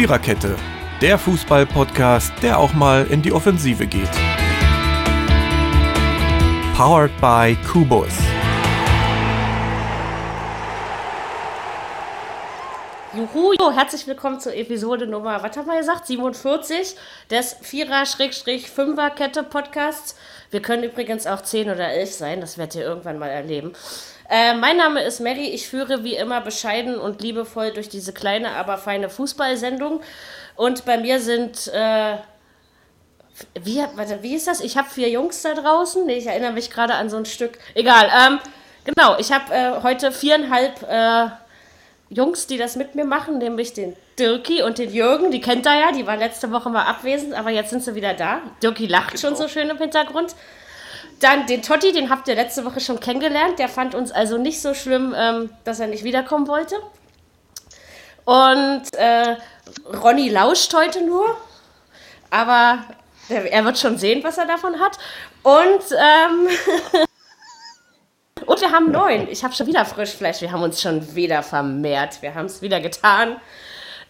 Viererkette, der Fußball-Podcast, der auch mal in die Offensive geht. Powered by Kubus. Juhu, herzlich willkommen zur Episode Nummer, was haben wir gesagt, 47 des Vierer-Fünfer-Kette-Podcasts. Wir können übrigens auch 10 oder 11 sein, das werdet ihr irgendwann mal erleben. Äh, mein Name ist Mary, ich führe wie immer bescheiden und liebevoll durch diese kleine, aber feine Fußballsendung. Und bei mir sind, äh, wie, warte, wie ist das? Ich habe vier Jungs da draußen. Nee, ich erinnere mich gerade an so ein Stück. Egal, ähm, genau, ich habe äh, heute viereinhalb äh, Jungs, die das mit mir machen, nämlich den Dirki und den Jürgen. Die kennt er ja, die waren letzte Woche mal abwesend, aber jetzt sind sie wieder da. Dirki lacht genau. schon so schön im Hintergrund. Dann den Totti, den habt ihr letzte Woche schon kennengelernt. Der fand uns also nicht so schlimm, ähm, dass er nicht wiederkommen wollte. Und äh, Ronny lauscht heute nur, aber er wird schon sehen, was er davon hat. Und, ähm, und wir haben neun. Ich habe schon wieder Frischfleisch. Wir haben uns schon wieder vermehrt. Wir haben es wieder getan.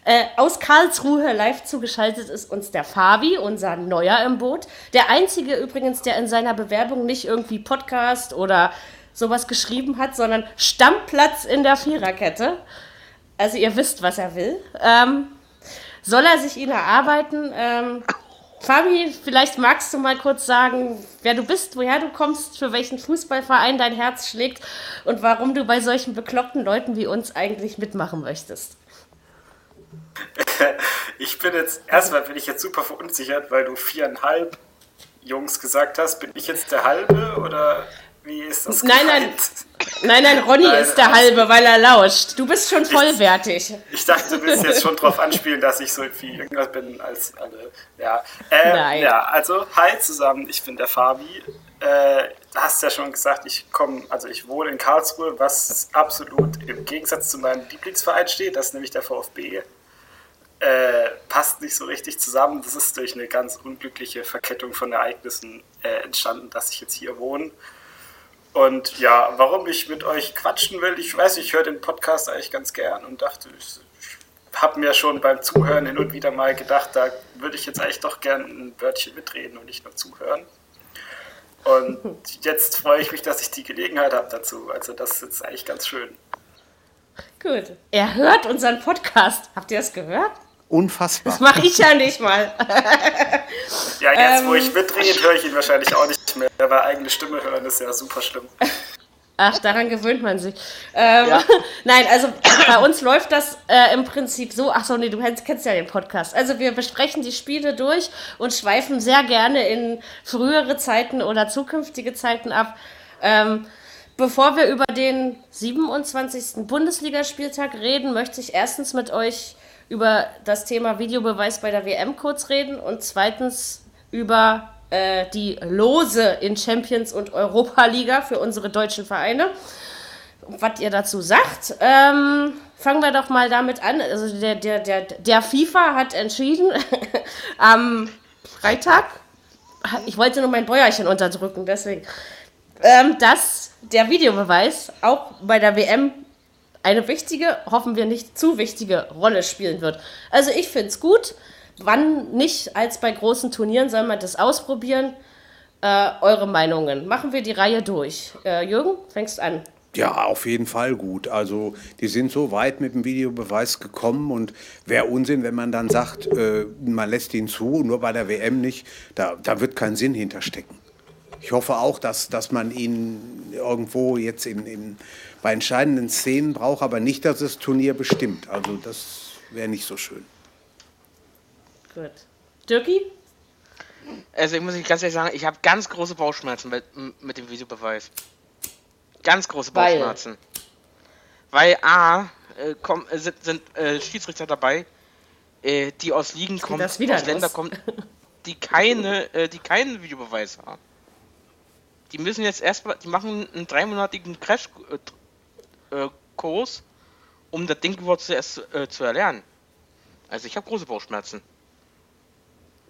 Äh, aus Karlsruhe live zugeschaltet ist uns der Fabi, unser Neuer im Boot. Der einzige übrigens, der in seiner Bewerbung nicht irgendwie Podcast oder sowas geschrieben hat, sondern Stammplatz in der Viererkette. Also ihr wisst, was er will. Ähm, soll er sich ihn erarbeiten? Ähm, Fabi, vielleicht magst du mal kurz sagen, wer du bist, woher du kommst, für welchen Fußballverein dein Herz schlägt und warum du bei solchen bekloppten Leuten wie uns eigentlich mitmachen möchtest. ich bin jetzt, erstmal bin ich jetzt super verunsichert, weil du viereinhalb Jungs gesagt hast. Bin ich jetzt der halbe oder wie ist das? Nein, nein, nein, nein, Ronny nein, ist der halbe, weil er lauscht. Du bist schon vollwertig. Ich, ich dachte, du willst jetzt schon darauf anspielen, dass ich so viel jünger bin als alle. Ja, äh, nein. ja also hi zusammen, ich bin der Fabi. Äh, hast ja schon gesagt, ich komme, also ich wohne in Karlsruhe, was absolut im Gegensatz zu meinem Lieblingsverein steht, das ist nämlich der VfB äh, passt nicht so richtig zusammen. Das ist durch eine ganz unglückliche Verkettung von Ereignissen äh, entstanden, dass ich jetzt hier wohne. Und ja, warum ich mit euch quatschen will, ich weiß, ich höre den Podcast eigentlich ganz gern und dachte, ich, habe mir schon beim Zuhören hin und wieder mal gedacht, da würde ich jetzt eigentlich doch gern ein Wörtchen mitreden und nicht nur zuhören. Und jetzt freue ich mich, dass ich die Gelegenheit habe dazu. Also das ist jetzt eigentlich ganz schön. Gut. Er hört unseren Podcast. Habt ihr das gehört? Unfassbar. Das mache ich ja nicht mal. ja, jetzt, ähm, wo ich ähm, mitrede, höre ich ihn wahrscheinlich auch nicht mehr. Aber eigene Stimme hören ist ja super schlimm. Ach, daran gewöhnt man sich. Ähm, ja. Nein, also bei uns läuft das äh, im Prinzip so. Ach so, nee, du kennst, kennst, ja den Podcast. Also wir besprechen die Spiele durch und schweifen sehr gerne in frühere Zeiten oder zukünftige Zeiten ab. Ähm, bevor wir über den 27. Bundesligaspieltag reden, möchte ich erstens mit euch über das Thema Videobeweis bei der WM kurz reden und zweitens über äh, die Lose in Champions und Europa Liga für unsere deutschen Vereine. Was ihr dazu sagt. Ähm, fangen wir doch mal damit an. Also der, der, der, der FIFA hat entschieden am Freitag, ich wollte nur mein Bäuerchen unterdrücken, deswegen, ähm, dass der Videobeweis auch bei der WM eine wichtige, hoffen wir nicht zu wichtige Rolle spielen wird. Also ich finde es gut. Wann nicht als bei großen Turnieren soll man das ausprobieren? Äh, eure Meinungen. Machen wir die Reihe durch. Äh, Jürgen, fängst an. Ja, auf jeden Fall gut. Also die sind so weit mit dem Videobeweis gekommen und wäre Unsinn, wenn man dann sagt, äh, man lässt ihn zu, nur bei der WM nicht. Da, da wird kein Sinn hinterstecken. Ich hoffe auch, dass, dass man ihn irgendwo jetzt in, in bei entscheidenden Szenen braucht aber nicht, dass das Turnier bestimmt. Also das wäre nicht so schön. Gut. Dirki? Also ich muss ganz ehrlich sagen, ich habe ganz große Bauchschmerzen mit, mit dem Videobeweis. Ganz große Bauchschmerzen. Weil, Weil A, äh, komm, äh, sind, sind äh, Schiedsrichter dabei, äh, die aus Ligen kommen, aus Ländern kommen, die keine, äh, die keinen Videobeweis haben. Die müssen jetzt erstmal, die machen einen dreimonatigen Crash, äh, Kurs, um das Ding überhaupt zuerst äh, zu erlernen. Also ich habe große Bauchschmerzen.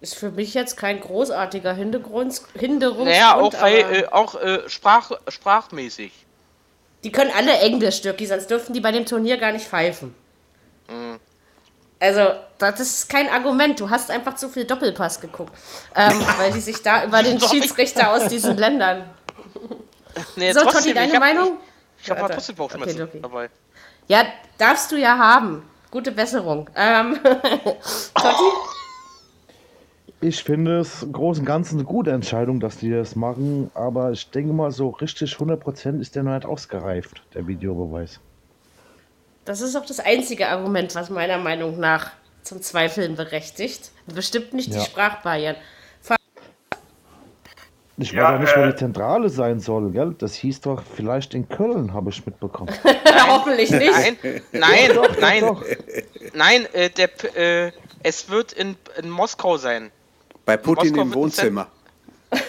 Ist für mich jetzt kein großartiger Hindergrund, Hinderungsgrund. Naja, auch, weil, äh, auch äh, Sprach, sprachmäßig. Die können alle Englisch, Dirki, sonst dürften die bei dem Turnier gar nicht pfeifen. Mhm. Also, das ist kein Argument. Du hast einfach zu viel Doppelpass geguckt. Ähm, weil die sich da über den Schiedsrichter aus diesen Ländern. Nee, so, Totti, deine hab, Meinung? Ich, ich habe aber trotzdem Bauchschmerzen okay, okay. dabei. Ja, darfst du ja haben. Gute Besserung. Ähm, Totti? Ich finde es im Großen und Ganzen eine gute Entscheidung, dass die das machen, aber ich denke mal, so richtig 100% ist der noch nicht ausgereift, der Videobeweis. Das ist auch das einzige Argument, was meiner Meinung nach zum Zweifeln berechtigt. Bestimmt nicht ja. die Sprachbarrieren. Ich weiß ja, nicht, wo äh, die Zentrale sein soll, gell? Das hieß doch vielleicht in Köln, habe ich mitbekommen. Hoffentlich nicht. Nein, nein, doch, nein. Doch. Nein, äh, der, äh, es wird in, in Moskau sein. Bei Putin im Wohnzimmer.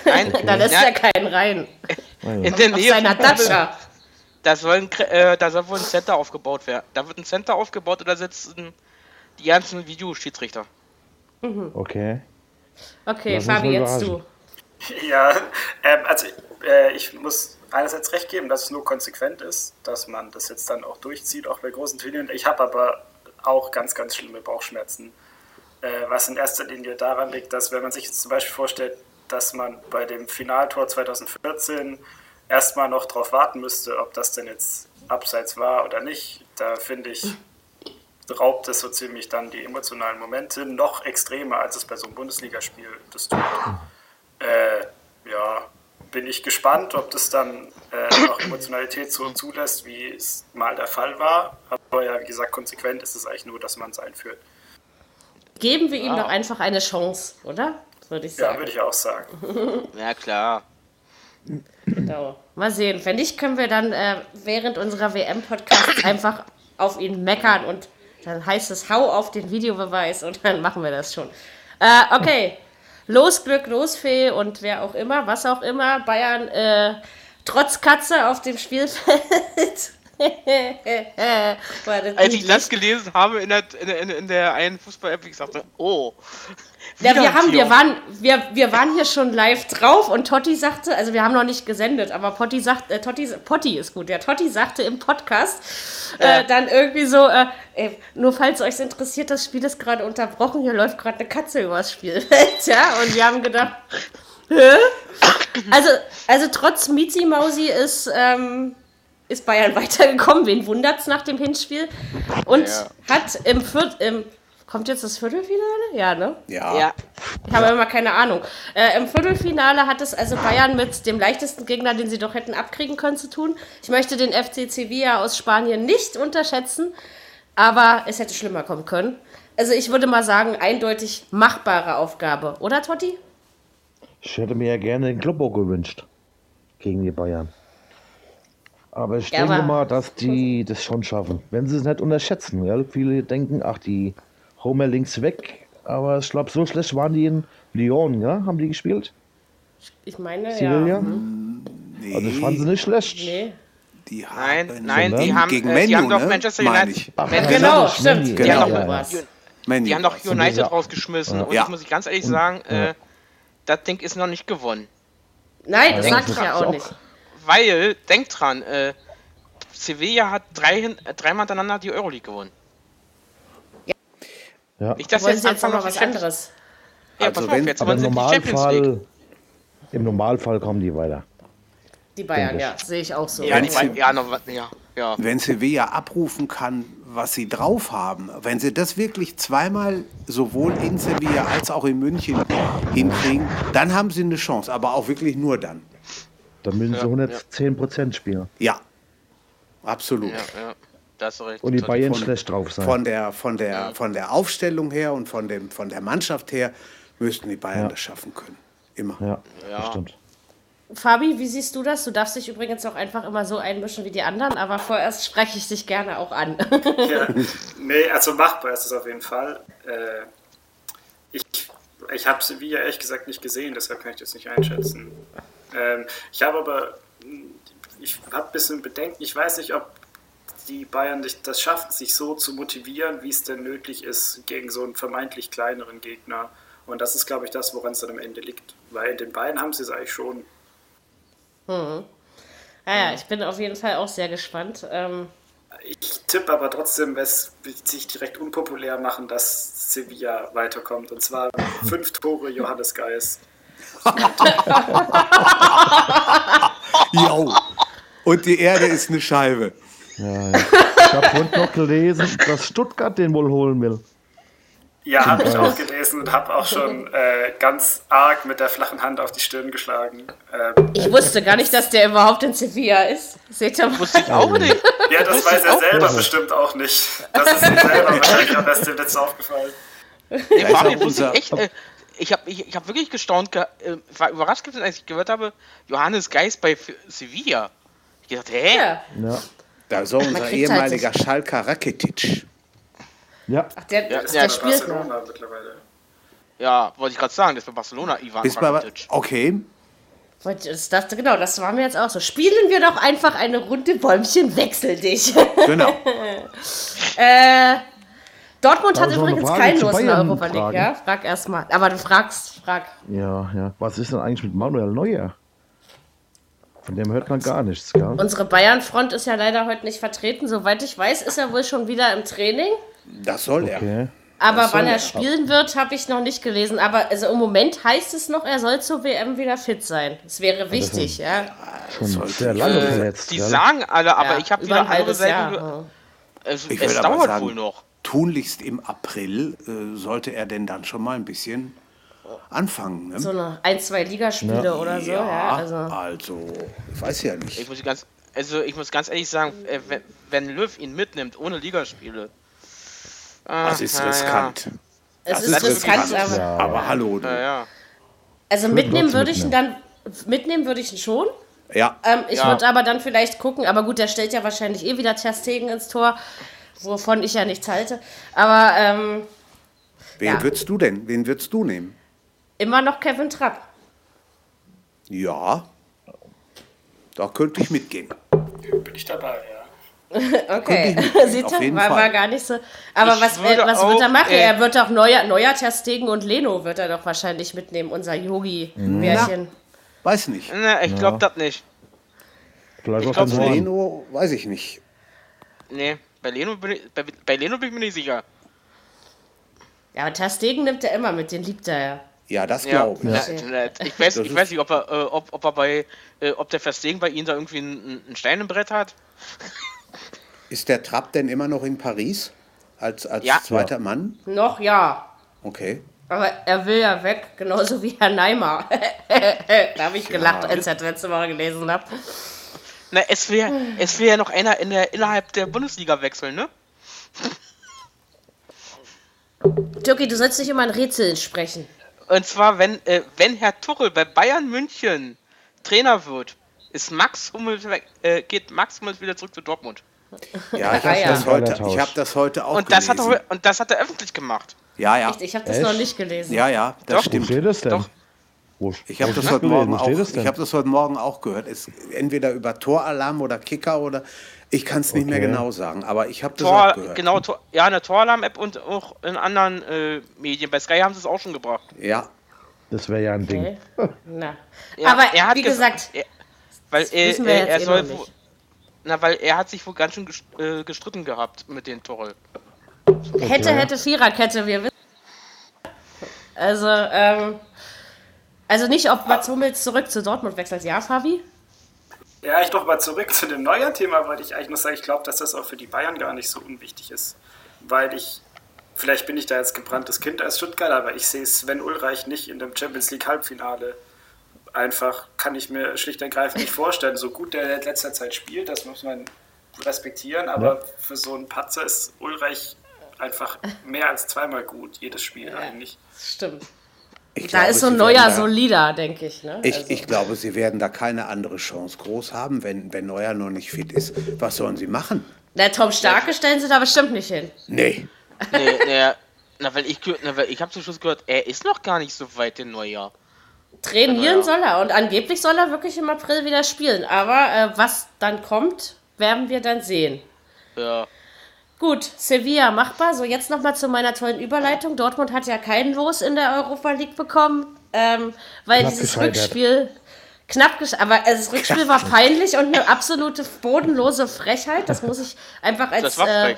Nein, okay. da lässt ja keinen rein. In der Nähe seiner Datscha. Da soll, ein, äh, da soll wohl ein Center aufgebaut werden. Da wird ein Center aufgebaut und da sitzen die ganzen Videoschiedsrichter. Mhm. Okay. Okay, Fabi, jetzt du. Ja, ähm, also äh, ich muss einerseits recht geben, dass es nur konsequent ist, dass man das jetzt dann auch durchzieht, auch bei großen Turnieren. Ich habe aber auch ganz, ganz schlimme Bauchschmerzen, äh, was in erster Linie daran liegt, dass wenn man sich jetzt zum Beispiel vorstellt, dass man bei dem Finaltor 2014 erstmal noch darauf warten müsste, ob das denn jetzt abseits war oder nicht. Da finde ich, raubt es so ziemlich dann die emotionalen Momente noch extremer, als es bei so einem Bundesligaspiel das tut. Äh, ja, bin ich gespannt, ob das dann äh, auch Emotionalität so zulässt, wie es mal der Fall war. Aber ja, wie gesagt, konsequent ist es eigentlich nur, dass man es einführt. Geben wir ihm doch einfach eine Chance, oder? Würde ich sagen. Ja, würde ich auch sagen. ja, klar. Genau. Mal sehen. Wenn nicht, können wir dann äh, während unserer WM-Podcasts einfach auf ihn meckern und dann heißt es, hau auf den Videobeweis und dann machen wir das schon. Äh, okay. Los Glück, los Fee und wer auch immer, was auch immer. Bayern äh, trotz Katze auf dem Spielfeld. Als ich das gelesen habe in der, in, in der einen Fußball-App, ich sagte, oh. Ja, wir haben, wir waren, wir, wir waren hier schon live drauf und Totti sagte, also wir haben noch nicht gesendet, aber Potti sagt, äh, Totti, Potti ist gut, der Totti sagte im Podcast äh, äh. dann irgendwie so, äh, ey, nur falls euch interessiert, das Spiel ist gerade unterbrochen, hier läuft gerade eine Katze übers Spielfeld, ja, und wir haben gedacht, Hä? Also, also trotz Mizi Mausi ist, ähm, ist Bayern weitergekommen. Wen wundert es nach dem Hinspiel? Und ja. hat im, Viert im Kommt jetzt das Viertelfinale? Ja, ne? Ja. ja. Ich habe immer keine Ahnung. Äh, Im Viertelfinale hat es also Bayern mit dem leichtesten Gegner, den sie doch hätten abkriegen können, zu tun. Ich möchte den FC Sevilla aus Spanien nicht unterschätzen, aber es hätte schlimmer kommen können. Also ich würde mal sagen, eindeutig machbare Aufgabe, oder Totti? Ich hätte mir ja gerne den Kloppo gewünscht gegen die Bayern. Aber ich ja, denke aber mal, dass die das schon schaffen. Wenn sie es nicht unterschätzen. Ja? Viele denken, ach, die Homer links weg. Aber ich glaube, so schlecht waren die in Lyon, ja? Haben die gespielt? Ich meine, Sevilla? ja. Mhm. Nee. Also ich fand sie nicht schlecht. Nee. Die nein, nein, die haben, gegen äh, die haben doch ne? Manchester United. Ach, genau, stimmt. Die, haben doch, ja, die haben doch United rausgeschmissen. Und ja. ich muss ich ganz ehrlich sagen, äh, das Ding ist noch nicht gewonnen. Nein, das sag ich ja auch nicht weil, denkt dran, äh, Sevilla hat drei, dreimal hintereinander die Euroleague gewonnen. Ja. Nicht, dass jetzt, jetzt mal was anderes. Ja, also wenn, auf, jetzt aber im Normalfall, im Normalfall kommen die weiter. Die Bayern, ja, sehe ich auch so. Ja, die Bayern, ja, noch, ja, ja. Wenn Sevilla abrufen kann, was sie drauf haben, wenn sie das wirklich zweimal sowohl in Sevilla als auch in München hinkriegen, dann haben sie eine Chance, aber auch wirklich nur dann. Dann müssen sie 110 Prozent spielen. Ja, absolut. Ja, ja. Das recht. Und die Bayern von, schlecht drauf sein. Von der, von, der, von der Aufstellung her und von, dem, von der Mannschaft her müssten die Bayern das schaffen können. Immer. Ja, ja. stimmt. Fabi, wie siehst du das? Du darfst dich übrigens auch einfach immer so einmischen wie die anderen, aber vorerst spreche ich dich gerne auch an. ja, nee, also machbar ist es auf jeden Fall. Äh, ich ich habe Sevilla ehrlich gesagt nicht gesehen, deshalb kann ich das nicht einschätzen. Ähm, ich habe aber, ich habe ein bisschen Bedenken, ich weiß nicht, ob die Bayern das schaffen, sich so zu motivieren, wie es denn nötig ist gegen so einen vermeintlich kleineren Gegner. Und das ist, glaube ich, das, woran es dann am Ende liegt. Weil in den Bayern haben sie es eigentlich schon. Hm. Ja, ja, ich bin auf jeden Fall auch sehr gespannt. Ähm Ich tippe aber trotzdem, es wird sich direkt unpopulär machen, dass Sevilla weiterkommt. Und zwar fünf Tore Johannes Geis. jo. Und die Erde ist eine Scheibe. Ja, ja. Ich habe heute noch gelesen, dass Stuttgart den wohl holen will. Ja, habe ich auch gelesen und habe auch schon äh, ganz arg mit der flachen Hand auf die Stirn geschlagen. Ähm, ich wusste gar nicht, dass der überhaupt in Sevilla ist. Seht ihr mal. Wusste ich auch nicht. Ja, das weiß er selber nicht. bestimmt auch nicht. Das ist ihm selber wahrscheinlich am besten jetzt aufgefallen. Nee, Fabi, wusste ich echt. Äh, ich habe ich, ich hab wirklich gestaunt, äh, war überrascht gewesen, als ich gehört habe, Johannes Geist bei Sevilla. Ich dachte, hä? Ja. ja. Da soll unser halt ehemaliger halt Schalker Rakitic. Ja. Ach, der, ja, der, der spielt Barcelona noch. mittlerweile. Ja, wollte ich gerade sagen, das ist bei Barcelona Ivan Bis Rakitic. Okay. Das, das, genau, das war mir jetzt auch so. Spielen wir doch einfach eine Runde Bäumchen, wechsel dich. Genau. äh, Dortmund hat übrigens keinen Los in der Europa League, ja? Frag erstmal. Aber du fragst, frag. Ja, ja. Was ist denn eigentlich mit Manuel Neuer? Von dem hört man gar nichts, gell? Unsere Bayern-Front ist ja leider heute nicht vertreten. Soweit ich weiß, ist er wohl schon wieder im Training. Das soll okay. er. Aber wann er spielen wird, habe ich noch nicht gelesen. Aber also im Moment heißt es noch, er soll zur WM wieder fit sein. Das wäre wichtig, ja. Schon sehr lange äh, verletzt. Die ja. sagen alle, aber ja, ich habe wieder andere Seiten. Es, es dauert sagen, wohl noch. Tunlichst im April äh, sollte er denn dann schon mal ein bisschen anfangen. Ne? So eine ein, zwei Ligaspiele ja, oder so. Ja, also. also, ich weiß ja nicht. Ich muss ganz, also ich muss ganz ehrlich sagen, äh, wenn, wenn Löw ihn mitnimmt ohne Ligaspiele, das ist riskant. Es das ist, riskant, riskant, aber, ja. aber hallo. Du. Ja, also mitnehmen würde ich ihn dann, mitnehmen würde ich ihn schon. Ja. Ähm, ich würde aber dann vielleicht gucken, aber gut, der stellt ja wahrscheinlich eh wieder Terstegen ins Tor, wovon ich ja nichts halte. Aber ähm, Wen würdest du denn? Wen würdest du nehmen? Immer noch Kevin Trapp. Ja. Da könnte ich mitgehen. Bin ich dabei, ja. okay, sieht ihr, war, war, gar nicht so. Aber was, äh, was auch, wird er machen? Äh, er wird doch Neuer, Neuer Terstegen und Leno wird er doch wahrscheinlich mitnehmen, unser Yogi-Märchen. Weiß nicht. Na, ich glaube ja. das nicht. Vielleicht ich glaub, Leno, weiß ich nicht. Nee, bei Leno, bin ich, bei, bei Leno bin ich mir nicht sicher. Ja, aber Terstegen nimmt er immer mit, den liebt er ja. Ja, das glaube ich. Ja. Ich, weiß, ich weiß nicht, ob er, äh, ob, ob er bei, äh, ob der Verstegen bei ihm da irgendwie ein, ein Stein im Brett hat. Ist der Trapp denn immer noch in Paris als, als ja. zweiter Mann? Noch ja. Okay. Aber er will ja weg, genauso wie Herr Neimer. da habe ich gelacht, als ich das letzte Woche gelesen habe. Na, es will, es will ja noch einer in der, innerhalb der Bundesliga wechseln, ne? Türki, du sollst nicht immer in Rätseln sprechen. Und zwar, wenn, äh, wenn Herr Tuchel bei Bayern München Trainer wird, ist Max Hummels weg, äh, geht Max Hummels wieder zurück zu Dortmund. Ja, ich habe ah, das, heute, hab das heute auch und das gelesen. Hat er, und das hat er öffentlich gemacht. Ja, ja. Echt? Ich habe das Echt? noch nicht gelesen. Ja, ja, das Doch. stimmt. Wo steht das denn? Doch. Ich habe das, heute Morgen auch, hab das heute Morgen auch gehört. Es, entweder über Toralarm oder Kicker oder ich kann es nicht okay. mehr genau sagen, aber ich habe das Tor, auch gehört. Genau, Tor, ja, eine Toralarm-App und auch in anderen äh, Medien. Bei Sky haben sie es auch schon gebracht. Ja. Das wäre ja ein Ding. Okay. Na. Ja, aber wie gesagt, er, weil er, er, er soll na, weil er hat sich wohl ganz schön äh, gestritten gehabt mit den Torrell. Okay. Hätte, hätte Viererkette, wir wissen. Also, ähm, also nicht, ob Mats Hummels zurück zu Dortmund wechselt. Ja, Fabi? Ja, ich noch mal zurück zu dem Neuer-Thema, weil ich eigentlich noch sagen, ich glaube, dass das auch für die Bayern gar nicht so unwichtig ist. Weil ich, vielleicht bin ich da jetzt gebranntes Kind als Stuttgart, aber ich sehe Sven Ulreich nicht in dem Champions League Halbfinale einfach, kann ich mir schlicht und ergreifend nicht vorstellen. So gut der in letzter Zeit spielt, das muss man respektieren, aber ja. für so einen Patzer ist Ulreich einfach mehr als zweimal gut, jedes Spiel ja, eigentlich. Stimmt. Ich da glaube, ist so ein neuer solider, denke ich. Ne? Ich, also. ich glaube, sie werden da keine andere Chance groß haben, wenn, wenn Neuer noch nicht fit ist. Was sollen sie machen? Der Tom Starke stellen sie da bestimmt nicht hin. Nee. nee, nee na, weil ich, na, weil ich habe zum Schluss gehört, er ist noch gar nicht so weit, der Neujahr. Trainieren ja. soll er und angeblich soll er wirklich im April wieder spielen. Aber äh, was dann kommt, werden wir dann sehen. Ja. Gut, Sevilla machbar. So, jetzt nochmal zu meiner tollen Überleitung. Dortmund hat ja keinen Los in der Europa League bekommen, ähm, weil dieses Rückspiel Knapp gesch aber das Rückspiel war peinlich und eine absolute bodenlose Frechheit. Das muss ich einfach als äh,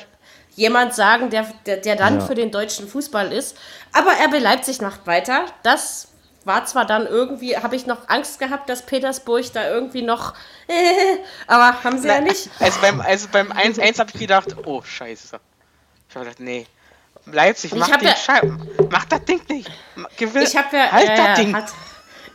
jemand sagen, der, der, der dann ja. für den deutschen Fußball ist. Aber RB Leipzig macht weiter. Das war zwar dann irgendwie, habe ich noch Angst gehabt, dass Petersburg da irgendwie noch, äh, aber haben sie Na, ja nicht. Also beim, also beim 1-1 habe ich gedacht, oh scheiße. Ich habe gedacht, nee. Leipzig, mach, den ja, mach das Ding nicht. Gewinn, ich habe ja, halt äh, das Ding. Hat,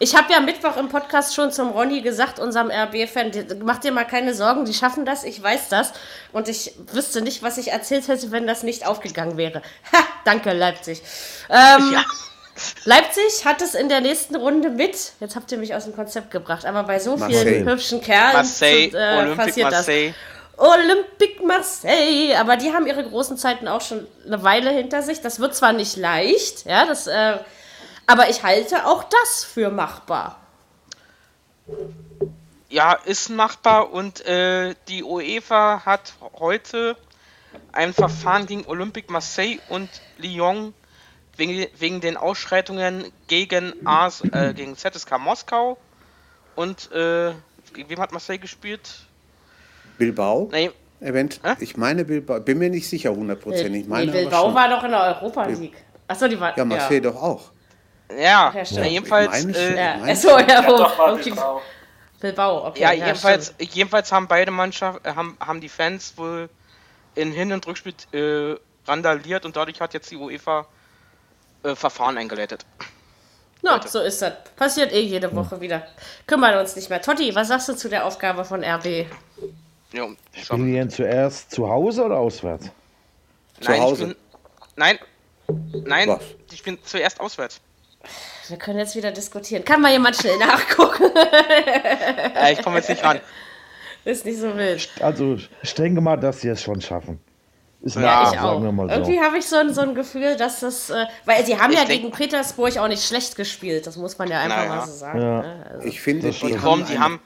ich habe ja Mittwoch im Podcast schon zum Ronny gesagt, unserem RB-Fan, mach dir mal keine Sorgen, die schaffen das, ich weiß das. Und ich wüsste nicht, was ich erzählt hätte, wenn das nicht aufgegangen wäre. Ha, danke, Leipzig. Ähm, ja. Leipzig hat es in der nächsten Runde mit, jetzt habt ihr mich aus dem Konzept gebracht, aber bei so Marseille. vielen hübschen Kerlen Marseille, äh, passiert Marseille. das. Olympique Marseille, aber die haben ihre großen Zeiten auch schon eine Weile hinter sich. Das wird zwar nicht leicht, ja, das äh, aber ich halte auch das für machbar. Ja, ist machbar und äh, die UEFA hat heute ein Verfahren gegen Olympique Marseille und Lyon wegen, wegen den Ausschreitungen gegen, AS, äh, gegen ZSK Moskau und äh, gegen wem hat Marseille gespielt? Bilbao? Nee. Event. Äh? Ich meine Bilbao, bin mir nicht sicher hundertprozentig. Nee, Bilbao war doch in der Europa League. Achso, die war. Ja, Marseille ja. doch auch. Ja, ja, jedenfalls. Äh, ja. Achso, ja, wo? Ja, Bilbao. Bilbao, okay. Ja, jedenfalls, ja, jedenfalls haben beide Mannschaften, äh, haben, haben die Fans wohl in Hin- und Rückspiel äh, randaliert und dadurch hat jetzt die UEFA äh, Verfahren eingeleitet. Na, no, so ist das. Passiert eh jede Woche wieder. Kümmern uns nicht mehr. Totti, was sagst du zu der Aufgabe von RB? Ja, Spielen die denn zuerst zu Hause oder auswärts? Nein, zu Hause. Bin, nein, nein, was? die spielen zuerst auswärts. Wir können jetzt wieder diskutieren. Kann mal jemand schnell nachgucken? äh, ich komme jetzt nicht ran. Ist nicht so wild. Also, ich denke mal, dass sie es schon schaffen. Ist ja, ich auch. So. Irgendwie habe ich so ein, so ein Gefühl, dass das. Äh, weil sie haben ich ja gegen Petersburg auch nicht schlecht gespielt. Das muss man ja einfach naja. mal so sagen. Ja. Ne? Also. Ich finde, die, haben, die, haben,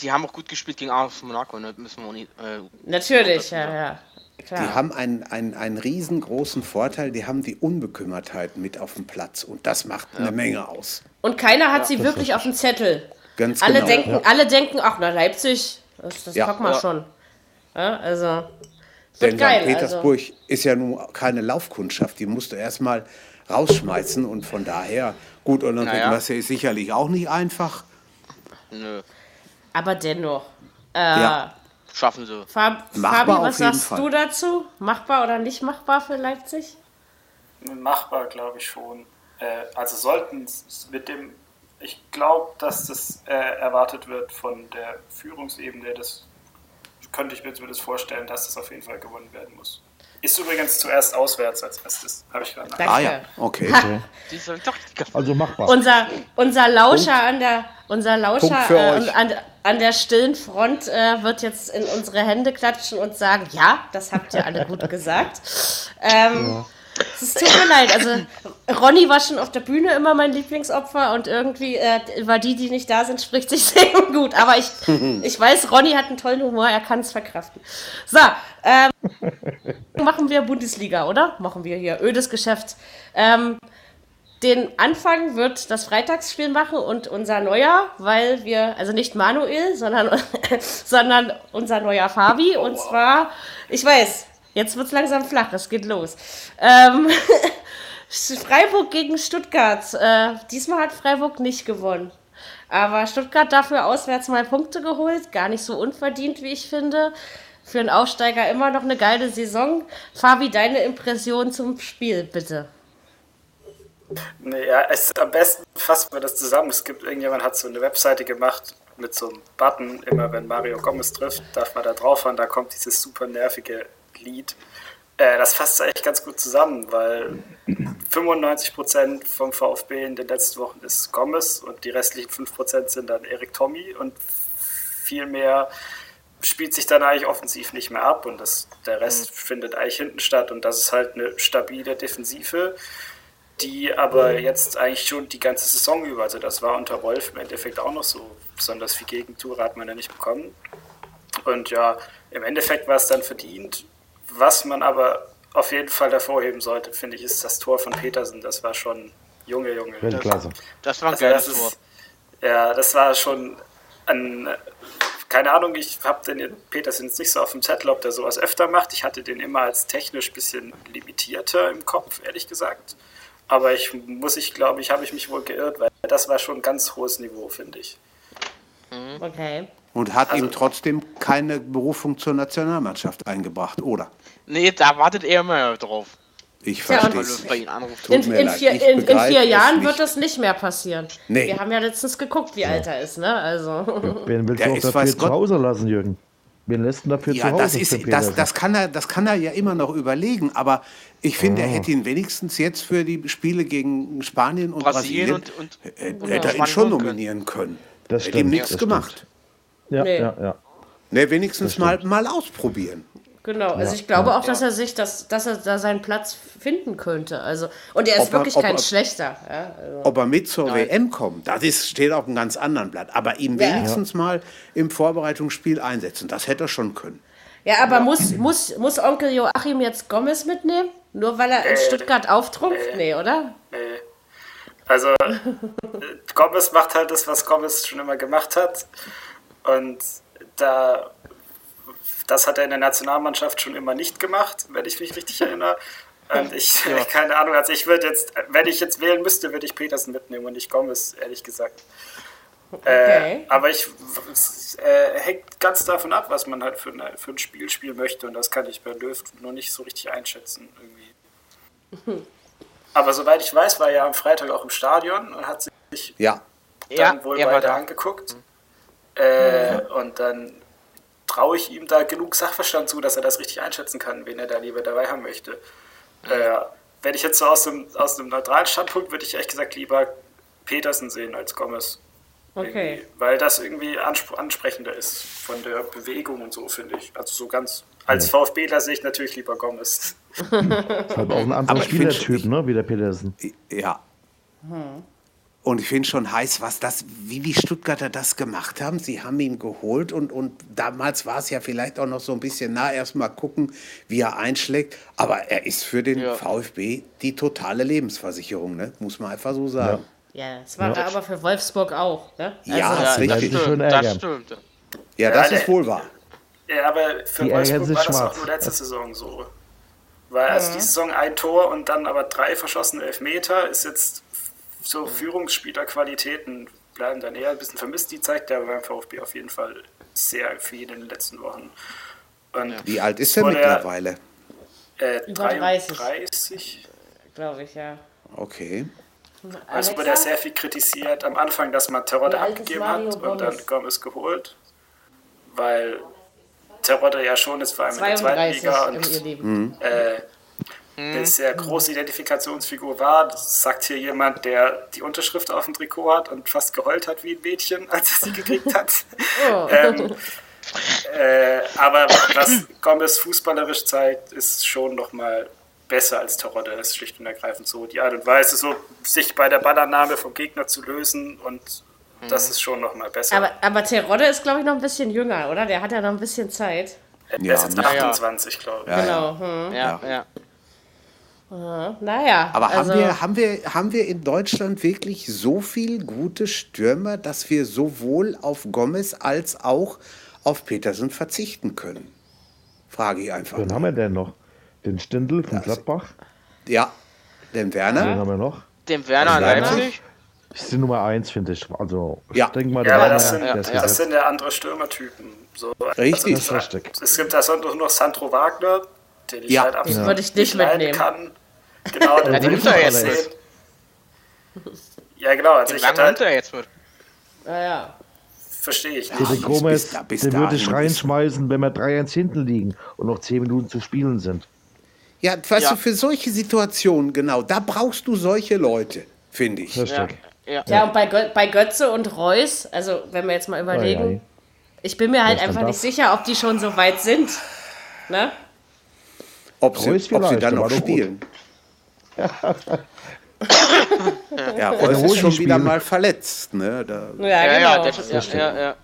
die haben auch gut gespielt gegen AS Monaco. Ne? Müssen wir nicht, äh, Natürlich, ja, ja. Klar. Die haben einen, einen, einen riesengroßen Vorteil, die haben die Unbekümmertheit mit auf dem Platz und das macht ja. eine Menge aus. Und keiner hat ja, sie wirklich auf dem Zettel. Ganz alle genau. Denken, ja. Alle denken, ach, na Leipzig, das, das ja. packen wir schon. Ja, also, Denn geil, Petersburg also. ist ja nun keine Laufkundschaft, die musst du erstmal rausschmeißen und von daher, gut, und dann naja. ist sicherlich auch nicht einfach. Nö. Aber dennoch. Äh, ja schaffen sie. Fab Fabi, was sagst Fall. du dazu? Machbar oder nicht machbar für Leipzig? Machbar, glaube ich schon. Äh, also sollten es mit dem, ich glaube, dass das äh, erwartet wird von der Führungsebene, das könnte ich mir zumindest vorstellen, dass das auf jeden Fall gewonnen werden muss. Ist übrigens zuerst auswärts als erstes, habe ich gerade Ah ja, okay. okay. also machbar. Unser, unser Lauscher an der, unser Lauscher äh, an, an, der stillen Front äh, wird jetzt in unsere Hände klatschen und sagen, ja, das habt ihr alle gut gesagt. Ähm, ja. Es tut mir leid. Also Ronny war schon auf der Bühne immer mein Lieblingsopfer und irgendwie äh, über die, die nicht da sind, spricht sich sehr gut. Aber ich, ich weiß, Ronny hat einen tollen Humor, er kann es verkraften. So, ähm, machen wir Bundesliga, oder? Machen wir hier ödes Geschäft. Ähm, den Anfang wird das Freitagsspiel machen und unser neuer, weil wir, also nicht Manuel, sondern, sondern unser neuer Fabi. Und zwar, ich weiß, Jetzt wird es langsam flach, es geht los. Ähm, Freiburg gegen Stuttgart. Äh, diesmal hat Freiburg nicht gewonnen. Aber Stuttgart dafür auswärts mal Punkte geholt. Gar nicht so unverdient, wie ich finde. Für einen Aufsteiger immer noch eine geile Saison. Fabi, deine Impression zum Spiel, bitte. Naja, es am besten fassen wir das zusammen. Es gibt irgendjemand hat so eine Webseite gemacht mit so einem Button, immer wenn Mario Gomez trifft, darf man da drauf fahren, da kommt dieses super nervige Lied. Äh, das fasst eigentlich ganz gut zusammen, weil 95% vom VfB in den letzten Wochen ist Gomez und die restlichen 5% sind dann Erik Tommy und viel mehr spielt sich dann eigentlich offensiv nicht mehr ab und das, der Rest mhm. findet eigentlich hinten statt und das ist halt eine stabile Defensive, die aber jetzt eigentlich schon die ganze Saison über, also das war unter Wolf im Endeffekt auch noch so, besonders viel Gegentore hat man ja nicht bekommen und ja, im Endeffekt war es dann verdient was man aber auf jeden Fall hervorheben sollte, finde ich, ist das Tor von Petersen. Das war schon Junge, Junge. Weltklasse. Das, das war ein also geiles Tor. Ja, das war schon ein, keine Ahnung, ich habe den Petersen jetzt nicht so auf dem Zettel, ob der sowas öfter macht. Ich hatte den immer als technisch ein bisschen limitierter im Kopf, ehrlich gesagt. Aber ich muss, ich glaube, ich habe ich mich wohl geirrt, weil das war schon ein ganz hohes Niveau, finde ich. Mhm. Okay. Und hat also, ihm trotzdem keine Berufung zur Nationalmannschaft eingebracht, oder? Nee, da wartet er immer drauf. Ich verstehe ja, in, in, vier, in, in, vier Jahren wird das nicht mehr passieren. Nee. Wir haben ja letztens geguckt, wie ja. alt er ist. Ne? Also. Ja, wen willst du auch dafür zu Hause lassen, Jürgen? Wen lässt du dafür ja, zu Hause? Das, ist, das, das, kann er, das kann er ja immer noch überlegen, aber ich finde, oh. er hätte ihn wenigstens jetzt für die Spiele gegen Spanien und Brasilien, Brasilien und, und, hätte er ihn schon nominieren können. Das stimmt, hätte ihm nichts gemacht. Ja, nee. ja, ja. Ne, wenigstens mal, mal ausprobieren. Genau, also ich glaube auch, dass er sich, das, dass er da seinen Platz finden könnte. Also, und er ist ob wirklich er, kein er, schlechter. Ja, also. Ob er mit zur Nein. WM kommt, das ist, steht auf einem ganz anderen Blatt. Aber ihn ja. wenigstens mal im Vorbereitungsspiel einsetzen, das hätte er schon können. Ja, aber Muss, muss, muss Onkel Joachim jetzt Gomez mitnehmen? Nur weil er in äh, Stuttgart auftrumpft? Äh, nee, oder? Nee. Also, Gomez macht halt das, was Gomez schon immer gemacht hat. Und da das hat er in der Nationalmannschaft schon immer nicht gemacht, wenn ich mich richtig erinnere. Und ich, ja. keine Ahnung, also ich würde jetzt, wenn ich jetzt wählen müsste, würde ich Petersen mitnehmen und nicht Gomez, ehrlich gesagt. Okay. Äh, aber ich äh, hängt ganz davon ab, was man halt für, eine, für ein Spiel spielen möchte und das kann ich bei Löw nur nicht so richtig einschätzen irgendwie. Aber soweit ich weiß, war er ja am Freitag auch im Stadion und hat sich ja. dann ja, wohl weiter angeguckt. Mhm. Äh, und dann traue ich ihm da genug Sachverstand zu, dass er das richtig einschätzen kann, wen er da lieber dabei haben möchte. Äh, wenn ich jetzt so aus dem, aus dem neutralen Standpunkt, würde ich ehrlich gesagt lieber Petersen sehen als Gomez. Okay. Weil das irgendwie ansprechender ist von der Bewegung und so, finde ich. Also so ganz. Als VfBler sehe ich natürlich lieber Gomez. ist halt auch ein anderer Spielertyp, ne, wie der Petersen. Ja. Hm. Und ich finde schon heiß, was das, wie die Stuttgarter das gemacht haben. Sie haben ihn geholt und, und damals war es ja vielleicht auch noch so ein bisschen nah, erstmal gucken, wie er einschlägt. Aber er ist für den ja. VfB die totale Lebensversicherung, ne? muss man einfach so sagen. Ja, das war ja. aber für Wolfsburg auch. Ne? Also ja, das, richtig. Das stimmt, das stimmt. Ja, das ja, ist wohl wahr. Ja, aber für die Wolfsburg war das auch nur letzte Saison so. Weil also die Saison ein Tor und dann aber drei verschossene Elfmeter ist jetzt so mhm. Führungsspielerqualitäten bleiben dann eher ein bisschen vermisst. Die zeigt er beim VfB auf jeden Fall sehr viel in den letzten Wochen. Und Wie alt ist er mittlerweile? Äh, 33, glaube ich, ja. Okay. Also wurde er sehr viel kritisiert am Anfang, dass man Terodde abgegeben hat und dann Gomez geholt, weil Terodde ja schon ist, vor allem in der zweiten Liga und mhm. äh, eine mhm. sehr große Identifikationsfigur war. Das sagt hier jemand, der die Unterschrift auf dem Trikot hat und fast geheult hat wie ein Mädchen, als er sie gekriegt hat. Oh. ähm, äh, aber was Gomez fußballerisch zeigt, ist schon nochmal besser als Terodde. Das ist schlicht und ergreifend so. Die Art und Weise, so sich bei der Ballannahme vom Gegner zu lösen und das mhm. ist schon nochmal besser. Aber, aber Terodde ist, glaube ich, noch ein bisschen jünger, oder? Der hat ja noch ein bisschen Zeit. Er ja, ist jetzt 28, ja. glaube ich. Ja, genau. Hm. Ja, ja. Naja. Aber also haben, wir, haben, wir, haben wir in Deutschland wirklich so viele gute Stürmer, dass wir sowohl auf Gomez als auch auf Petersen verzichten können? Frage ich einfach. Wen haben wir denn noch? Den Stindl von Gladbach? Ja, den Werner. Den haben wir noch. Den Werner Leipzig. Das ist die Nummer 1, finde ich. Also, ja. ich denke mal, ja, das, sind, ja, das sind ja andere Stürmertypen. So, richtig. Also, richtig. Es gibt da noch Sandro Wagner, den ich ja. halt absolut ja. würde ich nicht mitnehmen. kann. Genau, den, ja, nimmt er jetzt mit. Ja, genau. Also den ich hatte halt, er jetzt mit. Naja. Verstehe ich nicht. Den Gomez, den würde ich reinschmeißen, wenn wir 3-1 hinten liegen und noch 10 Minuten zu spielen sind. Ja, weißt ja. du, für solche Situationen, genau, da brauchst du solche Leute, finde ich. Ja. Ja. ja, und bei, Gö bei Götze und Reus, also wenn wir jetzt mal überlegen, ei, ei. ich bin mir halt einfach nicht sicher, ob die schon so weit sind. Ne? Ob, sie, ob sie dann noch spielen. ja, Reus ist schon wieder mal verletzt. Ne? Da ja, ja, genau. ja, das ist, ja, ja, ja.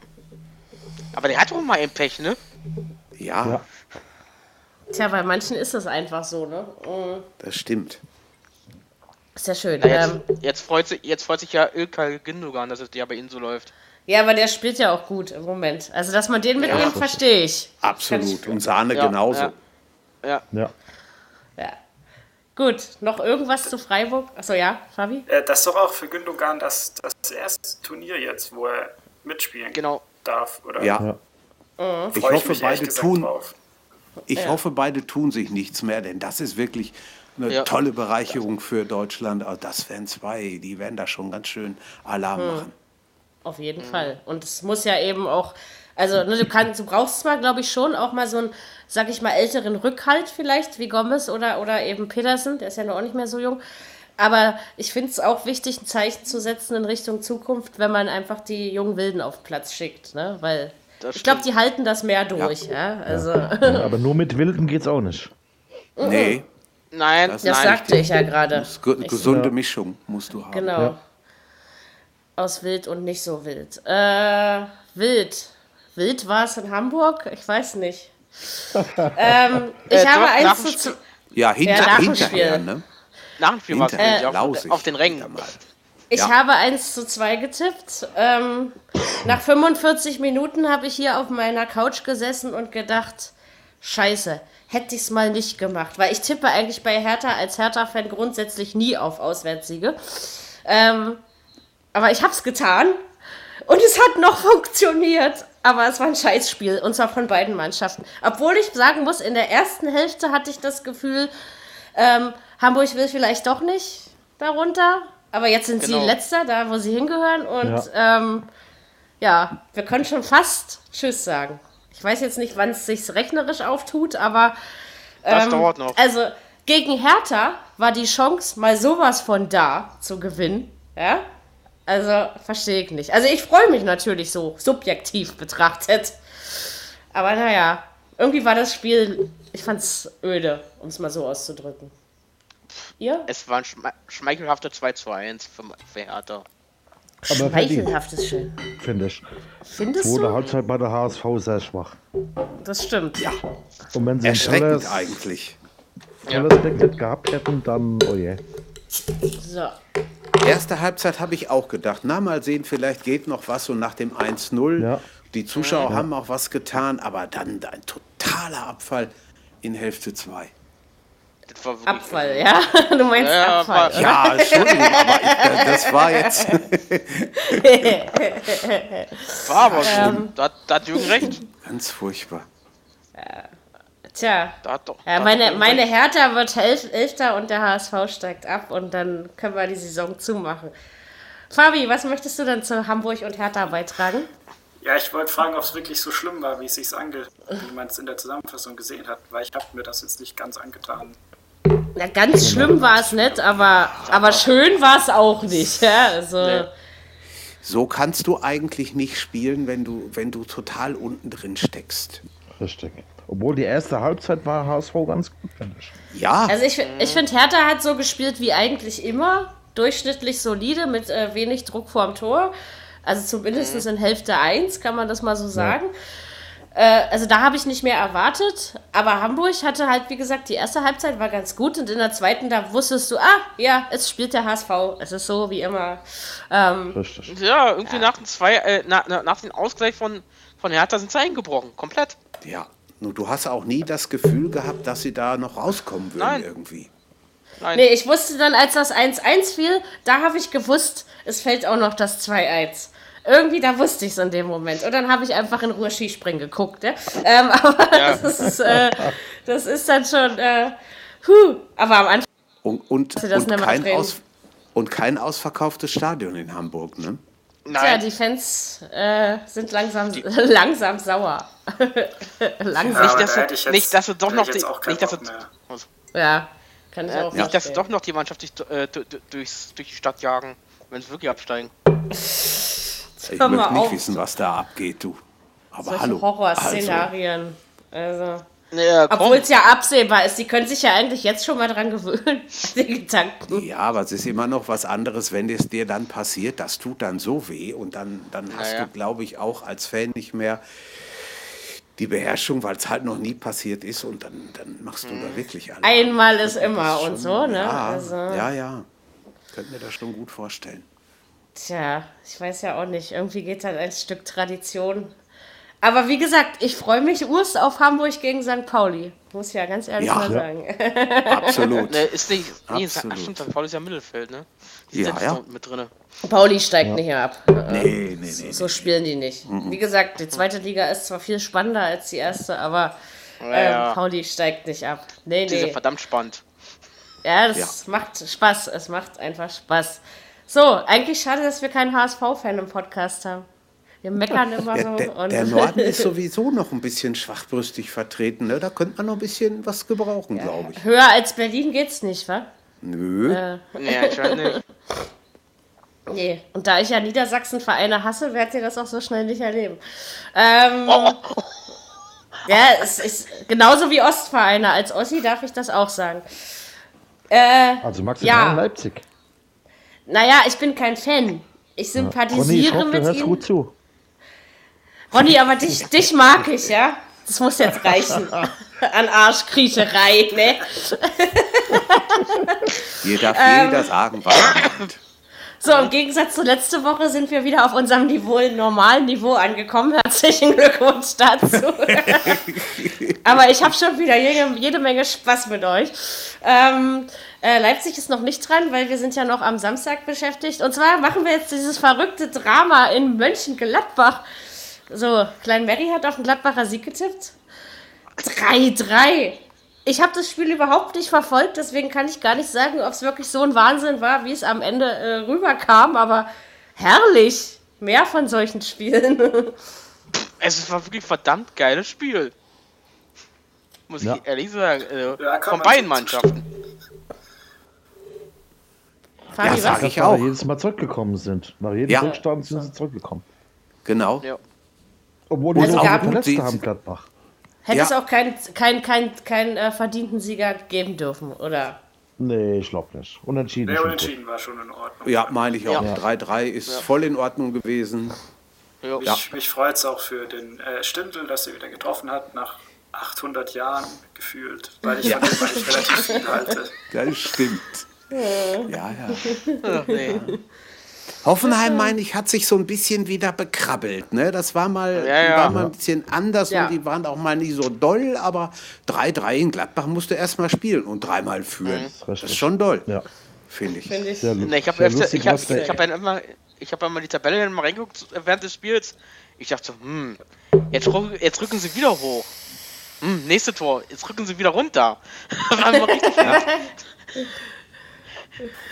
Aber der hat doch mal ein Pech, ne? Ja. ja. Tja, bei manchen ist das einfach so, ne? Mhm. Das stimmt. Ist ja schön. Jetzt, ähm, jetzt, freut sich, jetzt freut sich ja Ilkay Gündogan, dass es ja bei Ihnen so läuft. Ja, aber der spielt ja auch gut im Moment. Also, dass man den mitnimmt, ja, verstehe ich. Absolut. Und Sahne ja, genauso. Ja. ja. ja. ja. Gut, noch irgendwas zu Freiburg? Achso, ja, Fabi? Äh, das ist doch auch für Gündogan das, das erste Turnier jetzt, wo er mitspielen genau. darf, oder? Ja. Mhm. Ich hoffe, beide tun. Ich hoffe, beide tun sich nichts mehr, denn das ist wirklich eine ja. tolle Bereicherung für Deutschland. Also das wären zwei, die werden da schon ganz schön Alarm hm. machen. Auf jeden mhm. Fall. Und es muss ja eben auch, also ne, du, kannst, du brauchst zwar, glaube ich, schon auch mal so einen, sag ich mal, älteren Rückhalt vielleicht, wie Gomez oder, oder eben Petersen, der ist ja noch auch nicht mehr so jung. Aber ich finde es auch wichtig, ein Zeichen zu setzen in Richtung Zukunft, wenn man einfach die jungen Wilden auf Platz schickt, ne? Weil ich glaube, die halten das mehr durch, ja. ja? Also. Ja, aber nur mit Wilden geht es auch nicht. Nee. Nein, das, das sagte ich ja gerade. Gesunde Mischung musst du haben. Genau. Aus wild und nicht so wild. Äh, wild. Wild war es in Hamburg? Ich weiß nicht. ähm, ich äh, habe eins zu. Ja, hinter, ja, hinterher, ne? Nach dem Spiel war es äh, auf, auf, den Rängen. Ich ja. habe 1 zu 2 getippt. Ähm, nach 45 Minuten habe ich hier auf meiner Couch gesessen und gedacht, scheiße, hätte ich es mal nicht gemacht. Weil ich tippe eigentlich bei Hertha als Hertha-Fan grundsätzlich nie auf Auswärtssiege. Ähm, aber ich habe es getan und es hat noch funktioniert. Aber es war ein Scheißspiel und zwar von beiden Mannschaften. Obwohl ich sagen muss, in der ersten Hälfte hatte ich das Gefühl, ähm, Hamburg will vielleicht doch nicht darunter. Aber jetzt sind genau. sie letzter, da wo sie hingehören. Und ja, ähm, ja wir können schon fast Tschüss sagen. Ich weiß jetzt nicht, wann es sich rechnerisch auftut, aber. Ähm, das dauert noch. Also gegen Hertha war die Chance mal sowas von da zu gewinnen. Ja? Also, verstehe ich nicht. Also, ich freue mich natürlich so subjektiv betrachtet. Aber naja, irgendwie war das Spiel, ich fand es öde, um es mal so auszudrücken. Ihr? Es war ein schme schmeichelhafter 2 zu 1 für, für Hertha. Aber Schmeichelhaft ist schön. Finde ich. Findest Zweite du? Halbzeit bei der HSV sehr schwach. Das stimmt. Ja. Und wenn sie Erschreckend tolles, eigentlich. Tolles ja. Deck gehabt hätten, dann, oh je. So. Erste Halbzeit habe ich auch gedacht, na mal sehen, vielleicht geht noch was und nach dem 1-0. Ja. Die Zuschauer ja. haben auch was getan, aber dann ein totaler Abfall in Hälfte 2. Abfall, ja? Du meinst ja, Abfall. War, ja, Entschuldigung, aber ich, das war jetzt. war aber schon. Ähm, da, da hat Jürgen recht. Ganz furchtbar. Ja. Tja, doch, ja, meine, meine Hertha wird Elfter und der HSV steigt ab und dann können wir die Saison zumachen. Fabi, was möchtest du denn zu Hamburg und Hertha beitragen? Ja, ich wollte fragen, ob es wirklich so schlimm war, wie es sich ange wie man es in der Zusammenfassung gesehen hat, weil ich habe mir das jetzt nicht ganz angetan. Na, ganz schlimm war es nicht, aber, aber schön war es auch nicht. Ja? Also, So kannst du eigentlich nicht spielen, wenn du, wenn du total unten drin steckst. Richtig. Obwohl die erste Halbzeit war HSV ganz gut, finde ich. Ja. Also ich, ich finde, Hertha hat so gespielt wie eigentlich immer. Durchschnittlich solide, mit äh, wenig Druck vorm Tor. Also zumindest mhm. in Hälfte 1, kann man das mal so sagen. Ja. Äh, also da habe ich nicht mehr erwartet. Aber Hamburg hatte halt, wie gesagt, die erste Halbzeit war ganz gut. Und in der zweiten, da wusstest du, ah, ja, es spielt der HSV. Es ist so wie immer. Ähm, ja, irgendwie ja. nach dem zwei, äh, na, nach dem Ausgleich von, von Hertha sind sie eingebrochen. Komplett. Ja. Nur du hast auch nie das Gefühl gehabt, dass sie da noch rauskommen würden Nein. irgendwie. Nein. Nee, ich wusste dann, als das 1-1 fiel, da habe ich gewusst, es fällt auch noch das 2-1. Irgendwie, da wusste ich es in dem Moment. Und dann habe ich einfach in Ruhe Skispringen geguckt. Ja? Ähm, aber ja. das, ist, äh, das ist dann schon. Äh, huh. Aber am Anfang. Und, und, und kein, aus, und kein ausverkauftes Stadion in Hamburg, ne? Nein. Tja, die Fans äh, sind langsam, die, langsam sauer. langsam. nicht, dass du, nicht, dass du doch noch die, nicht, dass du, ja, kann ich äh, auch Nicht, dass du doch noch die Mannschaft durch, äh, durchs, durch die Stadt jagen, wenn sie wirklich absteigen. Ich möchte nicht auf. wissen, was da abgeht, du. Aber Solche hallo. Horrorszenarien. Also. also. Ja, Obwohl es ja absehbar ist, die können sich ja eigentlich jetzt schon mal dran gewöhnen, die Gedanken. Ja, aber es ist immer noch was anderes, wenn es dir dann passiert, das tut dann so weh und dann, dann hast ja, du, glaube ich, auch als Fan nicht mehr die Beherrschung, weil es halt noch nie passiert ist und dann, dann machst du hm. da wirklich alles. Einmal ist immer und so, ne? Ja, also. ja, ja. Könnte mir das schon gut vorstellen. Tja, ich weiß ja auch nicht. Irgendwie geht halt ein Stück Tradition. Aber wie gesagt, ich freue mich Urs auf Hamburg gegen St. Pauli. Muss ich ja ganz ehrlich ja, mal ja. sagen. Absolut. Ne, ist nicht, nee, Absolut. Ach, stimmt, St. Pauli ist ja Mittelfeld, ne? Die ja, ja. mit drin. Pauli steigt ja. nicht mehr ab. Nee, nee, nee. So spielen die nicht. Mhm. Wie gesagt, die zweite Liga ist zwar viel spannender als die erste, aber ähm, Pauli steigt nicht ab. Nee, nee. Die verdammt spannend. Ja, das macht Spaß. Es macht einfach Spaß. So, eigentlich schade, dass wir keinen HSV-Fan im Podcast haben. Wir meckern immer so. Der, der Norden ist sowieso noch ein bisschen schwachbrüstig vertreten. Ne? Da könnte man noch ein bisschen was gebrauchen, ja, glaube ich. Höher als Berlin geht's nicht, wa? Nö. Äh. Nee, ich weiß nicht. Nee, und da ich ja Niedersachsen-Vereine hasse, werdet ihr das auch so schnell nicht erleben. Ähm, oh. Ja, es ist genauso wie Ostvereine. Als Ossi darf ich das auch sagen. Äh, also magst du ja. Leipzig? Naja, ich bin kein Fan. Ich sympathisiere ja. Ronny, ich hoffe, mit ihm. gut zu. Ronny, aber dich, dich mag ich, ja? Das muss jetzt reichen. An Arschkriecherei, ne? Jeder ähm, jeder sagen, was er. So, im Gegensatz zu letzte Woche sind wir wieder auf unserem Niveau, normalen Niveau angekommen. Herzlichen Glückwunsch dazu. Aber ich habe schon wieder jede, jede, Menge Spaß mit euch. Ähm, äh, Leipzig ist noch nicht dran, weil wir sind ja noch am Samstag beschäftigt. Und zwar machen wir jetzt dieses verrückte Drama in Mönchengladbach. So, Klein Mary hat auf den Gladbacher Sieg getippt. 3-3 ich habe das Spiel überhaupt nicht verfolgt, deswegen kann ich gar nicht sagen, ob es wirklich so ein Wahnsinn war, wie es am Ende äh, rüberkam, aber herrlich. Mehr von solchen Spielen. es war wirklich ein verdammt geiles Spiel. Muss ja. ich ehrlich sagen. Also ja, von beiden Mannschaften. Fabi, ja, sag ich auch. jedes Mal zurückgekommen sind. Nach jedem ja. Rückstand sind sie zurückgekommen. Genau. Ja. Obwohl die also auch Verletzte haben, Gladbach. Hätte ja. es auch keinen kein, kein, kein, äh, verdienten Sieger geben dürfen, oder? Nee, ich glaube nicht. Unentschieden. Nee, unentschieden war schon in Ordnung. Ja, meine ich auch. 3-3 ja. ist ja. voll in Ordnung gewesen. Ja. Mich, mich freut es auch für den äh, Stindl, dass er wieder getroffen hat, nach 800 Jahren gefühlt, weil ich ja. von dem eigentlich relativ viel halte. Das stimmt. Ja, ja. Ach, nee. Hoffenheim, meine ich, hat sich so ein bisschen wieder bekrabbelt. Ne? Das war mal, ja, ja. War mal ein bisschen anders ja. und die waren auch mal nicht so doll, aber 3-3 in Gladbach musste erst mal spielen und dreimal führen. Mhm. Das ist schon doll, ja. finde ich. Find ich. Nee, ich habe ich hab, ich hab dann immer, ich habe einmal die Tabelle mal reingeguckt während des Spiels. Ich dachte so, hm, jetzt, jetzt rücken sie wieder hoch. Hm, nächste Tor, jetzt rücken sie wieder runter.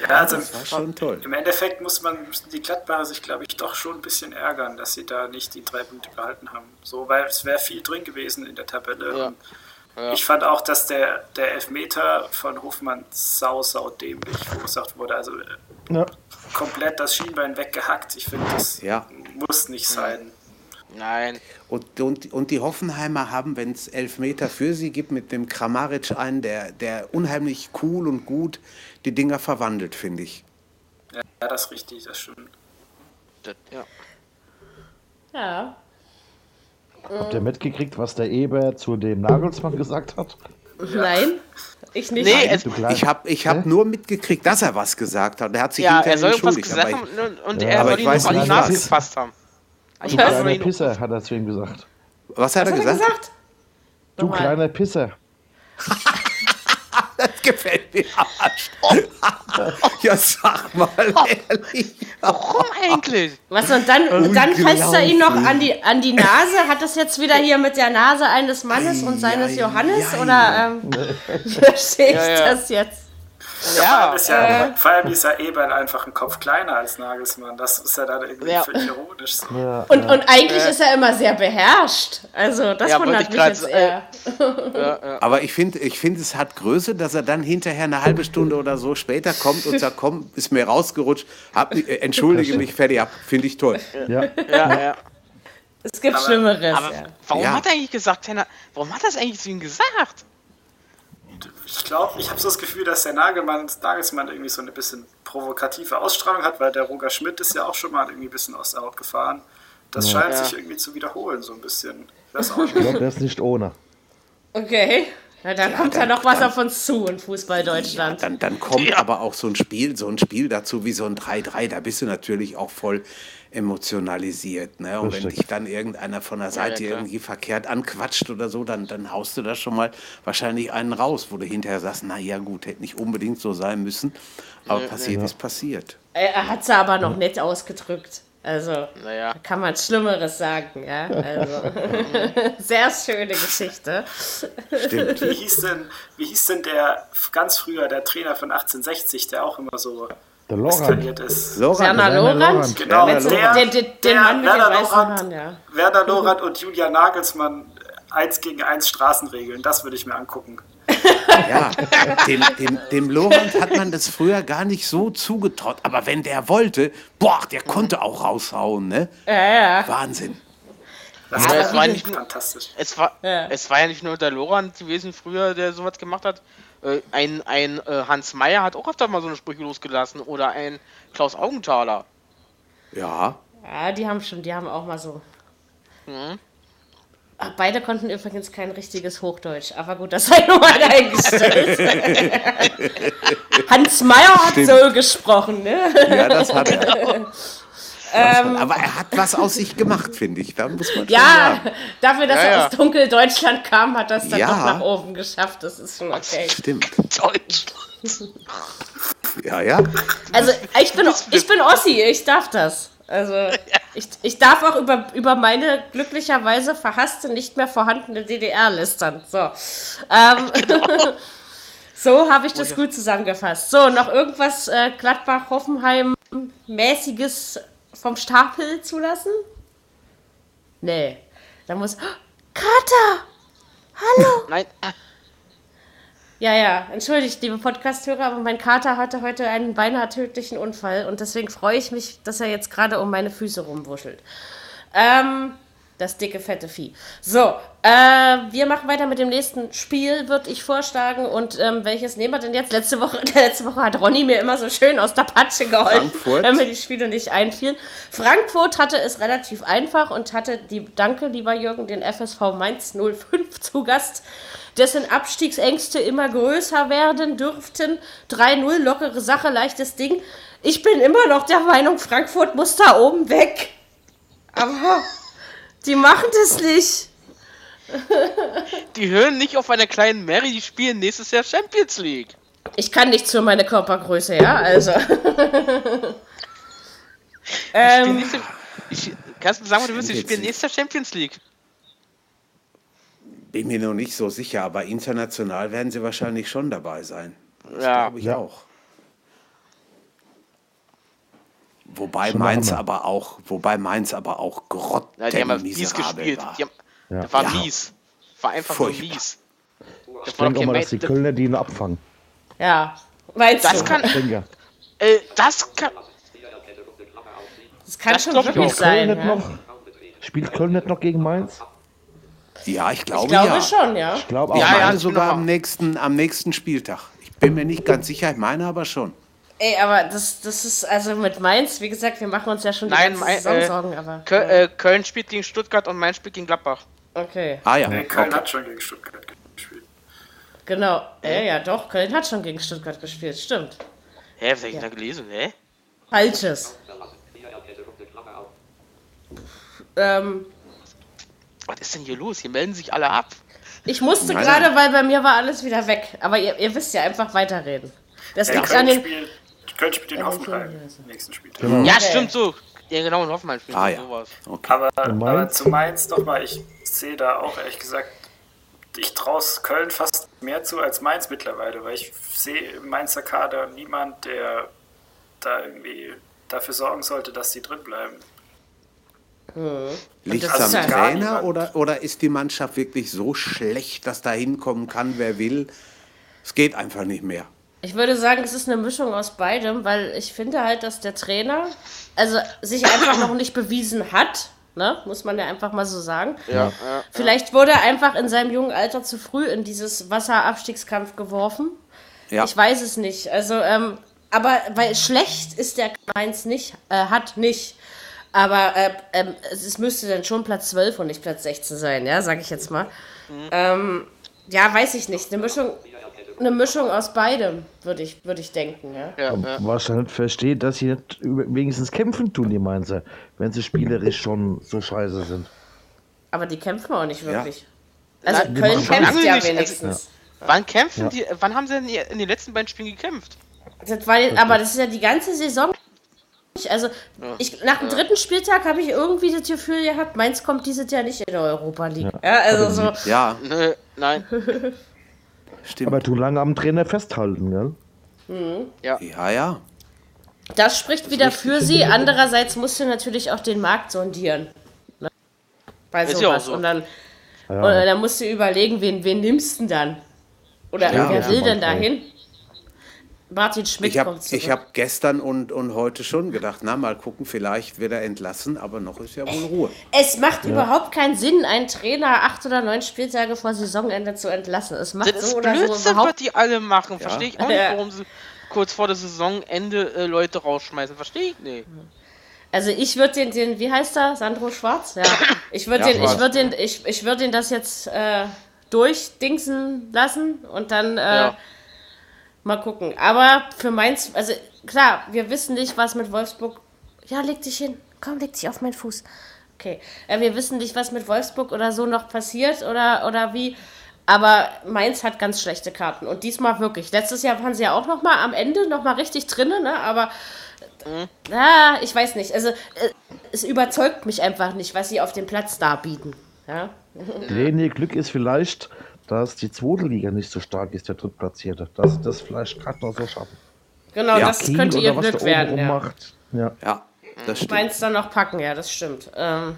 Ja, also das war schon toll. Im Endeffekt muss man, müssen die Gladbacher sich, glaube ich, doch schon ein bisschen ärgern, dass sie da nicht die drei Punkte behalten haben. So, weil es wäre viel drin gewesen in der Tabelle. Ja. Ja. Ich fand auch, dass der, der Elfmeter von Hofmann sau, sau dämlich verursacht wurde. Also äh, ja. komplett das Schienbein weggehackt. Ich finde, das muss nicht sein. Nein. Und, und, und die Hoffenheimer haben, wenn es Elfmeter für sie gibt, mit dem Kramaric einen, der, der unheimlich cool und gut die Dinger verwandelt, finde ich. Ja, das ist richtig, das stimmt. Das, ja. Ja. Habt ihr mitgekriegt, was der Eber zu dem Nagelsmann gesagt hat? Nein, ich nicht. Nee, es, ich habe ich hab nur mitgekriegt, dass er was gesagt hat. Er hat sich ja, er soll was gesagt haben und, ja, er soll ihn noch an die Nase gefasst haben. Du kleiner Pisser, hat er zu ihm gesagt. Was hat was er gesagt? Hat er gesagt? Du kleiner Pisser. das gefällt mir Arsch. ja, sag mal ehrlich. Warum eigentlich? Was, und dann, dann fasst er ihn noch an die, an die Nase? Hat das jetzt wieder hier mit der Nase eines Mannes und seines Johannes? Oder ähm, verstehe ich ja, ja. das jetzt? Ja, ist ja, äh, vor allem ist ja Eberl einfach ein Kopf kleiner als Nagelsmann. Das ist ja dann irgendwie ja. völlig ironisch. So. Ja, und, und eigentlich ist er immer sehr beherrscht. Also das wundert mich jetzt eher. Aber ich finde, ich find, es hat Größe, dass er dann hinterher eine halbe Stunde oder so später kommt und sagt, komm, ist mir rausgerutscht, hab, äh, entschuldige mich, fertig ab. Finde ich toll. Ja, ja, ja. Es gibt aber, Schlimmeres. Aber warum hat er eigentlich gesagt, warum hat er das eigentlich zu ihm gesagt? Ich glaube, ich habe so das Gefühl, dass der Nagelmann, Nagelsmann irgendwie so eine bisschen provokative Ausstrahlung hat, weil der Roger Schmidt ist ja auch schon mal irgendwie ein bisschen aus der Haut gefahren. Das ja. scheint ja. sich irgendwie zu wiederholen, so ein bisschen. Ich, ich glaube, der ist nicht ohne. Okay. Ja, dann ja, kommt dann, ja noch was dann, auf uns zu in Fußball Deutschland. Ja, dann, dann kommt aber auch so ein Spiel, so ein Spiel dazu wie so ein 3-3. Da bist du natürlich auch voll emotionalisiert. Ne? Und wenn dich dann irgendeiner von der Seite ja, irgendwie verkehrt anquatscht oder so, dann, dann haust du da schon mal wahrscheinlich einen raus, wo du hinterher sagst, na ja gut, hätte nicht unbedingt so sein müssen, aber ja, passiert ja. ist passiert. Er hat es aber noch nett ausgedrückt. Also naja. kann man Schlimmeres sagen, ja. Also, sehr schöne Geschichte. Stimmt. Wie hieß, denn, wie hieß denn der ganz früher, der Trainer von 1860, der auch immer so der Lorand. ist. Lorand, Werner Lorand. Genau, der, der, der, der Mann mit Werner den Haaren, ja. Werner Lorand und Julia Nagelsmann eins gegen eins Straßenregeln, das würde ich mir angucken. Ja, dem, dem, dem Lorand hat man das früher gar nicht so zugetraut. Aber wenn der wollte, boah, der konnte auch raushauen, ne? Ja, ja. Wahnsinn. Das ja, es war nicht fantastisch. Es war, ja. es war ja nicht nur der Lorand gewesen früher, der sowas gemacht hat. Äh, ein ein äh, Hans Meyer hat auch öfter mal so eine Sprüche losgelassen oder ein Klaus Augenthaler. Ja. Ja, die haben schon, die haben auch mal so. Mhm. Beide konnten übrigens kein richtiges Hochdeutsch, aber gut, das sei nur mal dahingestellt. Hans Meyer hat Stimmt. so gesprochen, ne? Ja, das hat er. Ähm, aber er hat was aus sich gemacht, finde ich. Da muss man ja, sagen. dafür, dass ja, er ja. aus Dunkeldeutschland kam, hat das dann ja. doch nach oben geschafft. Das ist schon okay. Stimmt. Deutschland. Ja, ja. Also ich bin, ich bin Ossi, ich darf das. Also ich, ich darf auch über, über meine glücklicherweise verhasste, nicht mehr vorhandene DDR lästern. So. Ähm, genau. so habe ich das oh, gut zusammengefasst. So, noch irgendwas äh, Gladbach-Hoffenheim-mäßiges vom Stapel zulassen? Nee. Da muss. Kater! Hallo! Nein. Ja, ja, entschuldigt, liebe Podcast-Hörer, aber mein Kater hatte heute einen beinahe tödlichen Unfall und deswegen freue ich mich, dass er jetzt gerade um meine Füße rumwuschelt. Ähm, das dicke, fette Vieh. So, äh, wir machen weiter mit dem nächsten Spiel, würde ich vorschlagen. Und ähm, welches nehmen wir denn jetzt? Letzte Woche, letzte Woche hat Ronny mir immer so schön aus der Patsche geholfen, Frankfurt. wenn mir die Spiele nicht einfielen. Frankfurt hatte es relativ einfach und hatte die, danke lieber Jürgen, den FSV Mainz 05 zu Gast, dessen Abstiegsängste immer größer werden dürften. 3-0, lockere Sache, leichtes Ding. Ich bin immer noch der Meinung, Frankfurt muss da oben weg. Aber die machen das nicht. Die hören nicht auf einer kleinen Mary, die spielen nächstes Jahr Champions League. Ich kann nichts für meine Körpergröße, ja, also. ähm, nächste, ich, kannst du sagen, du wirst spielen nächstes Jahr Champions League? Bin mir noch nicht so sicher, aber international werden sie wahrscheinlich schon dabei sein. Das ja. glaube ich ja. auch. Wobei Mainz aber auch, wobei Mainz aber auch grottenmiserabel ja, die haben mies gespielt. War. Die haben, ja. Das war ja. mies. War einfach Furchtbar. so mies. Das ich denke auch mal, dass die Kölner die ihn abfangen. Ja. Meinst das du? kann. Äh, das kann. Das kann das schon wirklich sein. Ja? Noch, spielt Köln nicht noch gegen Mainz? Ja, ich glaube, ich glaube ja. schon, ja. Ich glaube auch. Ja, ja, sogar am nächsten, am nächsten Spieltag. Ich bin mir nicht ganz sicher, ich meine aber schon. Ey, aber das, das ist also mit Mainz, wie gesagt, wir machen uns ja schon die Nein, ganze Saison äh, Sorgen, aber. Köln, ja. äh, Köln spielt gegen Stuttgart und Mainz spielt gegen Gladbach. Okay. Ah ja. Nee, Köln okay. hat schon gegen Stuttgart gespielt. Genau. Äh, ja, doch, Köln hat schon gegen Stuttgart gespielt, stimmt. Hä, was hab ich ja. da gelesen, hä? Falsches. Ähm. Was ist denn hier los? Hier melden sich alle ab. Ich musste gerade, weil bei mir war alles wieder weg. Aber ihr, ihr wisst ja einfach weiterreden. Das ja, liegt an den. Spielt, Köln spielt in Hoffenheim im nächsten Spiel. Genau. Ja, stimmt so. Ja, genau, in Hoffenheim spielt ah, ja. sowas. Okay. Aber, aber zu Mainz nochmal, ich sehe da auch ehrlich gesagt, ich traue Köln fast mehr zu als Mainz mittlerweile, weil ich sehe im Mainzer Kader niemand, der da irgendwie dafür sorgen sollte, dass sie drin bleiben. Mhm. Liegt es am Trainer oder, oder ist die Mannschaft wirklich so schlecht, dass da hinkommen kann, wer will? Es geht einfach nicht mehr. Ich würde sagen, es ist eine Mischung aus beidem, weil ich finde halt, dass der Trainer also sich einfach noch nicht bewiesen hat, ne? muss man ja einfach mal so sagen. Ja, ja, Vielleicht wurde er einfach in seinem jungen Alter zu früh in dieses Wasserabstiegskampf geworfen. Ja. Ich weiß es nicht. Also, ähm, aber weil schlecht ist der Mainz nicht, äh, hat nicht. Aber äh, äh, es müsste dann schon Platz 12 und nicht Platz 16 sein, ja, sage ich jetzt mal. Mhm. Ähm, ja, weiß ich nicht. Eine Mischung, eine Mischung aus beidem, würde ich, würd ich denken. Ja? Ja, ja. Was ich nicht verstehe, dass sie nicht wenigstens kämpfen tun, die meinen sie, wenn sie spielerisch schon so scheiße sind. Aber die kämpfen auch nicht wirklich. Ja. Also Na, Köln kämpft ja wenigstens. Also, wann kämpfen die, wann haben sie denn in den letzten beiden Spielen gekämpft? Das war, aber das ist ja die ganze Saison. Also ich, nach dem dritten Spieltag habe ich irgendwie das Gefühl gehabt, Mainz kommt dieses Jahr nicht in der Europa League. Ja, ja also so. Ja. Nö, nein. Stimmt. Aber du lange am Trainer festhalten, gell? Mhm. Ja. Ja, ja. Das spricht das wieder für sie. Andererseits musst du natürlich auch den Markt sondieren. Ne? Bei sowas. Ja so. Und dann, ja. und dann musst du überlegen, wen, wen nimmst du denn dann? Oder ja, wer will denn dahin? Martin Schmidt ich hab, kommt zurück. Ich habe gestern und, und heute schon gedacht, na, mal gucken, vielleicht wird er entlassen, aber noch ist ja wohl Ruhe. Es macht ja. überhaupt keinen Sinn, einen Trainer acht oder neun Spieltage vor Saisonende zu entlassen. Es macht das so oder Blödsinn, so überhaupt... was die alle machen. Ja. Verstehe ich auch nicht, warum sie kurz vor der Saisonende äh, Leute rausschmeißen. Verstehe ich nicht. Also ich würde den, den, wie heißt er? Sandro Schwarz? Ja. Ich würde ja, den, ich würde den, ich, ich würde den das jetzt äh, durchdingsen lassen und dann äh, ja Mal gucken. Aber für Mainz, also klar, wir wissen nicht, was mit Wolfsburg. Ja, leg dich hin. Komm, leg dich auf meinen Fuß. Okay. Ja, wir wissen nicht, was mit Wolfsburg oder so noch passiert oder, oder wie. Aber Mainz hat ganz schlechte Karten. Und diesmal wirklich. Letztes Jahr waren sie ja auch noch mal am Ende noch mal richtig drinnen, ne? Aber mhm. ja, ich weiß nicht. Also äh, es überzeugt mich einfach nicht, was sie auf dem Platz darbieten. Ja? Nee, Glück ist vielleicht, dass die zweite Liga nicht so stark ist, der Drittplatzierte. Dass das vielleicht gerade noch so schaffen. Genau, ja. das könnte ihr Glück werden. Ja. ja. ja, das stimmt. Meinst dann noch packen, ja, das stimmt. Ähm,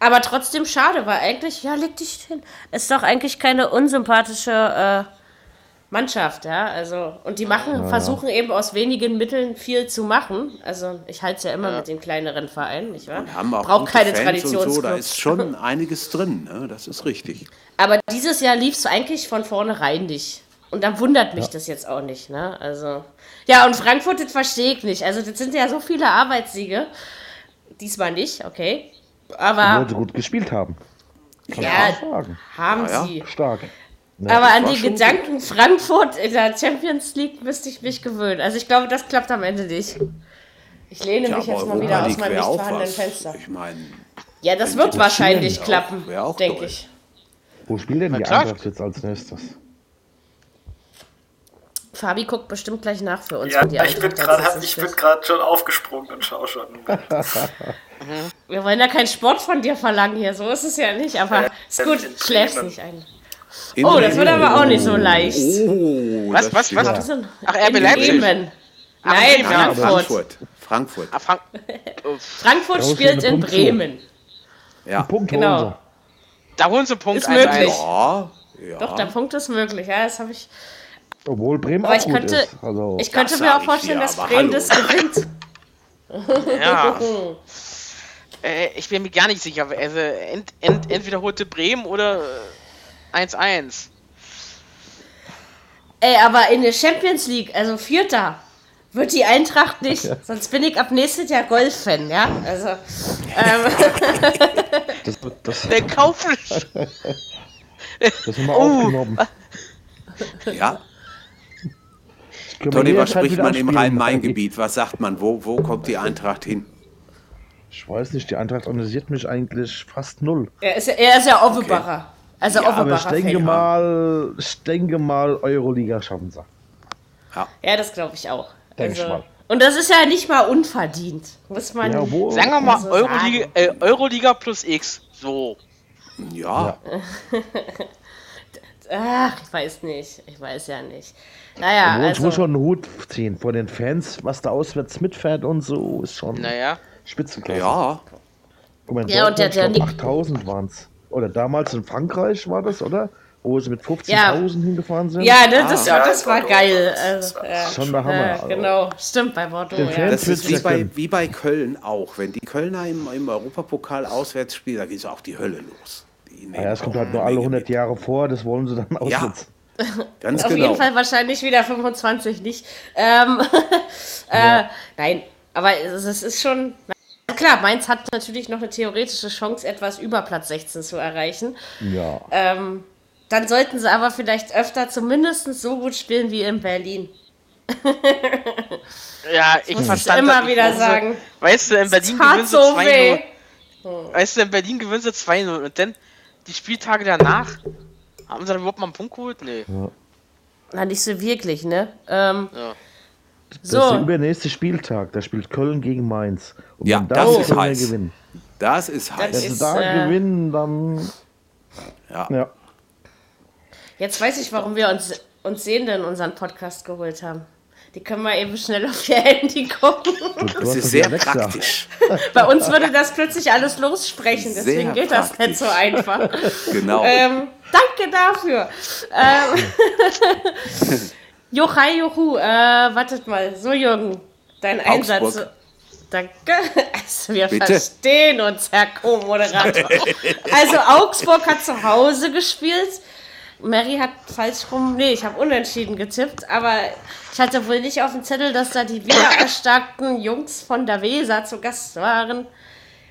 aber trotzdem schade, weil eigentlich, ja, leg dich hin. Ist doch eigentlich keine unsympathische äh, Mannschaft, ja. Also, und die machen, ja, versuchen eben aus wenigen Mitteln viel zu machen. Also, ich halte es ja immer ja. mit den kleineren Vereinen, nicht wahr? Und haben auch Braucht keine Tradition. So, da ist schon einiges drin, ne? das ist richtig. Aber dieses Jahr lief es eigentlich von vornherein nicht. Und dann wundert mich ja. das jetzt auch nicht, ne? Also. Ja, und Frankfurt, das verstehe ich nicht. Also, das sind ja so viele Arbeitssiege. Diesmal nicht, okay. Aber. Weil sie gut gespielt haben. Kann ja, haben ja, sie. Stark. Ja, Aber an die Gedanken Frankfurt in der Champions League müsste ich mich gewöhnen. Also ich glaube, das klappt am Ende nicht. Ich lehne ja, mich jetzt mal wieder aus meinem nicht vorhandenen Fenster. Ich meine, ja, das wird wahrscheinlich klappen, denke ich. Wo spielt denn die Eintracht jetzt als nächstes? Fabi guckt bestimmt gleich nach für uns. Ja, ich bin gerade schon aufgesprungen und schaue schon. Wir wollen ja keinen Sport von dir verlangen hier, so ist es ja nicht, aber ja, ist gut, schläfst nicht ein. In oh, das wird aber auch nicht so leicht. Oh, was, was, was? was? Ach, RB Leipzig. Nein, Frankfurt. Frankfurt. Frankfurt. Ah, Frank Frankfurt spielt in Bremen. Ja. Punkt genau. Da holen sie Punkt. Ist möglich. Ja, ja. Doch, der Punkt ist möglich. Ja, das habe ich. Obwohl Bremen Aber ich könnte, ist. Also ich könnte mir auch vorstellen, dass Bremen hallo. das gewinnt. Ja. äh, ich bin mir gar nicht sicher. Also ent, ent, entweder holte Bremen oder 1-1. Ey, aber in der Champions League, also Vierter, wird die Eintracht nicht. Ja. Sonst bin ich ab nächstes Jahr Golf-Fan, ja? Also. Ähm. Das, das, der Kauf. Das haben wir oh. aufgenommen. Ja. Tony, was spricht man im Rhein-Main-Gebiet? Was sagt man? Wo, wo kommt die Eintracht hin? Ich weiß nicht, die Eintracht organisiert mich eigentlich fast null. Er ist, er ist ja Offenbacher. Also ja, aber ich denke mal, ich denke mal, Euroliga schaffen sie. Ja, ja das glaube ich auch. Denke also, ich mal. Und das ist ja nicht mal unverdient, muss man. Ja, wo, sagen wir mal so Euroliga, äh, Euroliga plus X. So. Ja. Ach, ich weiß nicht. Ich weiß ja nicht. Naja, Obwohl, also, ich muss schon einen Hut ziehen vor den Fans, was da auswärts mitfährt und so, ist schon naja. Spitzenklasse. Ja. Guck mal, ja, und der, der 8000 waren es. Oder damals in Frankreich war das, oder? Wo sie mit 15.000 ja. hingefahren sind. Ja, ne, das, ah, das war geil. Also, ja. Schon der Hammer. Ja, genau, stimmt bei Bordeaux. Ja. Das ist wie bei, wie bei Köln auch. Wenn die Kölner im, im Europapokal auswärts spielen, da geht es auch die Hölle los. Die ja, es kommt halt nur alle 100 Jahre vor, das wollen sie dann ausnutzen. Ja. Ganz Auf genau. jeden Fall wahrscheinlich wieder 25 nicht. Ähm, äh, nein, aber es, es ist schon klar, Mainz hat natürlich noch eine theoretische Chance, etwas über Platz 16 zu erreichen. Ja. Ähm, Dann sollten sie aber vielleicht öfter zumindest so gut spielen wie in Berlin. ja, ich muss verstand immer wieder sagen. Weißt du, in Berlin gewinnen sie so 2-0. Weißt du, in Berlin gewinnen sie 2-0 und dann die Spieltage danach haben sie dann überhaupt mal einen Punkt geholt? Nee. Ja. Na, nicht so wirklich, ne? Ähm, ja. So. Das ist der übernächste Spieltag. Da spielt Köln gegen Mainz. Und ja, das oh. ist heiß. Gewinnen. Das ist heiß. Wenn sie da äh, gewinnen, dann. Ja. ja. Jetzt weiß ich, warum wir uns, uns Sehenden unseren Podcast geholt haben. Die können wir eben schnell auf ihr Handy gucken. Das ist sehr praktisch. Bei uns würde das plötzlich alles lossprechen, deswegen sehr geht praktisch. das nicht so einfach. Genau. Ähm, danke dafür. Ähm, Jochai Jochu, äh, wartet mal. So, Jürgen, dein Augsburg. Einsatz. Danke. Also wir Bitte? verstehen uns, Herr Co-Moderator. also Augsburg hat zu Hause gespielt. Mary hat falsch rum, nee, ich habe unentschieden getippt, aber ich hatte wohl nicht auf dem Zettel, dass da die wiedererstarkten Jungs von der Weser zu Gast waren.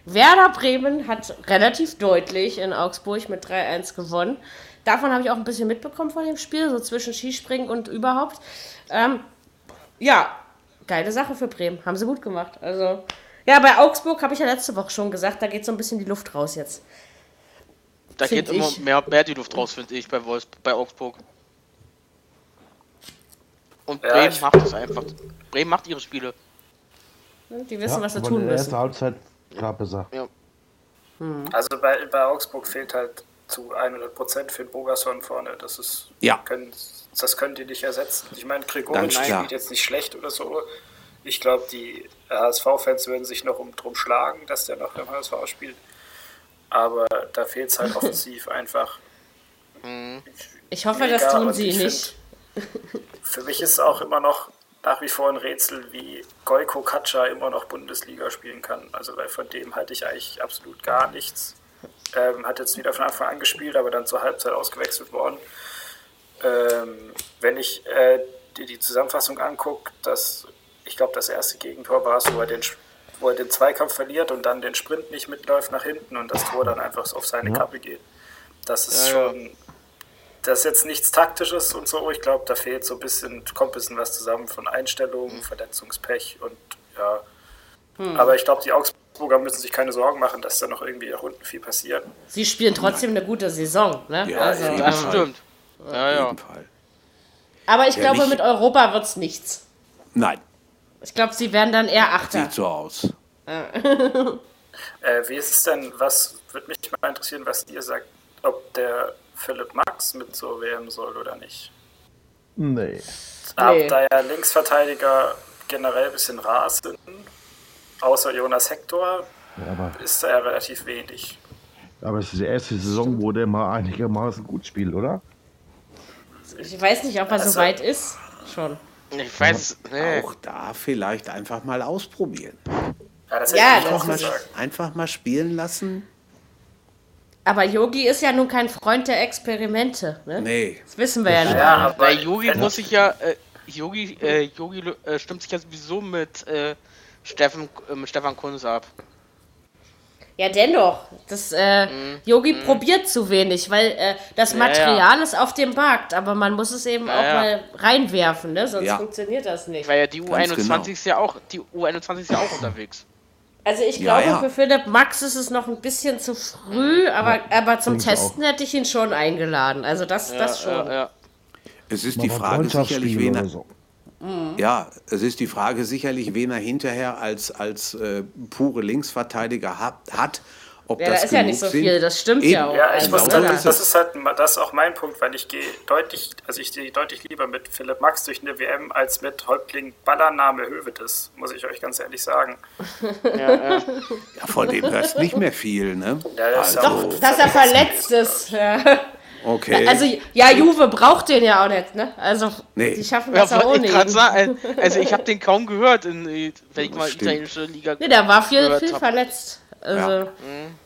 Werder Bremen hat relativ deutlich in Augsburg mit 3-1 gewonnen. Davon habe ich auch ein bisschen mitbekommen von dem Spiel, so zwischen Skispringen und überhaupt. Ähm, ja, geile Sache für Bremen. Haben sie gut gemacht. Also, ja, bei Augsburg habe ich ja letzte Woche schon gesagt, da geht so ein bisschen die Luft raus jetzt. Da geht immer mehr, mehr die Luft raus, finde ich, bei, Wolfs bei Augsburg. Und Bremen ja, macht es einfach. Bremen macht ihre Spiele. Die wissen, ja, was sie tun müssen. Erste Halbzeit klar besser. Ja. Hm. Also bei, bei Augsburg fehlt halt zu 100% für den Bogason vorne. Das ist, ja. können, das können die nicht ersetzen. Ich meine, Gregoritsch spielt jetzt nicht schlecht oder so. Ich glaube, die HSV-Fans würden sich noch um, drum schlagen, dass der noch im HSV spielt. Aber da fehlt es halt offensiv einfach. Mhm. Ich hoffe, Mega. das tun sie nicht. Find, für mich ist es auch immer noch nach wie vor ein Rätsel, wie Goiko Katscha immer noch Bundesliga spielen kann. Also weil von dem halte ich eigentlich absolut gar nichts. Ähm, hat jetzt wieder von Anfang an gespielt, aber dann zur Halbzeit ausgewechselt worden. Ähm, wenn ich äh, die, die Zusammenfassung angucke, dass ich glaube, das erste Gegentor war es, wo er, den, wo er den Zweikampf verliert und dann den Sprint nicht mitläuft nach hinten und das Tor dann einfach auf seine Kappe geht. Das ist ja, schon, ja. das ist jetzt nichts Taktisches und so. Ich glaube, da fehlt so ein bisschen, kommt ein bisschen was zusammen von Einstellungen, mhm. Verletzungspech und ja. Hm. Aber ich glaube, die Augsburg Augsburger müssen sich keine Sorgen machen, dass da noch irgendwie nach unten viel passiert. Sie spielen trotzdem eine gute Saison, ne? Ja, also, das stimmt. Ja, ja. Aber ich ja, glaube, nicht. mit Europa wird es nichts. Nein. Ich glaube, sie werden dann eher Achter. Sieht so aus. äh, wie ist es denn, was würde mich mal interessieren, was ihr sagt, ob der Philipp Max mit so werden soll oder nicht? Nee. Ab nee. da ja Linksverteidiger generell ein bisschen rar sind, außer Jonas Hector ja, ist da ja relativ wenig. Aber es ist die erste Saison, wo der mal einigermaßen gut spielt, oder? Ich weiß nicht, ob er also, so weit ist. Schon. Ich weiß nee. Auch da vielleicht einfach mal ausprobieren. Ja, das ja, einfach, mal, einfach mal spielen lassen. Aber Yogi ist ja nun kein Freund der Experimente. Ne? Nee. Das wissen wir ja nicht. Ja, aber Yogi muss sich ja. Äh, Yogi, äh, Yogi äh, stimmt sich ja sowieso mit äh, Steffen, äh, Stefan Kunz ab. Ja, dennoch. Das äh, mhm. Yogi mhm. probiert zu wenig, weil äh, das Material ja, ja. ist auf dem Markt, aber man muss es eben ja, auch mal reinwerfen, ne? sonst funktioniert das nicht. Weil ja die U21 genau. ist ja auch, die U21 ist ja auch unterwegs. Also ich glaube, für Philipp Max ist es noch ein bisschen zu früh, aber, aber zum Testen hätte ich ihn schon eingeladen. Also das, das schon. Es ist die Frage sicherlich, wen er, so. Mhm. Ja, es ist die Frage sicherlich, wen er hinterher als, als äh, pure Linksverteidiger hat. hat ob ja, das da ist ja nicht so sind. viel, das stimmt Eben. ja auch. Ja, ich also, muss, das, das ist halt das ist auch mein Punkt, weil ich gehe deutlich, also ich gehe deutlich lieber mit Philipp Max durch eine WM als mit Häuptling Ballername Hövedes, muss ich euch ganz ehrlich sagen. ja, ja. ja, von dem hörst nicht mehr viel, ne? Ja, das also, Doch, dass er verletzt ist. Ja. Okay. Also, ja, Juve braucht den ja auch nicht, ne? Also, nee. die schaffen das ja, auch ohne ihn. Sagen, also, ich habe den kaum gehört, in, wenn ich mal Stimmt. italienische Liga Nee, der war viel, viel verletzt. Also, ja.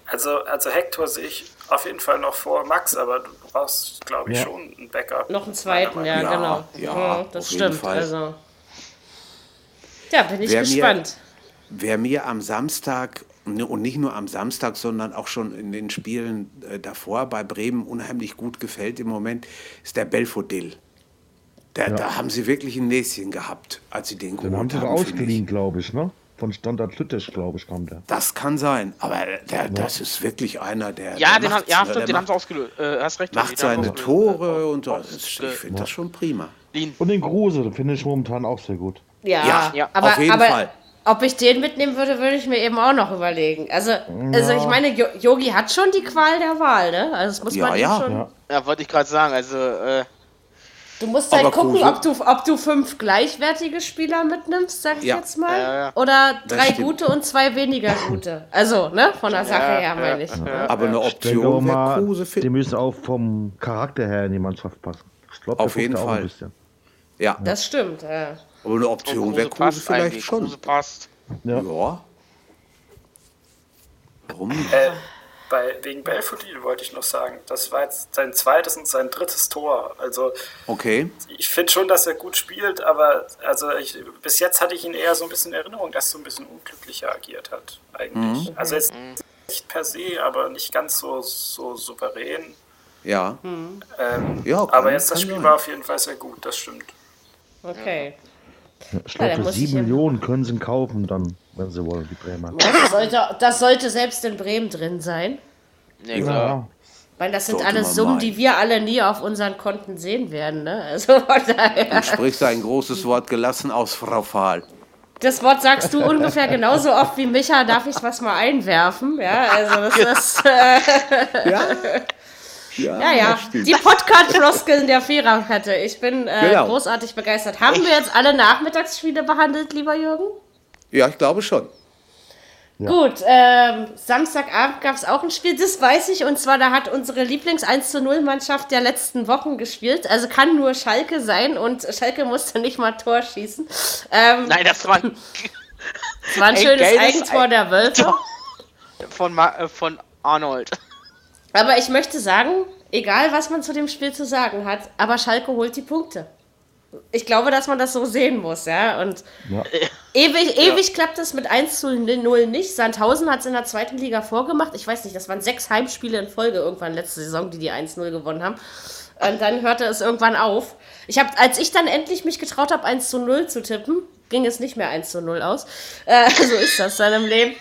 also, also Hector sehe ich auf jeden Fall noch vor Max, aber du brauchst, glaube ich, ja. schon einen Backup. Noch einen zweiten, ja, ja, genau. Ja, mhm, das stimmt. Also. Ja, bin ich wer gespannt. Mir, wer mir am Samstag und nicht nur am Samstag, sondern auch schon in den Spielen äh, davor bei Bremen unheimlich gut gefällt im Moment, ist der Belfodil. Der, ja. Da haben sie wirklich ein Näschen gehabt, als sie den, geholt haben. Den haben sie ausgeliehen, glaube ich, ne? Von Standard Lüttich, glaube ich, kam der. Das kann sein, aber der, ja. das ist wirklich einer, der. Ja, der den haben, ja stimmt, den haben sie ausgelöst. Äh, hast recht. Macht seine Tore und so. Ich finde das schon prima. Und den Kruse, finde ich momentan auch sehr gut. Ja, ja, aber, auf jeden aber, Fall. Ob ich den mitnehmen würde, würde ich mir eben auch noch überlegen. Also, ja. also ich meine, Yogi hat schon die Qual der Wahl, ne? Also das muss ja, man ja. schon. Ja, ja wollte ich gerade sagen. Also, äh, Du musst halt gucken, ob du, ob du fünf gleichwertige Spieler mitnimmst, sag ich ja. jetzt mal. Ja, ja. Oder drei gute und zwei weniger gute. Also, ne, von der Sache her meine ich. Aber eine Option wäre Kruse Die müssen auch vom Charakter her in die Mannschaft passen. Ich glaube, auf jeden Fall. Ja. Das stimmt. Ja. Aber eine Option wäre Kruse vielleicht schon. Kruse passt. Ja. ja. Warum? Äh, bei, wegen Belfodil wollte ich noch sagen, das war jetzt sein zweites und sein drittes Tor. Also okay. ich finde schon, dass er gut spielt, aber also ich, bis jetzt hatte ich ihn eher so ein bisschen in Erinnerung, dass er so ein bisschen unglücklicher agiert hat, eigentlich. Mhm. Also jetzt nicht per se, aber nicht ganz so, so souverän. Ja. Mhm. Ähm, ja aber jetzt das Spiel war auf jeden Fall sehr gut, das stimmt. Okay. Ich glaube, ja, für sieben Millionen können sie ihn kaufen, dann, wenn sie wollen, die Bremer. Das sollte, das sollte selbst in Bremen drin sein. Nee, klar. Weil das sind alles Summen, meinen. die wir alle nie auf unseren Konten sehen werden. Ne? Also von daher. Du sprichst ein großes Wort gelassen aus, Frau Fahl. Das Wort sagst du ungefähr genauso oft wie Micha. Darf ich was mal einwerfen? Ja, also das ist. Äh ja. Ja, ja, ja. die Podcast-Floskeln der Viererkette. Ich bin äh, genau. großartig begeistert. Haben wir jetzt alle Nachmittagsspiele behandelt, lieber Jürgen? Ja, ich glaube schon. Ja. Gut, ähm, Samstagabend gab es auch ein Spiel, das weiß ich, und zwar da hat unsere Lieblings-1 zu 0 Mannschaft der letzten Wochen gespielt. Also kann nur Schalke sein und Schalke musste nicht mal Tor schießen. Ähm, Nein, das war ein, das war ein schönes Eigentor der Wölfe. Von, äh, von Arnold. Aber ich möchte sagen, egal was man zu dem Spiel zu sagen hat, aber Schalke holt die Punkte. Ich glaube, dass man das so sehen muss, ja. Und ja. ewig, ewig ja. klappt es mit 1 zu 0 nicht. Sandhausen hat es in der zweiten Liga vorgemacht. Ich weiß nicht, das waren sechs Heimspiele in Folge irgendwann letzte Saison, die die 1-0 gewonnen haben. Und dann hörte es irgendwann auf. Ich hab, als ich dann endlich mich getraut habe, 1 zu 0 zu tippen, ging es nicht mehr 1 zu 0 aus. Äh, so ist das dann im Leben.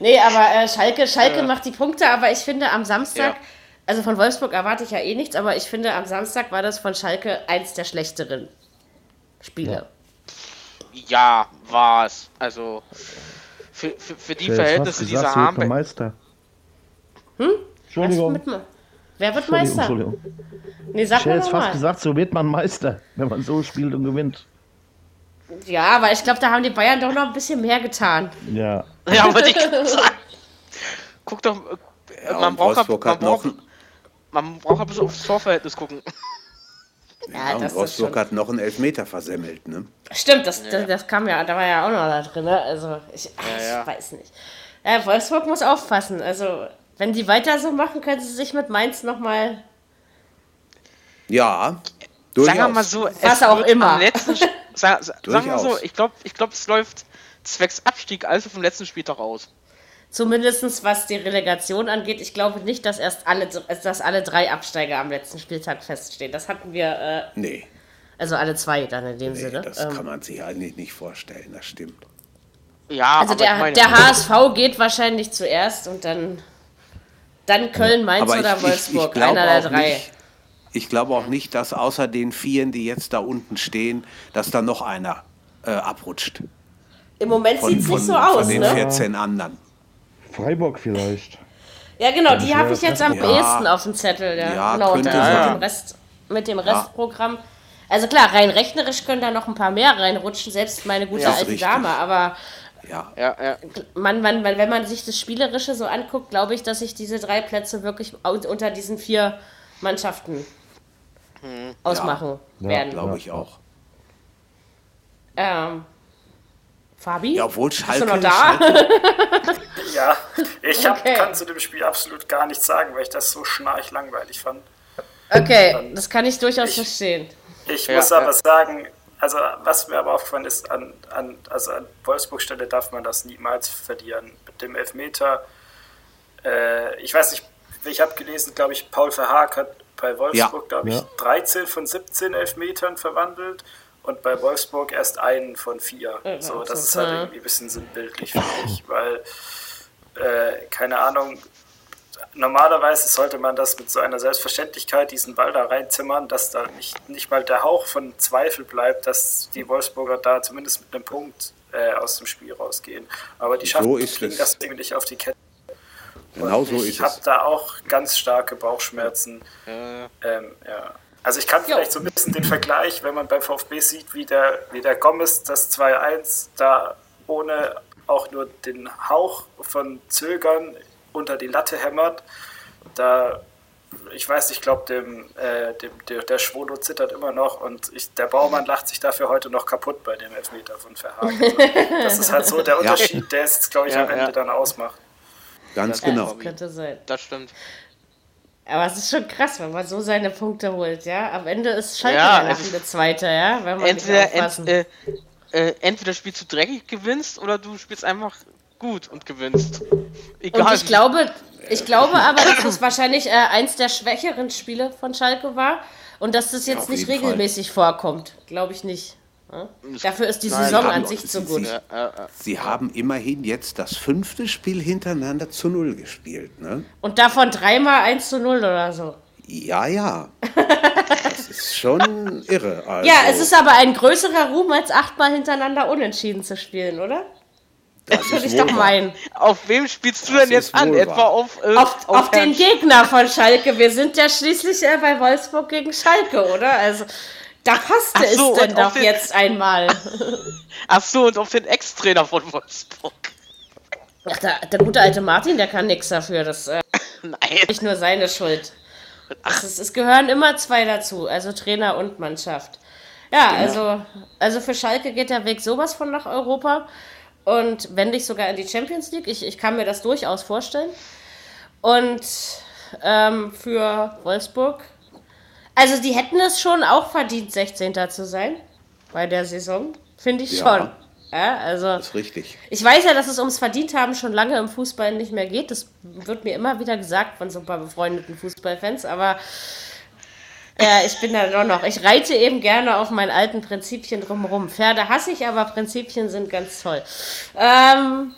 Nee, aber äh, Schalke, Schalke äh. macht die Punkte, aber ich finde am Samstag, ja. also von Wolfsburg erwarte ich ja eh nichts, aber ich finde am Samstag war das von Schalke eins der schlechteren Spiele. Ja, ja war es. Also für, für, für die Verhältnisse, die sie haben. Meister. Hm? Entschuldigung. Wer wird Meister? Entschuldigung. Nee, sag ich hätte jetzt fast gesagt, so wird man Meister, wenn man so spielt und gewinnt. Ja, aber ich glaube, da haben die Bayern doch noch ein bisschen mehr getan. Ja. Ja, aber die sagen. Guck doch, ja, man, braucht man, braucht, man braucht ein bisschen aufs Torverhältnis gucken. Ja, ja und Wolfsburg hat noch einen Elfmeter versemmelt, ne? Stimmt, das, ja. das, das, kam ja, da war ja auch noch da drin, ne? Also, ich, ach, ja, ich weiß nicht. Ja, Wolfsburg muss aufpassen. Also, wenn die weiter so machen, können sie sich mit Mainz nochmal. Ja, durchaus. Sagen wir mal so, was auch immer. Letzten, sag, sagen wir so, ich glaube, ich glaub, es läuft zwecks Abstieg also vom letzten Spieltag aus. Zumindest was die Relegation angeht. Ich glaube nicht, dass erst alle, dass alle drei Absteiger am letzten Spieltag feststehen. Das hatten wir. Äh, nee. Also alle zwei dann in dem nee, Sinne. Das ähm, kann man sich eigentlich nicht vorstellen, das stimmt. Ja, also der, meine, der HSV geht wahrscheinlich zuerst und dann, dann Köln, Mainz oder ich, Wolfsburg. Ich, ich einer der drei. Nicht, ich glaube auch nicht, dass außer den Vieren, die jetzt da unten stehen, dass da noch einer äh, abrutscht. Im Moment sieht es nicht so aus, Von den ne? 14 anderen. Freiburg vielleicht. Ja, genau, die habe ich jetzt am ja. ehesten auf dem Zettel. Ja, ja genau, könnte da, mit dem, Rest, mit dem Restprogramm. Also klar, rein rechnerisch können da noch ein paar mehr reinrutschen, selbst meine gute ja, alte Dame, aber ja. Ja, ja. Man, man, wenn man sich das Spielerische so anguckt, glaube ich, dass sich diese drei Plätze wirklich unter diesen vier Mannschaften hm. ausmachen ja. werden. glaube ich auch. Ähm, Fabi? Ja, obwohl Schalke... Bist du noch da? Schalke, ja, ich hab, okay. kann zu dem Spiel absolut gar nichts sagen, weil ich das so schnarch langweilig fand. Okay, Dann, das kann ich durchaus ich, verstehen. Ich ja, muss aber ja. sagen, also was mir aber aufgefallen ist, an, an, also an Wolfsburg Stelle darf man das niemals verlieren. Mit dem Elfmeter, äh, ich weiß nicht, ich habe gelesen, glaube ich, Paul Verhaag hat bei Wolfsburg, ja. glaube ich, ja. 13 von 17 Elfmetern verwandelt und bei Wolfsburg erst einen von vier. Ja, so, das ist halt irgendwie ein bisschen sinnbildlich für mich, weil, äh, keine Ahnung, normalerweise sollte man das mit so einer Selbstverständlichkeit, diesen Ball da reinzimmern, dass da nicht, nicht mal der Hauch von Zweifel bleibt, dass die Wolfsburger da zumindest mit einem Punkt äh, aus dem Spiel rausgehen. Aber die schaffen so das irgendwie auf die Kette. Genau so ist es. Ich habe da auch ganz starke Bauchschmerzen. Äh. Ähm, ja. Also ich kann vielleicht so ein bisschen den Vergleich, wenn man beim VfB sieht, wie der, wie der Gomez das 2-1 da ohne auch nur den Hauch von Zögern unter die Latte hämmert, da ich weiß, ich glaube, dem, äh, dem, der, der Schwolo zittert immer noch und ich, der Baumann lacht sich dafür heute noch kaputt bei dem Elfmeter von Verhagen. Also, das ist halt so der Unterschied, ja. der es, glaube ich, ja, am Ende ja. dann ausmacht. Ganz genau. Das könnte sein. Das stimmt. Aber es ist schon krass, wenn man so seine Punkte holt, ja. Am Ende ist Schalke ja, der also Zweite, ja. Wenn man entweder, ent, äh, äh, entweder spielst du dreckig, gewinnst, oder du spielst einfach gut und gewinnst. Egal. Und ich glaube, ich glaube aber, dass das wahrscheinlich äh, eins der schwächeren Spiele von Schalke war und dass das jetzt ja, nicht regelmäßig Fall. vorkommt. Glaube ich nicht. Ja? Dafür ist die Nein, Saison an sich zu gut. Sie, sie, haben immerhin jetzt das fünfte Spiel hintereinander zu Null gespielt. Ne? Und davon dreimal 1 zu 0 oder so. Ja, ja. Das ist schon irre. Also. Ja, es ist aber ein größerer Ruhm, als achtmal hintereinander unentschieden zu spielen, oder? Das würde ich doch meinen. Auf wem spielst du das denn jetzt an? Etwa auf, äh, auf, auf, auf den Gegner von Schalke. Wir sind ja schließlich äh, bei Wolfsburg gegen Schalke, oder? Also, da passte so, es denn doch den... jetzt einmal. Ach so, und auf den Ex-Trainer von Wolfsburg. Ach, der, der, gute alte Martin, der kann nichts dafür. Das äh, Nein. nicht nur seine Schuld. Ach, es, es, gehören immer zwei dazu, also Trainer und Mannschaft. Ja, genau. also, also für Schalke geht der Weg sowas von nach Europa und wenn nicht sogar in die Champions League. Ich, ich kann mir das durchaus vorstellen. Und ähm, für Wolfsburg, also die hätten es schon auch verdient, 16. zu sein bei der Saison, finde ich ja. schon. Ja, also, das ist richtig. Ich weiß ja, dass es ums Verdienthaben schon lange im Fußball nicht mehr geht. Das wird mir immer wieder gesagt von so ein paar befreundeten Fußballfans, aber ja, ich bin da doch noch. Ich reite eben gerne auf meinen alten Prinzipien drumherum. Pferde hasse ich, aber Prinzipien sind ganz toll. Ähm,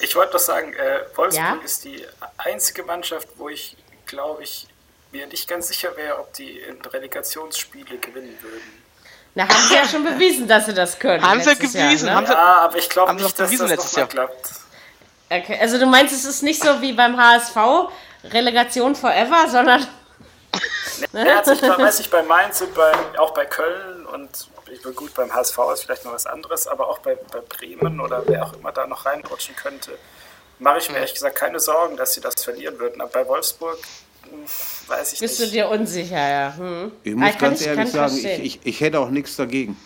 ich wollte doch sagen, äh, Wolfsburg ja? ist die einzige Mannschaft, wo ich, glaube ich, mir nicht ganz sicher wäre, ob die in Relegationsspiele gewinnen würden. Na, haben sie ja schon bewiesen, dass sie das können. Haben sie bewiesen. Jahr, ne? ja, aber ich glaube nicht, dass das nochmal Jahr. klappt. Okay, also du meinst, es ist nicht so wie beim HSV, Relegation forever, sondern? Ja, also ich weiß nicht, bei Mainz und bei, auch bei Köln und ich bin gut, beim HSV ist vielleicht noch was anderes, aber auch bei, bei Bremen oder wer auch immer da noch reinrutschen könnte, mache ich mir ehrlich gesagt keine Sorgen, dass sie das verlieren würden. Aber bei Wolfsburg hm, weiß ich Bist nicht. du dir unsicher, ja. Hm. Ich muss ah, ganz ich, ehrlich sagen, ich, ich, ich hätte auch nichts dagegen.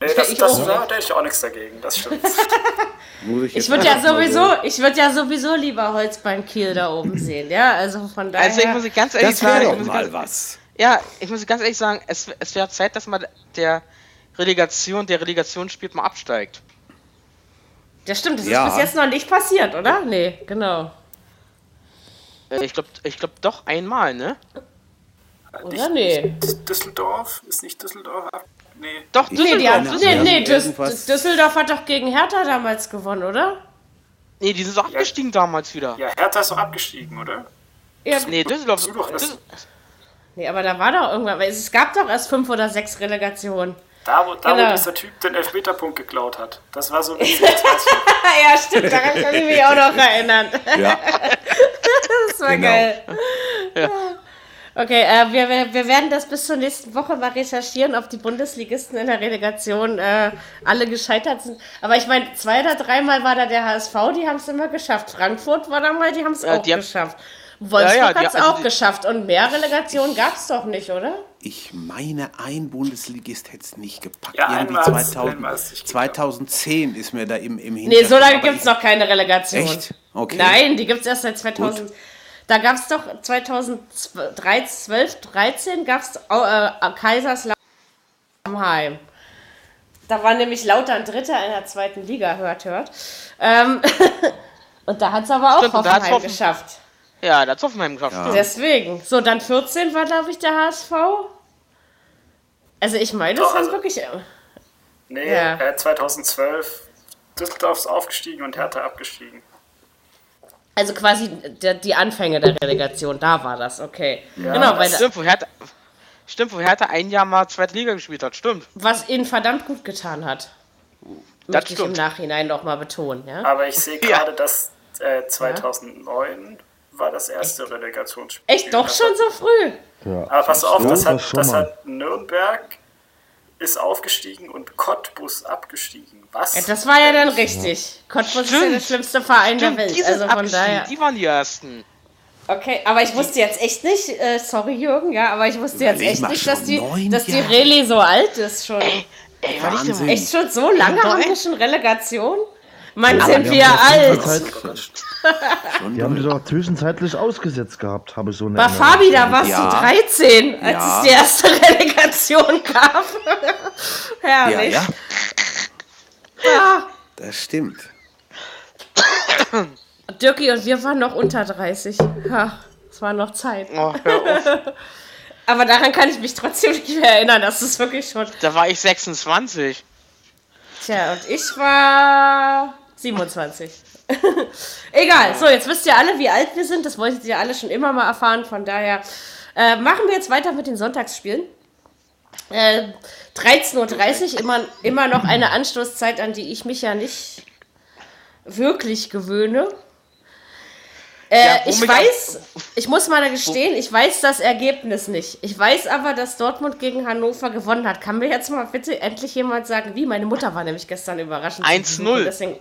Nee, das, ich das, da hätte ich auch nichts dagegen, das stimmt. ich, ich würde ja sowieso, ich würde ja sowieso lieber Holzbein Kiel da oben sehen, ja, also von daher. Also ich muss ganz ehrlich das sagen, doch mal was. Ja, ich muss ganz ehrlich sagen, es, es wäre Zeit, dass man der Relegation, der Relegation spielt, mal absteigt. Das stimmt, das ja. ist bis jetzt noch nicht passiert, oder? Nee, genau. Äh, ich glaube, ich glaub doch einmal, ne? Oder nee? Düsseldorf? Ist nicht Düsseldorf ab? Nee. Doch, Düsseldorf. Nee, nee, nee Düsseldorf hat doch gegen Hertha damals gewonnen, oder? Nee, die sind so abgestiegen ja. damals wieder. Ja, Hertha ist doch abgestiegen, oder? Ja, nee, Düsseldorf. Düsseldorf ist, nee, aber da war doch irgendwann, weil es gab doch erst fünf oder sechs Relegationen. Da, wo, da genau. wo dieser Typ den Elfmeterpunkt geklaut hat. Das war so witzig. ja, stimmt, daran kann ich mich auch noch erinnern. Ja. war genau. geil. Ja. Okay, äh, wir, wir werden das bis zur nächsten Woche mal recherchieren, ob die Bundesligisten in der Relegation äh, alle gescheitert sind. Aber ich meine, zwei oder dreimal war da der HSV, die haben es immer geschafft. Frankfurt war da mal, die haben es auch geschafft. Wolfsburg ja, ja, hat es also auch geschafft. Und mehr Relegationen gab es doch nicht, oder? Ich meine, ein Bundesligist hätte es nicht gepackt. Ja, Irgendwie 2000, 2010 ist mir da im, im Hintergrund. Nee, so lange gibt es noch keine Relegation. Echt? Okay. Nein, die gibt es erst seit 2000. Gut. Da gab es doch 2012, 13 gab es äh, Kaiserslautern. Da war nämlich lauter ein Dritter in der zweiten Liga, hört, hört. Ähm, und da hat es aber auch Stimmt, Hoffenheim Hoffen geschafft. Ja, da hat Hoffenheim geschafft. Ja. Deswegen. So, dann 14 war, glaube ich, der HSV. Also ich meine, das ist also, wirklich... Äh, nee, ja. äh, 2012 Düsseldorf ist aufgestiegen und Hertha abgestiegen. Also quasi der, die Anfänge der Relegation, da war das, okay. Ja, genau, weil stimmt, wo Hertha, stimmt, wo Hertha ein Jahr mal zweite Liga gespielt hat, stimmt. Was ihnen verdammt gut getan hat. Das Möchte stimmt. ich im Nachhinein nochmal betonen, ja. Aber ich sehe gerade, ja. dass äh, 2009 war das erste Echt? Relegationsspiel. Echt, doch schon so früh? Ja. Aber pass auf, das hat, das hat Nürnberg ist aufgestiegen und Cottbus abgestiegen. Was? Ja, das war ja dann richtig. Cottbus Stimmt. ist ja der schlimmste Verein Stimmt, der Welt. Also von daher. Die waren die ersten. Okay, aber ich wusste jetzt echt nicht, äh, sorry Jürgen, ja, aber ich wusste jetzt echt nicht, dass die, dass die Rallye so alt ist schon. Ey, ey echt schon so lange haben wir schon Relegation? Mann, ja, sind wir alt. die haben die doch zwischenzeitlich ausgesetzt gehabt, habe ich so eine War Fabi, da warst ja. du 13, als ja. es die erste Relegation gab. Herrlich. Ja, ja. ja. Das stimmt. Dirki und wir waren noch unter 30. Ja, es war noch Zeit. Oh, Aber daran kann ich mich trotzdem nicht mehr erinnern, dass es wirklich schon. Da war ich 26. Tja, und ich war 27. Egal, so, jetzt wisst ihr alle, wie alt wir sind. Das wolltet ihr alle schon immer mal erfahren. Von daher äh, machen wir jetzt weiter mit den Sonntagsspielen. Äh, 13.30 Uhr, immer, immer noch eine Anstoßzeit, an die ich mich ja nicht wirklich gewöhne. Äh, ja, ich weiß, ich muss mal gestehen, ich weiß das Ergebnis nicht. Ich weiß aber, dass Dortmund gegen Hannover gewonnen hat. Kann mir jetzt mal bitte endlich jemand sagen, wie? Meine Mutter war nämlich gestern überraschend. 1-0.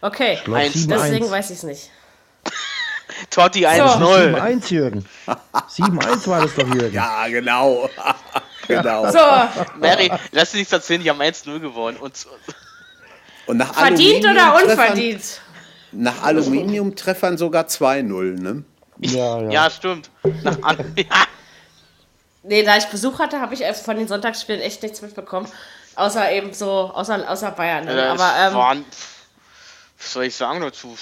Okay, deswegen weiß ich es nicht. Totti 1-0. So. 7-1, Jürgen. 7-1 war das doch, Jürgen. Ja, genau. genau. So. Mary, lass dich nicht erzählen, die haben 1-0 gewonnen. Und, und nach Verdient oder unverdient? Nach Aluminiumtreffern sogar 2-0, ne? Ja, ja. ja, stimmt. Nach ja. Nee, da ich Besuch hatte, habe ich von den Sonntagsspielen echt nichts mitbekommen. Außer eben so, außer, außer Bayern. Ne? Ja, Aber ähm, waren, was soll ich sagen dazu?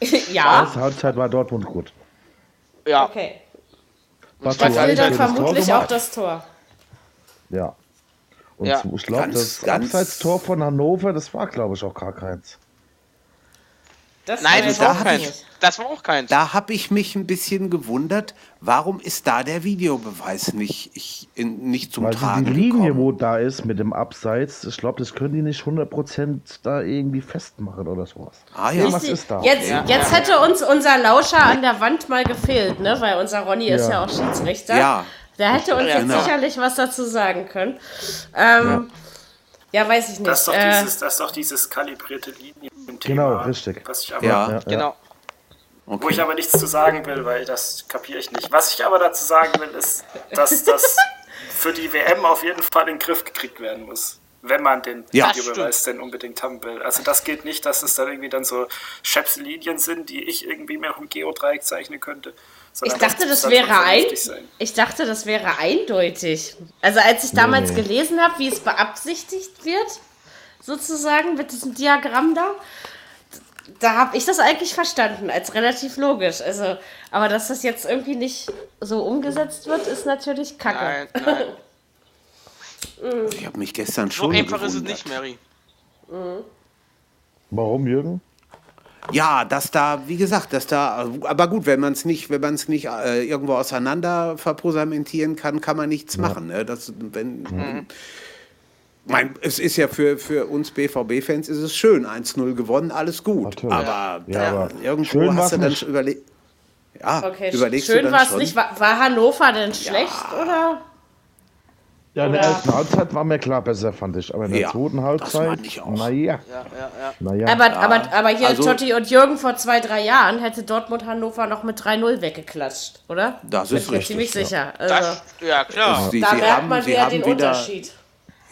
ja. Die Halbzeit war Dortmund gut. Ja. Okay. Was dann vermutlich auch das Tor. Ja. Und ja. ich glaube, das Abseits-Tor von Hannover, das war, glaube ich, auch gar keins. Das Nein, das war, auch keins. das war auch keins. Da habe ich mich ein bisschen gewundert, warum ist da der Videobeweis nicht, ich, in, nicht zum Weil Tragen die Linie, gekommen? wo da ist mit dem Abseits, ich glaube, das können die nicht 100% da irgendwie festmachen oder sowas. Ah ja. Was ist da? Jetzt, ja. jetzt hätte uns unser Lauscher an der Wand mal gefehlt, ne? weil unser Ronny ja. ist ja auch Schiedsrichter. Ja. Der hätte uns jetzt genau. sicherlich was dazu sagen können. Ähm, ja. weiß ich nicht. Das ist doch, äh, dieses, das ist doch dieses kalibrierte Linie im Thema. Genau, richtig. Was ich aber, ja, ja, genau. Okay. Wo ich aber nichts zu sagen will, weil das kapiere ich nicht. Was ich aber dazu sagen will, ist, dass das für die WM auf jeden Fall in den Griff gekriegt werden muss. Wenn man den ja, Videobeweis denn unbedingt haben will. Also das geht nicht, dass es dann irgendwie dann so Schäpselinien sind, die ich irgendwie mehr im Geodreieck zeichnen könnte. Ich dachte, das, das wäre ein, ich dachte, das wäre eindeutig. Also als ich damals nee. gelesen habe, wie es beabsichtigt wird, sozusagen mit diesem Diagramm da, da habe ich das eigentlich verstanden als relativ logisch. Also, aber dass das jetzt irgendwie nicht so umgesetzt wird, ist natürlich kacke. Nein, nein. ich habe mich gestern schon. So einfach gewundert. ist es nicht, Mary. Mhm. Warum, Jürgen? Ja, dass da, wie gesagt, dass da, aber gut, wenn man es nicht, wenn man es nicht äh, irgendwo auseinander verposamentieren kann, kann man nichts ja. machen. Ne? Das, wenn, mhm. Mein, es ist ja für, für uns BVB-Fans ist es schön, 1-0 gewonnen, alles gut. Natürlich. Aber, ja, aber irgendwo hast du dann überlegt. Ja, okay, überlegst schön war es nicht. War, war, Hannover denn schlecht, ja. oder? Ja, in der ersten Halbzeit war mir klar besser, fand ich. Aber in der ja, zweiten Halbzeit, naja. Ja, ja, ja. Naja. Aber, aber, aber hier also, Totti und Jürgen vor zwei, drei Jahren hätte Dortmund Hannover noch mit 3-0 weggeklatscht, oder? Das ist richtig. Bin ich ziemlich sicher. Also, das, ja, klar. Sie, da merkt man wieder den wieder, Unterschied.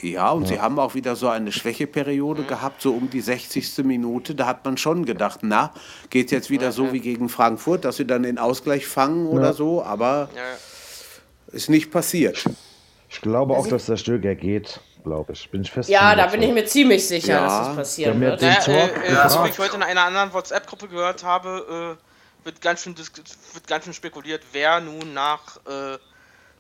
Ja, und ja. sie haben auch wieder so eine Schwächeperiode mhm. gehabt, so um die 60. Minute. Da hat man schon gedacht, na, geht jetzt wieder so wie gegen Frankfurt, dass sie dann den Ausgleich fangen oder so, aber ist nicht passiert. Ich glaube auch, dass der Stöger geht. glaube ich. Bin ich fest. Ja, da bin ich mir ziemlich sicher, ja. dass das passieren wird. Ja, äh, äh, so wie ich heute in einer anderen WhatsApp-Gruppe gehört habe, äh, wird, ganz schön wird ganz schön spekuliert, wer nun nach äh,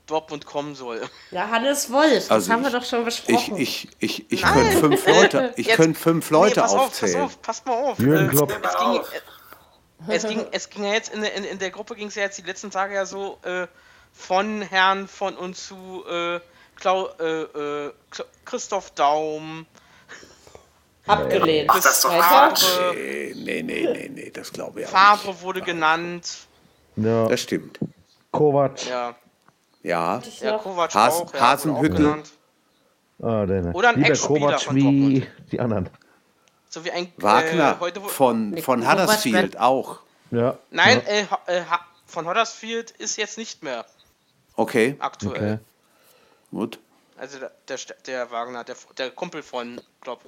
Dortmund kommen soll. Ja, Hannes Wolf, das also haben ich, wir doch schon besprochen. Ich, ich, ich, ich könnte fünf Leute, ich könnte fünf Leute nee, pass aufzählen. Auf, pass auf, passt mal auf. Jürgen Klopp. Es ging, es ging, es ging ja jetzt in, in, in der Gruppe ging es ja jetzt die letzten Tage ja so äh, von Herrn von uns zu äh, Klau, äh, äh Christoph Daum. Abgelehnt. Ach, das ist doch hart. Nee, nee, nee, nee, das glaube ich auch Favre nicht. wurde genannt. Ja. Das stimmt. Kovac. Ja. Ja. ja Kovac Has auch, Hasenhüttel. Ah, der, Oder ein Ex-Spieler wie die anderen. So wie ein Wagner äh, heute, von, von Huddersfield auch. Ja. Nein, ja. Äh, äh, von Huddersfield ist jetzt nicht mehr. Okay. Aktuell. Okay. Gut. Also der, der, der Wagner, der, der Kumpel von Klopp.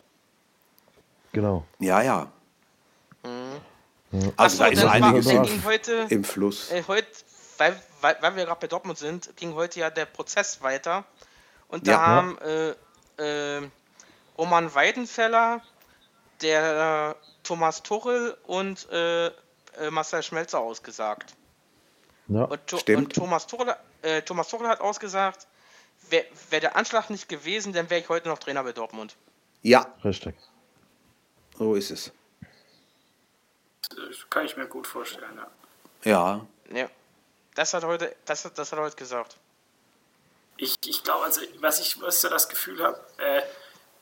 Genau. Ja, ja. Mhm. Also so, da ist einiges im, heute, im Fluss. Äh, heute, weil, weil, weil wir gerade bei Dortmund sind, ging heute ja der Prozess weiter. Und da ja, haben. Äh, äh, Roman Weidenfeller, der Thomas Tuchel und äh, äh, Marcel Schmelzer ausgesagt. Ja, und, stimmt. und Thomas, Tuchel, äh, Thomas Tuchel hat ausgesagt, wäre wär der Anschlag nicht gewesen, dann wäre ich heute noch Trainer bei Dortmund. Ja. Richtig. So ist es. Das kann ich mir gut vorstellen, ja. Ja. Ja. Das hat heute, das, das hat er heute gesagt. Ich, ich glaube, also was ich was ich das Gefühl habe, äh,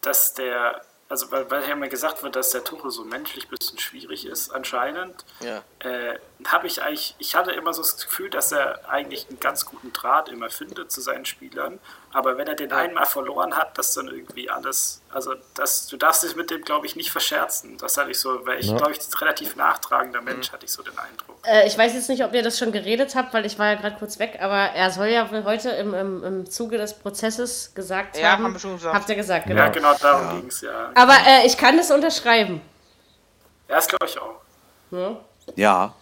dass der also weil, weil ja immer gesagt wird, dass der Tuchel so menschlich ein bisschen schwierig ist, anscheinend, ja. äh, habe ich eigentlich, ich hatte immer so das Gefühl, dass er eigentlich einen ganz guten Draht immer findet zu seinen Spielern. Aber wenn er den einmal verloren hat, dass dann irgendwie alles, also das, du darfst dich mit dem, glaube ich, nicht verscherzen. Das hatte ich so, weil ich, ja. glaube ich, relativ nachtragender Mensch, mhm. hatte ich so den Eindruck. Äh, ich weiß jetzt nicht, ob ihr das schon geredet habt, weil ich war ja gerade kurz weg, aber er soll ja heute im, im, im Zuge des Prozesses gesagt ja, haben. haben wir schon gesagt. Habt ihr gesagt, genau. Ja, genau, darum ja. ging es, ja. Aber äh, ich kann das unterschreiben. Ja, das glaube ich auch. Ja. ja.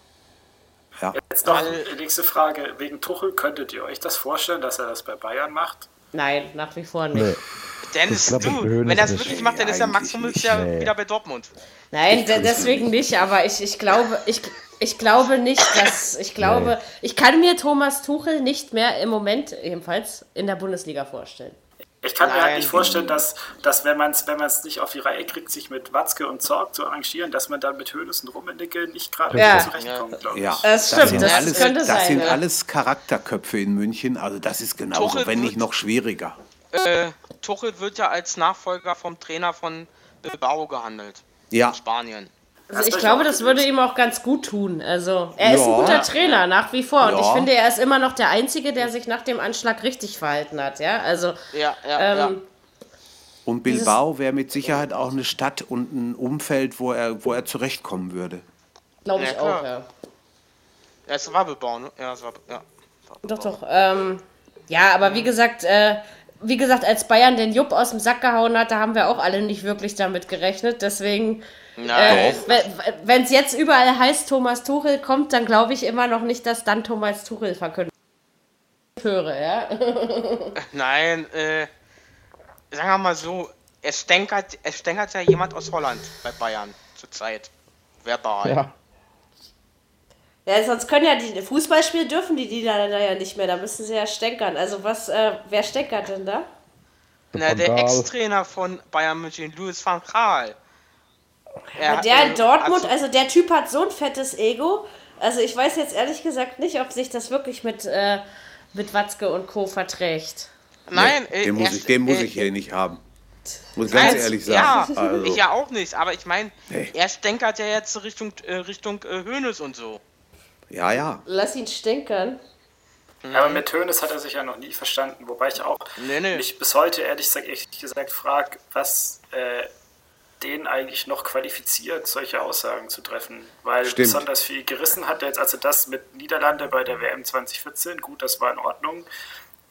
Ja. Jetzt noch die nächste Frage wegen Tuchel. Könntet ihr euch das vorstellen, dass er das bei Bayern macht? Nein, nach wie vor nicht. Nee. Dennis, glaub, du, wenn er es wirklich macht, dann ist ja Max Hummels ja nee. wieder bei Dortmund. Nein, deswegen nicht, aber ich, ich glaube, ich, ich glaube nicht, dass ich glaube, nee. ich kann mir Thomas Tuchel nicht mehr im Moment ebenfalls in der Bundesliga vorstellen. Ich kann Nein. mir halt nicht vorstellen, dass, dass wenn man es wenn nicht auf die Reihe kriegt, sich mit Watzke und Zorg zu arrangieren, dass man dann mit Hönes und Rummenigge nicht gerade ja. zurechtkommt, glaube ich. Ja, das stimmt, das, sind das alles, könnte das sein. sind ja. alles Charakterköpfe in München, also das ist genauso, wenn nicht noch schwieriger. Äh, Tuchel wird ja als Nachfolger vom Trainer von Bilbao gehandelt. Ja. In Spanien. Also ich glaube, das würde ihm auch ganz gut tun. Also er ist ja. ein guter Trainer nach wie vor und ja. ich finde, er ist immer noch der Einzige, der sich nach dem Anschlag richtig verhalten hat. Ja, also ja, ja, ähm, ja. Und Bilbao wäre mit Sicherheit auch eine Stadt und ein Umfeld, wo er, wo er zurechtkommen würde. Glaube ich auch, ja. Ja, es war Bilbao, ne? Ja, es war, ja. Doch, doch. Ähm, ja, aber wie gesagt, äh, wie gesagt, als Bayern den Jupp aus dem Sack gehauen hat, da haben wir auch alle nicht wirklich damit gerechnet. Deswegen, äh, wenn es jetzt überall heißt, Thomas Tuchel kommt, dann glaube ich immer noch nicht, dass dann Thomas Tuchel verkündet höre, ja. Nein, äh, sagen wir mal so, es stänkert, es stänkert ja jemand aus Holland bei Bayern zurzeit. Verbal. Ja. Ja, sonst können ja die Fußballspiele dürfen die Niederländer ja nicht mehr, da müssen sie ja stänkern. Also was, äh, wer stänkert denn da? Na, der Ex-Trainer von Bayern München, Louis van Gaal. Er, der in Dortmund, also, also, der Typ hat so ein fettes Ego. Also ich weiß jetzt ehrlich gesagt nicht, ob sich das wirklich mit, äh, mit Watzke und Co. verträgt. Nein, nee, den, muss, ich, den muss ich hier nicht haben. Muss ganz Nein, ehrlich sagen. Ja, also. ich ja auch nicht, aber ich meine, nee. er stänkert ja jetzt Richtung, äh, Richtung äh, Hönes und so. Ja, ja. Lass ihn stänkern. Ja, aber mit Hönes hat er sich ja noch nie verstanden, wobei ich auch nee, nee. mich bis heute ehrlich gesagt, ehrlich gesagt frage, was äh, den eigentlich noch qualifiziert, solche Aussagen zu treffen. Weil Stimmt. besonders viel gerissen hat er jetzt, also das mit Niederlande bei der WM 2014, gut, das war in Ordnung.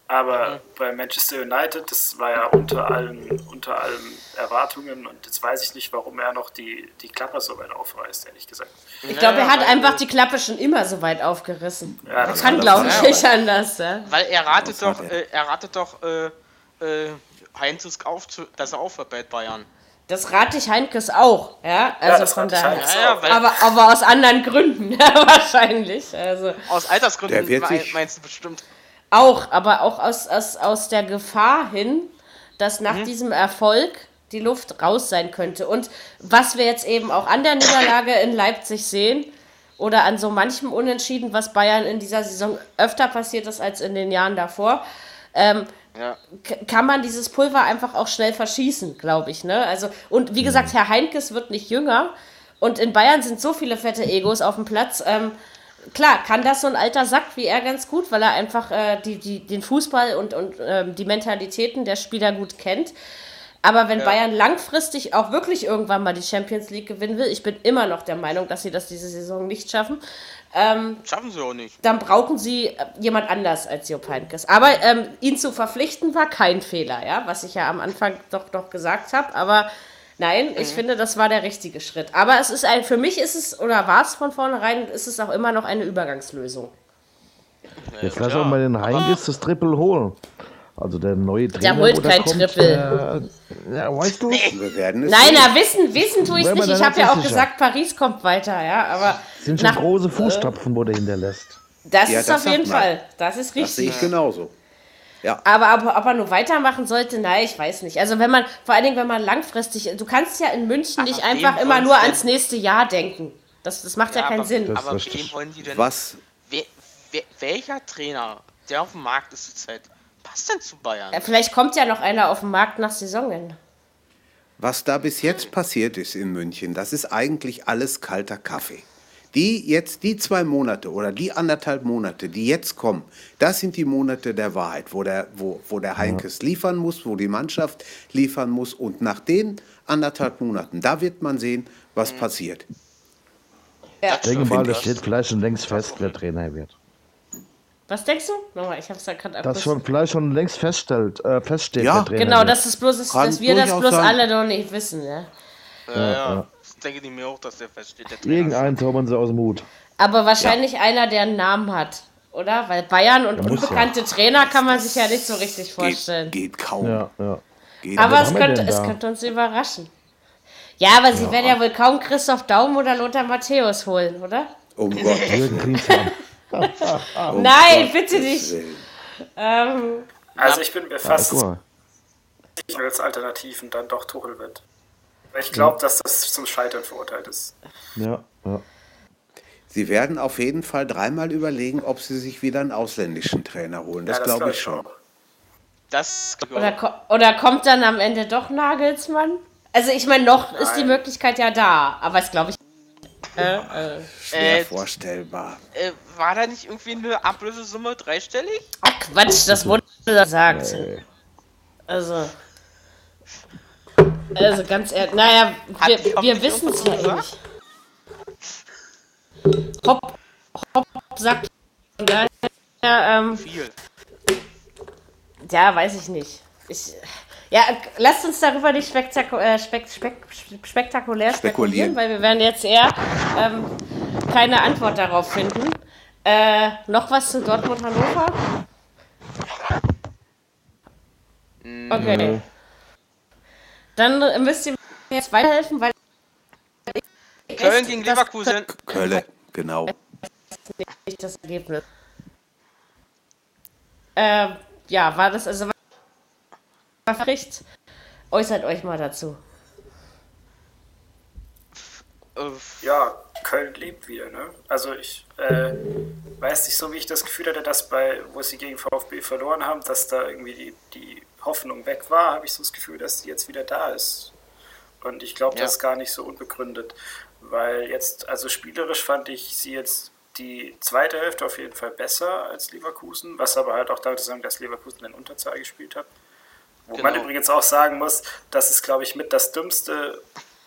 Aber mhm. bei Manchester United, das war ja unter allen, unter allen Erwartungen und jetzt weiß ich nicht, warum er noch die, die Klappe so weit aufreißt, ehrlich gesagt. Ich glaube, er hat einfach die Klappe schon immer so weit aufgerissen. Ja, das kann, glaube ich, nicht anders. Ja? Weil er ratet doch, äh, er ratet doch äh, äh, Heinz auf, dass er aufhört bei Bayern. Das rate ich Heinkes auch, ja. Also ja, von daher. Ja, ja, aber, aber aus anderen Gründen, wahrscheinlich. Also. Aus Altersgründen meinst du bestimmt. Auch, aber auch aus, aus, aus der Gefahr hin, dass nach mhm. diesem Erfolg die Luft raus sein könnte. Und was wir jetzt eben auch an der Niederlage in Leipzig sehen, oder an so manchem Unentschieden, was Bayern in dieser Saison öfter passiert ist als in den Jahren davor, ähm, ja. kann man dieses Pulver einfach auch schnell verschießen, glaube ich. Ne? Also, und wie gesagt, Herr Heinkes wird nicht jünger. Und in Bayern sind so viele fette Egos auf dem Platz. Ähm, klar, kann das so ein alter Sack wie er ganz gut, weil er einfach äh, die, die, den Fußball und, und ähm, die Mentalitäten der Spieler gut kennt. Aber wenn ja. Bayern langfristig auch wirklich irgendwann mal die Champions League gewinnen will, ich bin immer noch der Meinung, dass sie das diese Saison nicht schaffen. Ähm, Schaffen sie auch nicht. Dann brauchen sie äh, jemand anders als Jupp Heynckes. Aber ähm, ihn zu verpflichten war kein Fehler, ja, was ich ja am Anfang doch, doch gesagt habe. Aber nein, mhm. ich finde, das war der richtige Schritt. Aber es ist ein, für mich ist es, oder war es von vornherein, ist es auch immer noch eine Übergangslösung. Jetzt lass auch mal den Heynckes das Triple holen. Also der neue Trainer. Der holt kein kommt, Triple. Äh, ja, weißt du? Wir werden es Nein, na, wissen, wissen tue ich es nicht. Ich habe ja auch gesagt, Paris kommt weiter, ja. Aber das sind schon nach, große Fußstapfen, wo der hinterlässt. Das ja, ist das auf jeden Fall. Das ist richtig. Das sehe ich genauso. Ja. Aber ob, ob er nur weitermachen sollte, nein, ich weiß nicht. Also wenn man, vor allen Dingen, wenn man langfristig, du kannst ja in München Ach, nicht einfach immer nur ans nächste Jahr denken. Das, das macht ja, ja keinen aber, Sinn. Aber wem wollen die denn? Was? Wer, wer, welcher Trainer, der auf dem Markt ist zurzeit, passt denn zu Bayern? Ja, vielleicht kommt ja noch einer auf den Markt nach Saisonende. Was da bis jetzt passiert ist in München, das ist eigentlich alles kalter Kaffee. Die jetzt, die zwei Monate oder die anderthalb Monate, die jetzt kommen, das sind die Monate der Wahrheit, wo der, wo, wo der Heinkes ja. liefern muss, wo die Mannschaft liefern muss. Und nach den anderthalb Monaten, da wird man sehen, was mhm. passiert. Ja. Ich denke mal, das steht vielleicht schon längst fest, wer Trainer wird. Was denkst du? Nochmal, ich habe es ja gerade Das schon vielleicht schon längst feststellt, äh, feststeht. Ja, genau, das ist bloß, ist, dass wir das bloß sein. alle noch nicht wissen. Ja, ja, ja. Ja. Denke ich mir auch, dass der feststeht. Der Irgendeinen zaubern sie aus dem Mut. Aber wahrscheinlich ja. einer, der einen Namen hat, oder? Weil Bayern und unbekannte ja. Trainer kann man sich ja nicht so richtig vorstellen. Geht, geht kaum. Ja, ja. Geht aber es könnte, es könnte uns überraschen. Ja, aber sie werden ja wohl kaum Christoph Daum oder Lothar Matthäus holen, oder? Oh Gott. oh Nein, bitte nicht. Ähm, also ich bin mir fast ja, als Alternativen dann doch Tuchel wird. Ich glaube, ja. dass das zum Scheitern verurteilt ist. Ja, ja. Sie werden auf jeden Fall dreimal überlegen, ob sie sich wieder einen ausländischen Trainer holen. Das, ja, glaube ich schon. Das oder, oder kommt dann am Ende doch Nagelsmann? Also ich meine, noch Nein. ist die Möglichkeit ja da, aber es glaube ich äh, äh, Schwer äh, vorstellbar. Äh, war da nicht irgendwie eine Ablösesumme dreistellig? Ach Quatsch, das wurde gesagt. Nee. Also. Also ganz ehrlich, naja, wir, wir wissen es ja nicht. Hopp, Hopp sagt, ja, ähm, Viel. Ja, weiß ich nicht. Ich, ja, lasst uns darüber nicht spektaku äh, spek spek spektakulär spekulieren, spekulieren, weil wir werden jetzt eher ähm, keine Antwort darauf finden. Äh, noch was zu Dortmund Hannover? Okay. Dann müsst ihr mir jetzt weiterhelfen, weil. Köln gegen Leverkusen. Köln, genau. Nicht das Ergebnis. Äh, ja, war das also spricht, äußert euch mal dazu. Ja, Köln lebt wieder, ne? Also ich äh, weiß nicht, so wie ich das Gefühl hatte, dass bei, wo sie gegen VfB verloren haben, dass da irgendwie die, die Hoffnung weg war, habe ich so das Gefühl, dass die jetzt wieder da ist. Und ich glaube, ja. das ist gar nicht so unbegründet. Weil jetzt, also spielerisch fand ich sie jetzt die zweite Hälfte auf jeden Fall besser als Leverkusen, was aber halt auch damit zusammen, dass Leverkusen in Unterzahl gespielt hat. Wo genau. man übrigens auch sagen muss, das ist, glaube ich, mit das Dümmste,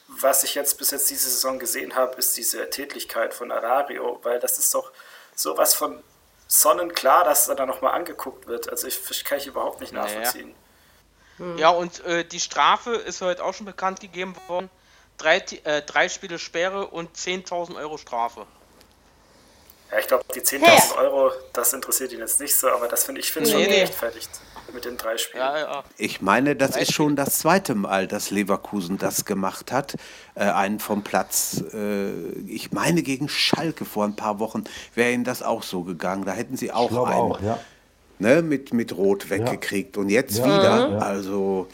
was ich jetzt bis jetzt diese Saison gesehen habe, ist diese Tätigkeit von Arario, weil das ist doch sowas von sonnenklar, dass er da nochmal angeguckt wird. Also ich, ich kann ich überhaupt nicht nachvollziehen. Naja. Hm. Ja, und äh, die Strafe ist heute auch schon bekannt gegeben worden. Drei, äh, drei Spiele Sperre und 10.000 Euro Strafe. Ja, ich glaube, die 10.000 hey. Euro, das interessiert ihn jetzt nicht so, aber das finde ich find nee, schon nee. gerechtfertigt. mit den drei Spielen. Ja, ja. Ich meine, das ist schon das zweite Mal, dass Leverkusen das gemacht hat. Äh, einen vom Platz, äh, ich meine gegen Schalke vor ein paar Wochen, wäre ihnen das auch so gegangen. Da hätten sie auch einen auch, ja. Ne, mit, mit Rot weggekriegt. Und jetzt wieder, also...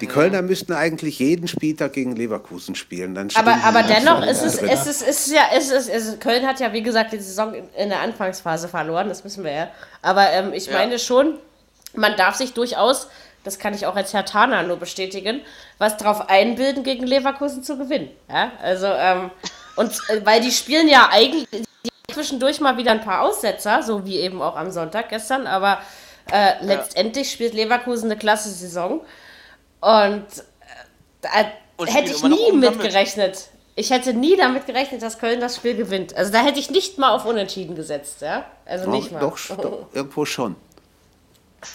Die Kölner müssten eigentlich jeden Spieltag gegen Leverkusen spielen. Dann aber aber dennoch ist es, ist es, ist ja, ist es, ist, Köln hat ja wie gesagt die Saison in der Anfangsphase verloren, das wissen wir ja. Aber ähm, ich ja. meine schon, man darf sich durchaus, das kann ich auch als Herr Tana nur bestätigen, was darauf einbilden, gegen Leverkusen zu gewinnen. Ja? Also, ähm, und äh, weil die spielen ja eigentlich zwischendurch mal wieder ein paar Aussetzer, so wie eben auch am Sonntag gestern, aber äh, ja. letztendlich spielt Leverkusen eine klasse Saison. Und äh, und hätte ich nie mitgerechnet. Ich hätte nie damit gerechnet, dass Köln das Spiel gewinnt. Also da hätte ich nicht mal auf Unentschieden gesetzt, ja? Also nicht mal. Doch, doch irgendwo schon.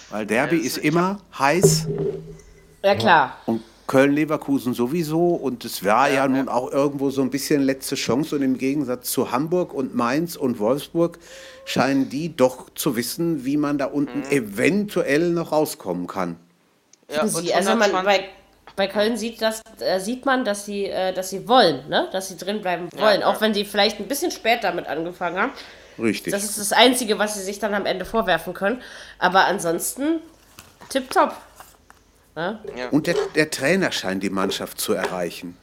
Weil Derby ist immer heiß. Ja, klar. Und Köln-Leverkusen sowieso. Und es war ja, ja, nun auch irgendwo so ein bisschen letzte Chance. Und im Gegensatz zu Hamburg und Mainz und Wolfsburg scheinen die doch zu wissen, wie man da unten mhm. eventuell noch rauskommen kann. Ja, sie, also man, bei, bei Köln sieht, das, äh, sieht man, dass sie, äh, dass sie wollen, ne? dass sie drin bleiben wollen. Ja, auch wenn sie vielleicht ein bisschen später damit angefangen haben. Richtig. Das ist das Einzige, was sie sich dann am Ende vorwerfen können. Aber ansonsten tipptopp. Ja? Und der, der Trainer scheint die Mannschaft zu erreichen.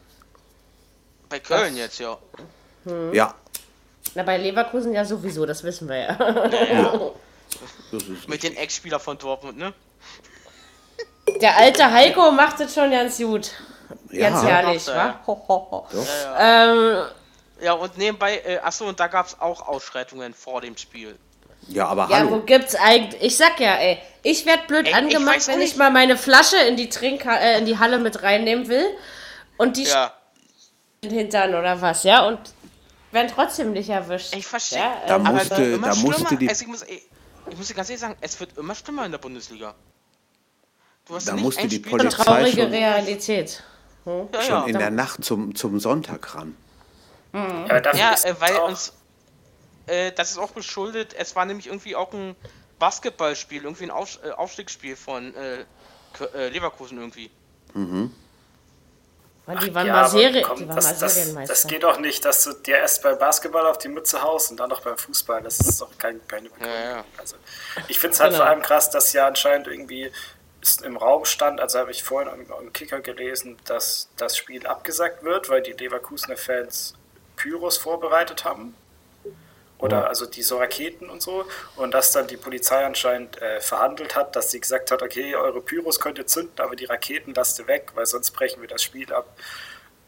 Bei Köln das, jetzt, ja. Hm. Ja. Na, bei Leverkusen ja sowieso, das wissen wir ja. ja. Mit den Ex-Spieler von Dortmund, ne? Der alte Heiko macht es schon ganz gut. Ja. Ganz herrlich, wa? Ho. Ja, ähm, ja, und nebenbei, äh, achso, und da gab es auch Ausschreitungen vor dem Spiel. Ja, aber ja, hallo. wo gibt's eigentlich. Ich sag ja, ey, ich werd blöd ey, angemacht, ich wenn ich mal meine Flasche in die Trink äh, in die Halle mit reinnehmen will. Und die ja. Hintern oder was, ja? Und werden trotzdem nicht erwischt. Ich verstehe. Ja, da, musste, da musste die. Also ich, muss, ich, ich muss dir ganz ehrlich sagen, es wird immer schlimmer in der Bundesliga. Du hast da musste die Polizei traurige schon, Realität. Hm? Ja, schon in der Nacht zum, zum Sonntag ran. Mhm. Ja, ja äh, weil uns äh, das ist auch beschuldet. Es war nämlich irgendwie auch ein Basketballspiel, irgendwie ein Auf, äh, Aufstiegsspiel von äh, äh, Leverkusen irgendwie. Mhm. Und die waren Ach, mal, Serie, komm, die waren das, mal Serienmeister. Das, das geht doch nicht, dass du dir erst beim Basketball auf die Mütze haust und dann noch beim Fußball. Das ist doch kein, keine Begründung. Ja, ja. Also, ich finde es halt genau. vor allem krass, dass ja anscheinend irgendwie im Raum stand, also habe ich vorhin am, Kicker gelesen, dass das Spiel abgesagt wird, weil die Leverkusener Fans Pyros vorbereitet haben. Oder ja. also die so Raketen und so. Und dass dann die Polizei anscheinend äh, verhandelt hat, dass sie gesagt hat, okay, eure Pyros könnt ihr zünden, aber die Raketen lasst ihr weg, weil sonst brechen wir das Spiel ab.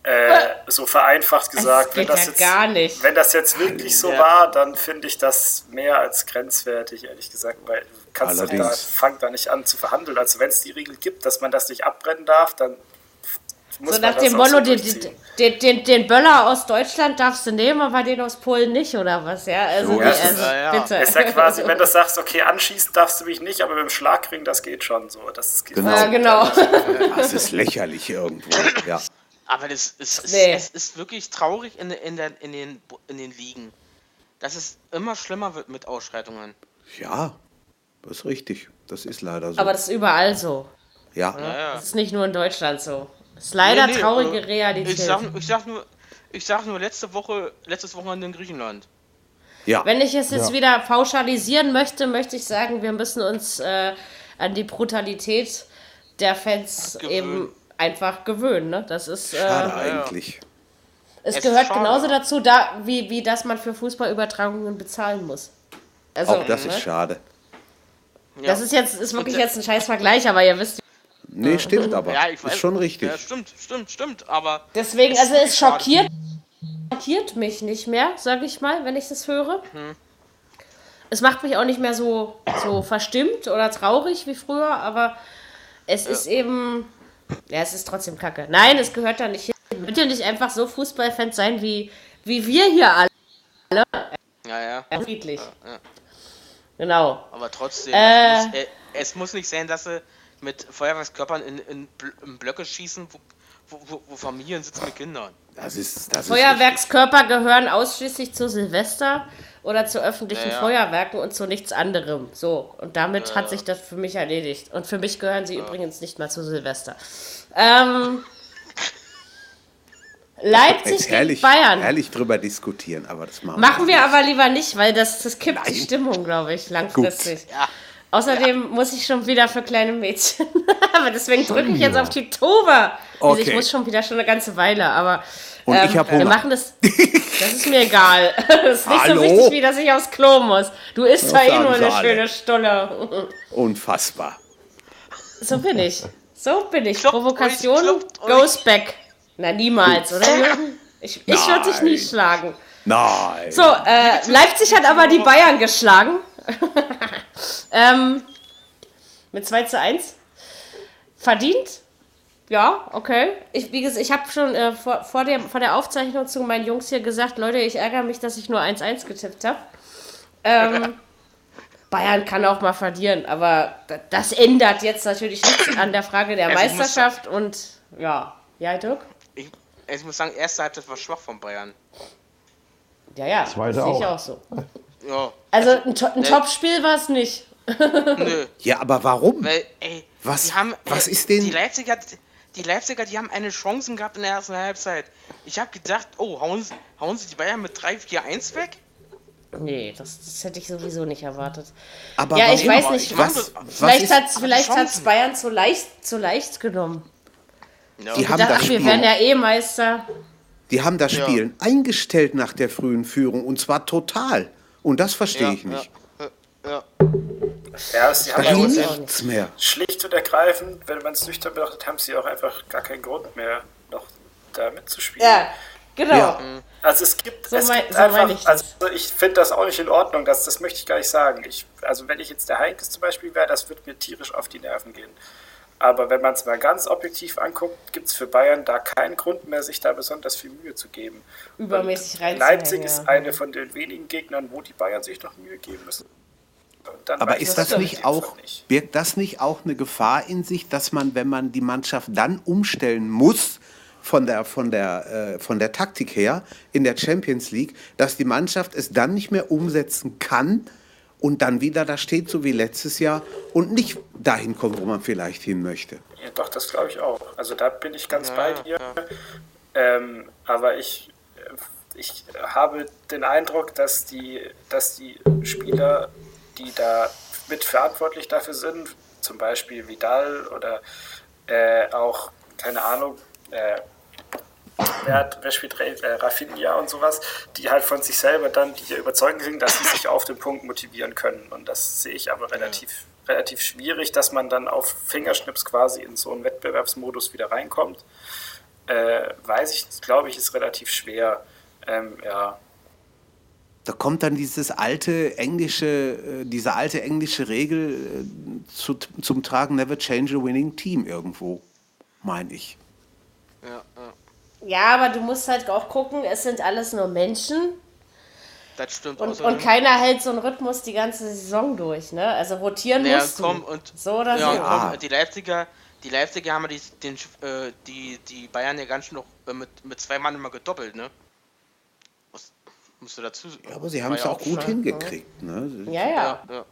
Äh, so vereinfacht gesagt, das wenn, das ja jetzt, wenn das jetzt wirklich so ja. war, dann finde ich das mehr als grenzwertig, ehrlich gesagt, weil du kannst da, fang da nicht an zu verhandeln. Also wenn es die Regel gibt, dass man das nicht abbrennen darf, dann so nach dem Motto, den, den, den, den, Böller aus Deutschland darfst du nehmen, aber den aus Polen nicht, oder was? Ja, also, so, nee, also ja, bitte. Ist ja quasi, wenn du sagst, okay, anschießen darfst du mich nicht, aber mit dem Schlagring, das geht schon so. Das geht genau. Ja, genau. Das ist lächerlich irgendwo, ja. Aber das ist, es, nee. es ist wirklich traurig in, in, der, in, den, in den Ligen, dass es immer schlimmer wird mit Ausschreitungen. Ja, das ist richtig. Das ist leider so. Aber das ist überall so. Ja. ja, ja. Das ist nicht nur in Deutschland so. Das ist leider nee, nee, traurige Realität. Ich sag, ich sag, nur, ich sag nur letzte Woche, letztes Wochenende in Griechenland. Ja. Wenn ich es jetzt ja. wieder pauschalisieren möchte, möchte ich sagen, wir müssen uns äh, an die Brutalität der Fans gewöhnen. eben einfach gewöhnen. Ne? Das ist. Äh, schade eigentlich. Es, es gehört genauso dazu, da, wie, wie dass man für Fußballübertragungen bezahlen muss. Also, Auch das ne? ist schade. Das ist jetzt ist wirklich jetzt ein scheiß Vergleich, aber ihr wisst. Nee, stimmt aber. Ja, ich weiß, ist schon richtig. Ja, stimmt, stimmt, stimmt, aber. Deswegen, also es schockiert, schockiert mich nicht mehr, sage ich mal, wenn ich das höre. Hm. Es macht mich auch nicht mehr so, so verstimmt oder traurig wie früher, aber es ja. ist eben ja, es ist trotzdem kacke. Nein, es gehört da nicht hin. Könnt ihr nicht einfach so Fußballfans sein wie, wie wir hier alle? Ja, ja. Friedlich. Ja, ja. Genau. Aber trotzdem, äh, es, muss, es, muss, nicht sein, dass sie mit Feuerwerkskörpern in, in, in Blöcke schießen, wo, wo, wo, Familien sitzen mit Kindern. Das ist, das Feuerwerkskörper gehören ausschließlich zu Silvester oder zu öffentlichen ja, ja. Feuerwerken und zu nichts anderem. So, und damit ja, hat sich das für mich erledigt. Und für mich gehören sie übrigens nicht mal zu Silvester. Ähm, Leipzig gegen herrlich, Bayern. Herrlich drüber diskutieren, aber das machen, machen wir. aber lieber nicht, weil das, das kippt Nein. die Stimmung, glaube ich, langfristig. Ja. Außerdem ja. muss ich schon wieder für kleine Mädchen. aber deswegen drücke ich jetzt auf die. Okay. Also ich muss schon wieder schon eine ganze Weile, aber und ähm, ich habe Hunger. Wir machen das. Das ist mir egal. Das ist nicht Hallo? so wichtig, wie dass ich aufs Klo muss. Du isst zwar eh nur eine schöne Stulle. Unfassbar. So bin ich. So bin ich. Klopft Provokation euch, goes back. Na, niemals, oder? Ich, ich würde dich nie schlagen. Nein. So, äh, Leipzig hat aber die Bayern geschlagen. Ähm, mit 2 zu 1. Verdient? Ja, okay. Ich, wie gesagt, ich habe schon äh, vor, vor, der, vor der Aufzeichnung zu meinen Jungs hier gesagt, Leute, ich ärgere mich, dass ich nur 1-1 getippt habe. Ähm, Bayern kann auch mal verlieren, aber das ändert jetzt natürlich nichts an der Frage der also Meisterschaft und ja. Ja, Dirk? Ich, ich muss sagen, erste Halbzeit war schwach von Bayern. Ja, ja, das sehe ich auch so. Ja. Also ein, to ein ne. Top-Spiel war es nicht. Nö. Ja, aber warum? Weil, ey, was, haben, was ist denn... Die Leipziger, die Leipziger, die haben eine Chance gehabt in der ersten Halbzeit. Ich habe gedacht, oh, hauen, hauen sie die Bayern mit 3-4-1 weg? Nee, das, das, hätte ich sowieso nicht erwartet. Aber ja, warum? ich weiß nicht. Was, vielleicht hat es Bayern zu leicht, zu leicht genommen. Ja. Die haben das Spiel, wir werden ja eh Meister. Die haben das Spiel ja. eingestellt nach der frühen Führung und zwar total. Und das verstehe ja, ich nicht. Ja. Ja, sie haben ging nichts mehr. Schlicht und ergreifend, wenn man es nüchtern betrachtet, haben sie auch einfach gar keinen Grund mehr, noch da mitzuspielen. Ja, genau. Ja. Also es gibt, so es mein, gibt so einfach, ich also ich finde das auch nicht in Ordnung, das, das möchte ich gar nicht sagen. Ich, also wenn ich jetzt der Heinkes zum Beispiel wäre, das würde mir tierisch auf die Nerven gehen. Aber wenn man es mal ganz objektiv anguckt, gibt es für Bayern da keinen Grund mehr, sich da besonders viel Mühe zu geben. Übermäßig rein. Leipzig ist ja. eine von den wenigen Gegnern, wo die Bayern sich noch Mühe geben müssen. Aber ist das, das nicht auch, nicht. birgt das nicht auch eine Gefahr in sich, dass man, wenn man die Mannschaft dann umstellen muss, von der, von, der, äh, von der Taktik her in der Champions League, dass die Mannschaft es dann nicht mehr umsetzen kann, und dann wieder da steht, so wie letztes Jahr, und nicht dahin kommt, wo man vielleicht hin möchte. Ja, doch, das glaube ich auch. Also da bin ich ganz ja, bei dir. Ja. Ähm, aber ich, äh, ich habe den Eindruck, dass die, dass die Spieler, die da mitverantwortlich dafür sind, zum Beispiel Vidal oder äh, auch, keine Ahnung, äh, wer, hat, wer spielt äh, Rafinha und sowas, die halt von sich selber dann die überzeugen sind, dass sie sich auf den Punkt motivieren können. Und das sehe ich aber relativ, ja. relativ schwierig, dass man dann auf Fingerschnips quasi in so einen Wettbewerbsmodus wieder reinkommt. Äh, weiß ich, glaube ich, ist relativ schwer. Ähm, ja. Da kommt dann dieses alte englische, äh, diese alte englische Regel äh, zu, zum Tragen, never change a winning team irgendwo, meine ich. Ja, ja. Ja, aber du musst halt auch gucken, es sind alles nur Menschen. Das stimmt. Und, und keiner hält so einen Rhythmus die ganze Saison durch, ne? Also rotieren ja, musst komm, du. Und, so oder ja, so. Komm, die Leipziger, die Leipziger haben die, den, äh, die, die Bayern ja ganz schön noch äh, mit, mit zwei Mann immer gedoppelt, ne? Musst du dazu ja, Aber sie haben es ja auch gut hingekriegt, ne? Ja, ja, ja. Ja,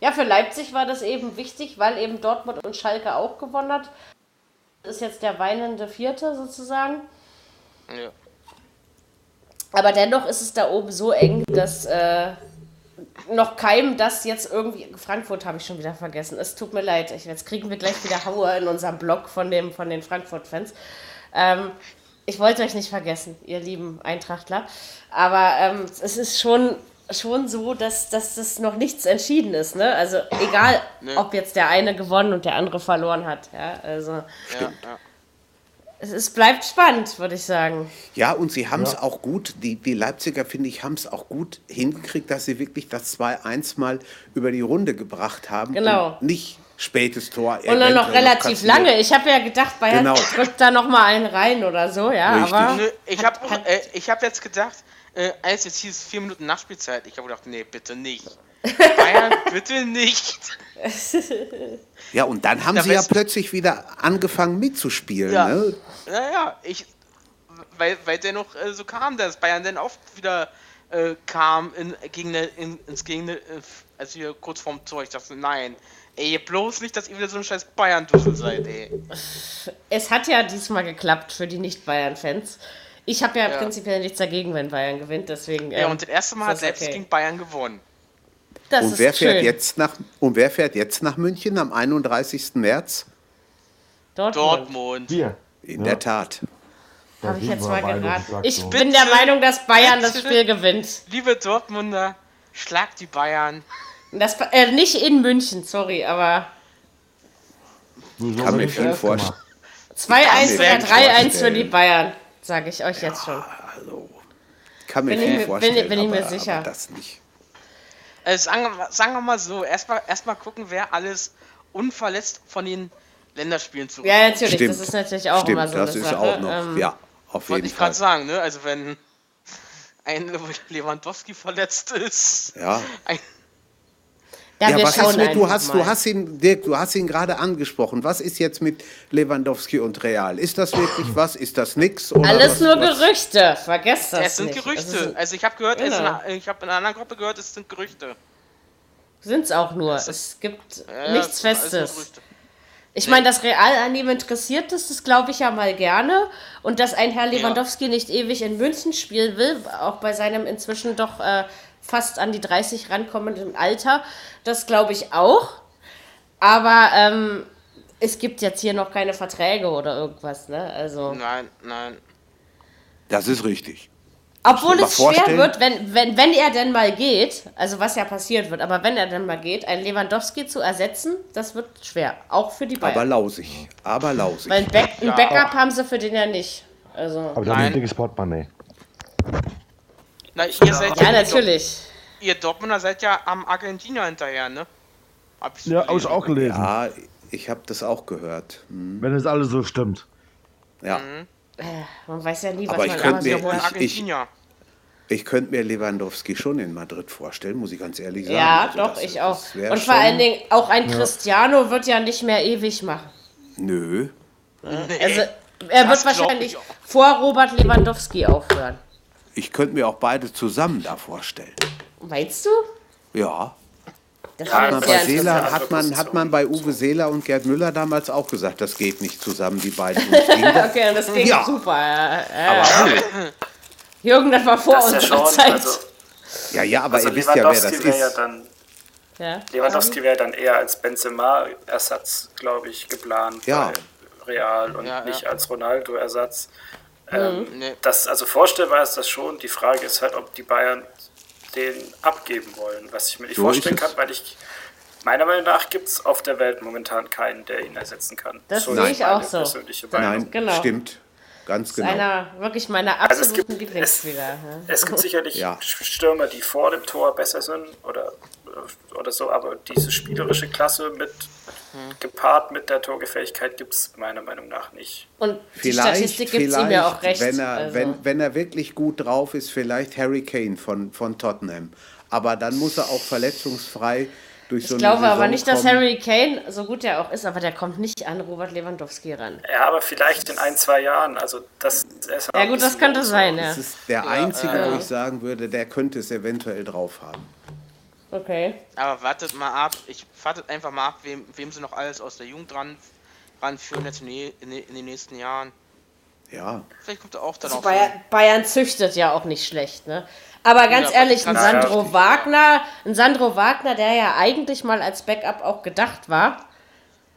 ja. für Leipzig war das eben wichtig, weil eben Dortmund und Schalke auch gewonnen hat. Das ist jetzt der weinende Vierte sozusagen. Ja. Aber dennoch ist es da oben so eng, dass äh, noch keinem das jetzt irgendwie. Frankfurt habe ich schon wieder vergessen. Es tut mir leid. Ich, jetzt kriegen wir gleich wieder Haue in unserem Blog von, dem, von den Frankfurt-Fans. Ähm, ich wollte euch nicht vergessen, ihr lieben Eintrachtler. Aber ähm, es ist schon, schon so, dass, dass das noch nichts entschieden ist. Ne? Also egal, nee. ob jetzt der eine gewonnen und der andere verloren hat. Ja, also. Stimmt. Ja, ja es ist, bleibt spannend, würde ich sagen. Ja, und sie haben es ja. auch gut, die, die Leipziger, finde ich, haben es auch gut hingekriegt, dass sie wirklich das 2-1 mal über die Runde gebracht haben. Genau. Und nicht spätes Tor. Und dann noch relativ noch lange. Ich habe ja gedacht, Bayern genau. drückt da noch mal einen rein oder so, ja. Richtig. Aber Nö, ich habe äh, hab jetzt gedacht, äh, als jetzt hieß vier Minuten Nachspielzeit, ich habe gedacht, nee, bitte nicht. Bayern, bitte nicht. Ja, und dann haben sie ja plötzlich wieder angefangen mitzuspielen. Ja, ne? ja, ja ich, weil, weil der noch äh, so kam, dass Bayern dann oft wieder äh, kam in, gegen in, ins Gegner, äh, also hier kurz vorm Tor. Ich dachte, nein, ey, bloß nicht, dass ihr wieder so ein scheiß Bayern-Dussel seid, ey. Es hat ja diesmal geklappt für die Nicht-Bayern-Fans. Ich habe ja, ja, prinzipiell nichts dagegen, wenn Bayern gewinnt, deswegen. Ja, ähm, und das erste Mal hat selbst okay. gegen Bayern gewonnen. Das und wer fährt schön. jetzt nach und wer fährt jetzt nach München am 31. März? Dortmund. Dortmund. Wir. In ja. der Tat. Habe ich jetzt mal geraten. Ich bin der Meinung, dass Bayern das Spiel gewinnt. Liebe Dortmunder, schlagt die Bayern. Das, äh, nicht in München, sorry, aber. Kann mir viel vorstellen. 2-1 oder 3-1 für die Bayern, sage ich euch ja, jetzt schon. Also, kann mir bin viel ich, vorstellen. Bin, bin ich mir sicher. das nicht. Also sagen, sagen wir mal so, erstmal erst mal gucken, wer alles unverletzt von den Länderspielen zurück. Ja, natürlich, Stimmt. das ist natürlich auch Stimmt, immer so das ist Sache. auch noch, ähm, ja, auf jeden Fall. ich gerade sagen, ne? Also wenn ein Lewandowski verletzt ist, ja. Ein ja, ja was ist mit, du hast, du hast ihn, Dirk, du hast ihn gerade angesprochen. Was ist jetzt mit Lewandowski und Real? Ist das wirklich was? Ist das nix? Alles was, nur was? Gerüchte. Vergesst das. Es sind nicht. Gerüchte. Also, also ich habe gehört, genau. in, ich habe in einer anderen Gruppe gehört, es sind Gerüchte. Sind es auch nur. Es gibt ja, nichts Festes. Ich meine, dass Real an ihm interessiert ist, das glaube ich ja mal gerne. Und dass ein Herr Lewandowski ja. nicht ewig in München spielen will, auch bei seinem inzwischen doch äh, fast an die 30 rankommenden Alter, das glaube ich auch. Aber ähm, es gibt jetzt hier noch keine Verträge oder irgendwas, ne? Also. Nein, nein. Das ist richtig. Obwohl es schwer wird, wenn, wenn, wenn er denn mal geht, also was ja passiert wird, aber wenn er denn mal geht, einen Lewandowski zu ersetzen, das wird schwer. Auch für die Bayern. Aber lausig. Aber lausig. Weil ein, Back, ein Backup haben sie für den ja nicht. Also. Aber dann ein dickes Portemonnaie. Na, ihr seid ja, ja natürlich. ihr Dortmunder seid ja am Argentinier hinterher, ne? Hab ja, habe ich auch gelesen. Ja, ich habe das auch gehört. Hm. Wenn es alles so stimmt. Ja. Mhm. Äh, man weiß ja nie, was Aber man ich könnte mir, ich, ich, ich könnte mir Lewandowski schon in Madrid vorstellen, muss ich ganz ehrlich sagen. Ja, also doch, das, ich auch. Und vor allen Dingen, auch ein Cristiano ja. wird ja nicht mehr ewig machen. Nö. Nee, also, er wird wahrscheinlich vor Robert Lewandowski aufhören. Ich könnte mir auch beide zusammen da vorstellen. Meinst du? Ja. Das hat, man bei Seeler, hat, man, hat man bei Uwe Seeler und Gerd Müller damals auch gesagt, das geht nicht zusammen, die beiden. okay, das ging ja. super. Ja. Aber Jürgen, das war vor das unserer ja Zeit. Also, ja, ja, aber also ihr wisst ja, wer das ist. Ja dann, ja. Lewandowski wäre dann eher als Benzema-Ersatz, glaube ich, geplant. Ja. Real und nicht als Ronaldo-Ersatz. Ähm, nee. das, also vorstellbar ist das schon. Die Frage ist halt, ob die Bayern den abgeben wollen, was ich mir nicht so vorstellen kann, weil ich meiner Meinung nach gibt es auf der Welt momentan keinen, der ihn ersetzen kann. Das so sehe ich auch so. Nein, genau. stimmt. Ganz genau. Einer, wirklich meiner absoluten also Lieblingsspieler. Es, es, gibt sicherlich ja. Stürmer, die vor dem Tor besser sind oder, oder so, aber diese spielerische Klasse mit. Gepaart mit der Torgefähigkeit gibt es meiner Meinung nach nicht. Und die vielleicht, Statistik gibt ihm ja auch recht. Wenn er, also. wenn, wenn er wirklich gut drauf ist, vielleicht Harry Kane von, von Tottenham. Aber dann muss er auch verletzungsfrei durch ich so eine glaube Saison aber nicht, dass Harry Kane, so gut er auch ist, aber der kommt nicht an Robert Lewandowski ran. Ja, aber vielleicht in ein, zwei Jahren. Also das ist ja gut, das könnte sein, ja. Das ist der ja, einzige, äh, wo ich sagen würde, der könnte es eventuell drauf haben. Okay. Aber wartet mal ab, ich wartet einfach mal ab, wem, wem sie noch alles aus der Jugend dran ranführen jetzt in, in, in den nächsten Jahren. Ja. Vielleicht kommt er auch dann also Bayern, Bayern, züchtet ja auch nicht schlecht, ne? Aber ganz ja, ehrlich, ein Sandro ja. Wagner, ein Sandro Wagner, der ja eigentlich mal als Backup auch gedacht war.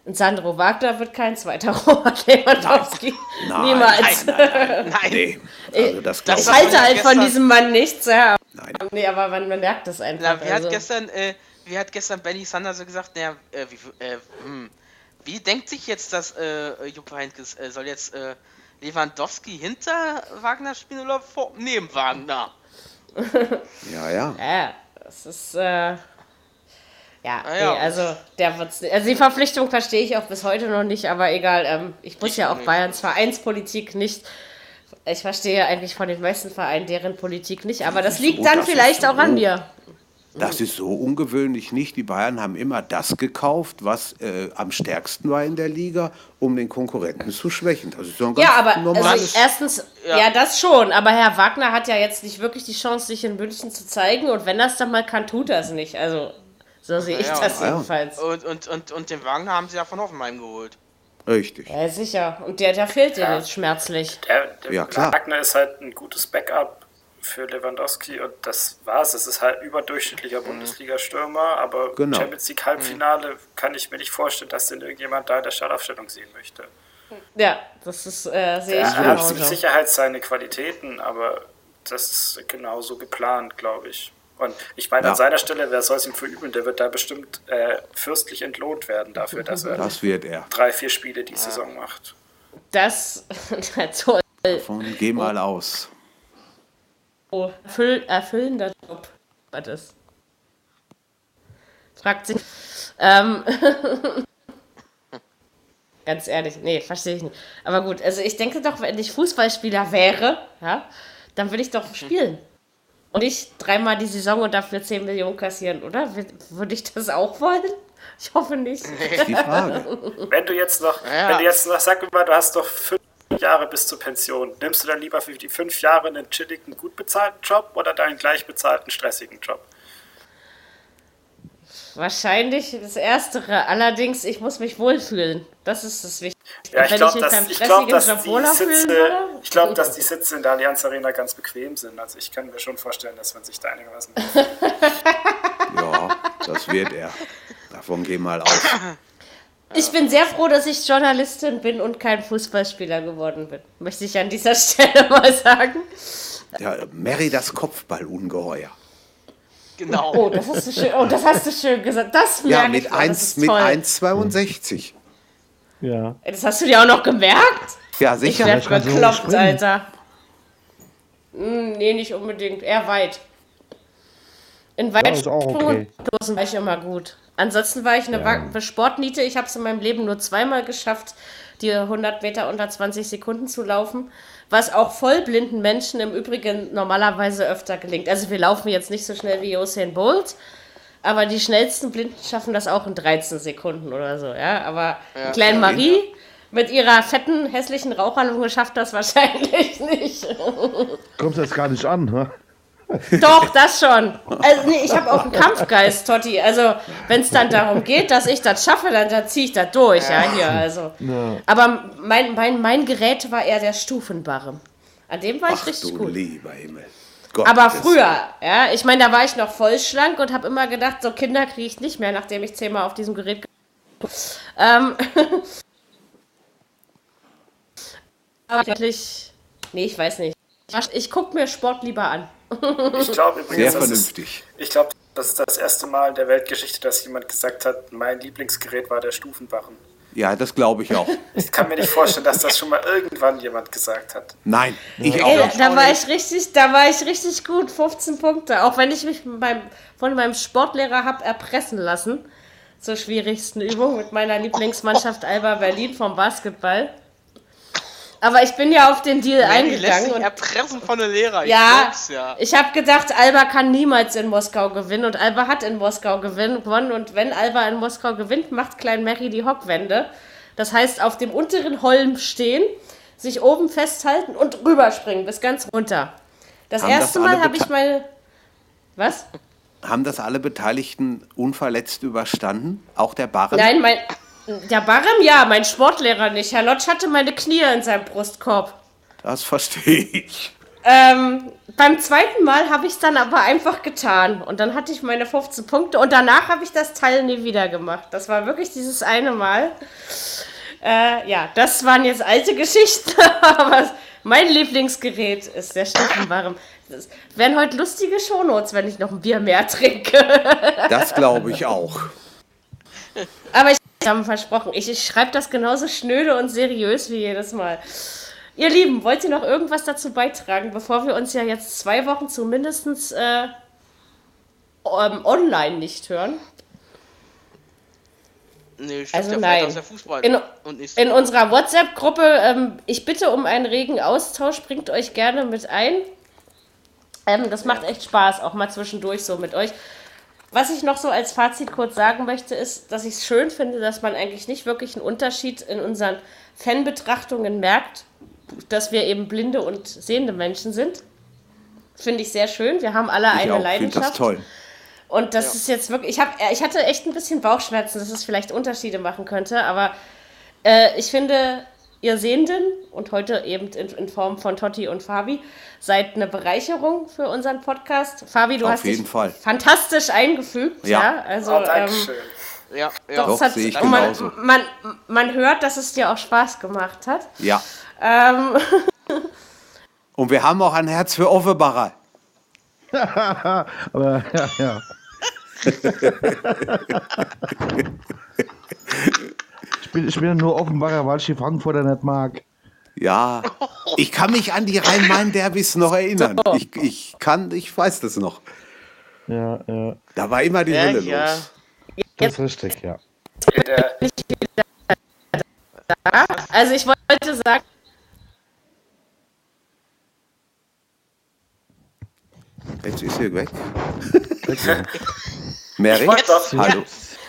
Ein Sandro Wagner wird kein zweiter Robert Lewandowski. Nein. Niemals. Nein, nein, nein. nein. nee. Also das ich halte halt von diesem Mann nichts, ja. Nein. Nee, aber man, man merkt das einfach. Na, wie, also. hat gestern, äh, wie hat gestern Benny Sander so gesagt, naja, äh, wie, äh, hm, wie denkt sich jetzt das äh, Jupp Heynckes, äh, soll jetzt äh, Lewandowski hinter Wagner spielen oder vor, neben Wagner? ja, ja. Ja, das ist, äh, ja, ah, ja. Nee, also der wird's, also die Verpflichtung verstehe ich auch bis heute noch nicht, aber egal, ähm, ich muss ich ja auch nicht. Bayerns Vereinspolitik nicht ich verstehe eigentlich von den meisten Vereinen deren Politik nicht, aber das liegt dann vielleicht auch an mir. Das ist so ungewöhnlich nicht. Die Bayern haben immer das gekauft, was äh, am stärksten war in der Liga, um den Konkurrenten zu schwächen. Das ist so ein ganz ja, aber also normales also erstens, ja. ja. das schon. Aber Herr Wagner hat ja jetzt nicht wirklich die Chance, sich in München zu zeigen. Und wenn das dann mal kann, tut er es nicht. Also so sehe ich ja, das ja. jedenfalls. Und, und, und, und den Wagner haben sie ja von Hoffenheim geholt. Richtig. Ja, sicher. Und der, der fehlt dir jetzt schmerzlich. Der, der ja, klar. Wagner ist halt ein gutes Backup für Lewandowski und das war's. Es ist halt überdurchschnittlicher mhm. Bundesliga-Stürmer, aber genau. Champions League Halbfinale mhm. kann ich mir nicht vorstellen, dass denn irgendjemand da in der Startaufstellung sehen möchte. Ja, das ist, äh, sehe ich Er hat mit Sicherheit seine Qualitäten, aber das ist genauso geplant, glaube ich. Und ich meine, ja. an seiner Stelle, wer soll es ihm verübeln, der wird da bestimmt äh, fürstlich entlohnt werden dafür, dass er, das wird er. drei, vier Spiele die ja. Saison macht. Das, toll. Davon geh mal aus erfüll, erfüllender Job war das. Fragt sich. Ähm, ganz ehrlich, nee, verstehe ich nicht. Aber gut, also ich denke doch, wenn ich Fußballspieler wäre, ja, dann würde ich doch spielen. Und nicht dreimal die Saison und dafür 10 Millionen kassieren, oder? Würde ich das auch wollen? Ich hoffe nicht. Nee. Die Frage. Wenn du jetzt noch, ja. wenn du jetzt noch, sag mal, du hast doch fünf Jahre bis zur Pension. Nimmst du dann lieber für die fünf Jahre einen chilligen, gut bezahlten Job oder deinen gleich bezahlten, stressigen Job? Wahrscheinlich das Erstere. Allerdings, ich muss mich wohlfühlen. Das ist das Wichtigste. Ja, ich glaube, dass, ich glaub, dass, die Sitze, ich glaub, dass die Sitze in der Allianz Arena ganz bequem sind. Also ich kann mir schon vorstellen, dass man sich da einigermaßen... ja, das wird er. Davon geh mal aus. Ich bin sehr froh, dass ich Journalistin bin und kein Fußballspieler geworden bin. Möchte ich an dieser Stelle mal sagen. Ja, Mary das Kopfballungeheuer. Genau. Oh, das hast du schön, oh, das hast du schön gesagt. Das ja, mit ich 1, mit 1,62. Ja. Das hast du dir auch noch gemerkt? Ja, sicher. Ich werde bekloppt, Alter. Hm, nee, nicht unbedingt. Eher weit. In Weitsprung ja, okay. und Dosen war ich immer gut. Ansonsten war ich eine ja. Sportniete. Ich habe es in meinem Leben nur zweimal geschafft, die 100 Meter unter 20 Sekunden zu laufen, was auch vollblinden Menschen im Übrigen normalerweise öfter gelingt. Also wir laufen jetzt nicht so schnell wie Usain Bolt, aber die schnellsten Blinden schaffen das auch in 13 Sekunden oder so. Ja, aber ja, Klein Marie mit ihrer fetten, hässlichen Raucherlunge schafft das wahrscheinlich nicht. Kommt das gar nicht an, ne? Doch, das schon. Also, nee, ich habe auch einen Kampfgeist, Totti. Also, wenn es dann darum geht, dass ich das schaffe, dann, dann ziehe ich das durch. Ja, hier, also. Ja. Aber mein, mein, mein Gerät war eher der Stufenbarren. An dem war Ach, ich richtig du gut. Lieber Himmel. Gott Aber früher, ja, ich meine, da war ich noch voll schlank und habe immer gedacht, so Kinder kriege ich nicht mehr, nachdem ich zehnmal auf diesem Gerät. Ähm. Aber wirklich, nee, ich weiß nicht. Ich gucke mir Sport lieber an. Ich glaube übrigens, Sehr vernünftig. Ist, ich glaube, das ist das erste Mal in der Weltgeschichte, dass jemand gesagt hat, mein Lieblingsgerät war der Stufenbarren. Ja, das glaube ich auch. Ich kann mir nicht vorstellen, dass das schon mal irgendwann jemand gesagt hat. Nein, ich auch Ey, Da war ich richtig, da war ich richtig gut, 15 Punkte. Auch wenn ich mich beim, von meinem Sportlehrer habe erpressen lassen zur schwierigsten Übung mit meiner Lieblingsmannschaft Alba Berlin vom Basketball. Aber ich bin ja auf den Deal Nein, eingegangen. und erpressen von den Lehrer. Ja, ja, ich habe gedacht, Alba kann niemals in Moskau gewinnen und Alba hat in Moskau gewonnen und wenn Alba in Moskau gewinnt, macht Klein Mary die Hockwende. Das heißt, auf dem unteren Holm stehen, sich oben festhalten und rüberspringen bis ganz runter. Das haben erste das Mal habe ich mal was? Haben das alle Beteiligten unverletzt überstanden? Auch der Barren? Nein, mein, der Barem ja, mein Sportlehrer nicht. Herr Lotsch hatte meine Knie in seinem Brustkorb. Das verstehe ich. Ähm, beim zweiten Mal habe ich es dann aber einfach getan. Und dann hatte ich meine 15 Punkte. Und danach habe ich das Teil nie wieder gemacht. Das war wirklich dieses eine Mal. Äh, ja, das waren jetzt alte Geschichten. aber mein Lieblingsgerät ist der Stufenbarem. Das wären heute lustige Shownotes, wenn ich noch ein Bier mehr trinke. das glaube ich auch. Aber ich haben versprochen. Ich, ich schreibe das genauso schnöde und seriös wie jedes Mal. Ihr Lieben, wollt ihr noch irgendwas dazu beitragen, bevor wir uns ja jetzt zwei Wochen zumindest äh, um, online nicht hören? Nee, also nein. Aus der Fußball in, in unserer WhatsApp-Gruppe, ähm, ich bitte um einen regen Austausch, bringt euch gerne mit ein. Ähm, das macht echt Spaß, auch mal zwischendurch so mit euch. Was ich noch so als Fazit kurz sagen möchte, ist, dass ich es schön finde, dass man eigentlich nicht wirklich einen Unterschied in unseren Fanbetrachtungen merkt, dass wir eben blinde und sehende Menschen sind. Finde ich sehr schön. Wir haben alle ich eine auch, Leidenschaft. Das toll. Und das ja. ist jetzt wirklich, ich, hab, ich hatte echt ein bisschen Bauchschmerzen, dass es vielleicht Unterschiede machen könnte, aber äh, ich finde, ihr Sehenden und heute eben in, in, Form von Totti und Fabi seid eine Bereicherung für unseren Podcast. Fabi, du Auf hast dich Fall. fantastisch eingefügt. Ja, ja also. Oh, ähm, ja, ja. Doch, hat, ich man, man, man hört, dass es dir auch Spaß gemacht hat. Ja. Ähm. Und wir haben auch ein Herz für Offenbacher. Aber ja, ja ich, bin, ich bin nur Offenbarer, weil ich die Frankfurter nicht mag. Ja, ich kann mich an die Rhein-Main-Derbys noch erinnern. Ich, ich kann, ich weiß das noch. Ja, ja. Da war immer die ja, Hölle ja. los. Das ist richtig, ja. Also ich wollte sagen. Jetzt ist sie weg. Mary? Hallo.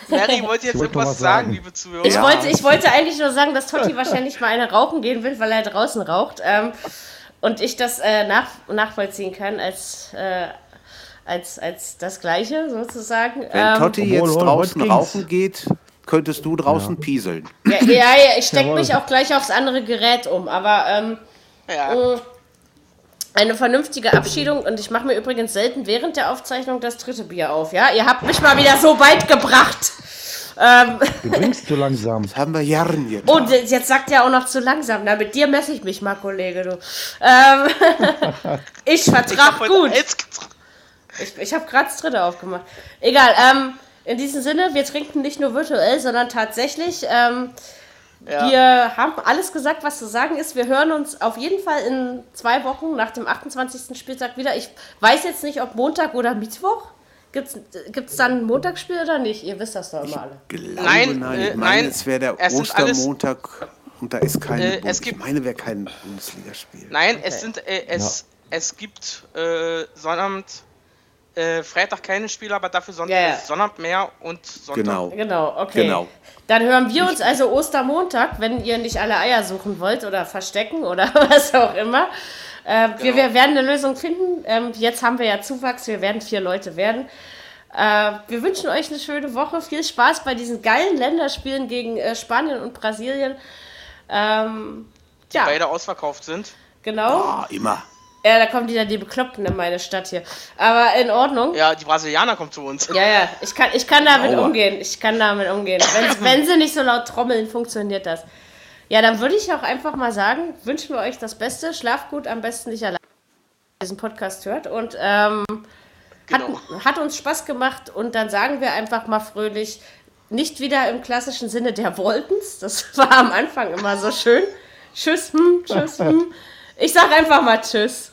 Mary wollte jetzt irgendwas sagen, liebe Zuhörer. Ich, ja. wollte, ich wollte eigentlich nur sagen, dass Totti wahrscheinlich mal eine rauchen gehen will, weil er draußen raucht. Ähm, und ich das äh, nach, nachvollziehen kann als, äh, als, als das Gleiche sozusagen. Wenn ähm, Totti jetzt draußen rauchen geht, könntest du draußen ja. pieseln. Ja, ja, ja ich stecke mich auch gleich aufs andere Gerät um, aber ähm, ja. Mh, eine vernünftige Abschiedung und ich mache mir übrigens selten während der Aufzeichnung das dritte Bier auf, ja? Ihr habt mich mal wieder so weit gebracht. Ähm, du bringst zu langsam. Das haben wir Jahren jetzt. Und jetzt sagt er auch noch zu langsam. Na, mit dir messe ich mich mal, Kollege, du. Ähm, ich vertrag gut. Ich, ich habe gerade das dritte aufgemacht. Egal, ähm, in diesem Sinne, wir trinken nicht nur virtuell, sondern tatsächlich. Ähm, ja. Wir haben alles gesagt, was zu sagen ist. Wir hören uns auf jeden Fall in zwei Wochen nach dem 28. Spieltag wieder. Ich weiß jetzt nicht, ob Montag oder Mittwoch. Gibt es dann ein Montagsspiel oder nicht? Ihr wisst das doch immer alle. Glaube, nein, nein, ich äh, meine, nein, es wäre der es Ostermontag und da ist kein. Äh, es gibt, ich meine, wäre kein Bundesligaspiel. Nein, okay. es sind äh, es, ja. es gibt äh, Sonnabend äh, Freitag keine Spiele, aber dafür Sonntag, ja. Sonntag mehr und Sonntag. Genau. Genau, okay. Genau. Dann hören wir uns also Ostermontag, wenn ihr nicht alle Eier suchen wollt oder verstecken oder was auch immer. Äh, genau. wir, wir, werden eine Lösung finden. Ähm, jetzt haben wir ja Zuwachs, wir werden vier Leute werden. Äh, wir wünschen euch eine schöne Woche. Viel Spaß bei diesen geilen Länderspielen gegen äh, Spanien und Brasilien. Ähm, Die ja. beide ausverkauft sind. Genau. Oh, immer. Ja, da kommen wieder die Bekloppten in meine Stadt hier. Aber in Ordnung. Ja, die Brasilianer kommen zu uns. Ja, ja, ich kann, ich kann damit Aua. umgehen. Ich kann damit umgehen. Wenn, wenn sie nicht so laut trommeln, funktioniert das. Ja, dann würde ich auch einfach mal sagen, wünschen wir euch das Beste. Schlaft gut, am besten nicht allein, diesen Podcast hört. Und ähm, genau. hat, hat uns Spaß gemacht. Und dann sagen wir einfach mal fröhlich, nicht wieder im klassischen Sinne der Wolltens. Das war am Anfang immer so schön. Tschüss, hm, tschüss, hm. Ich sag einfach mal Tschüss.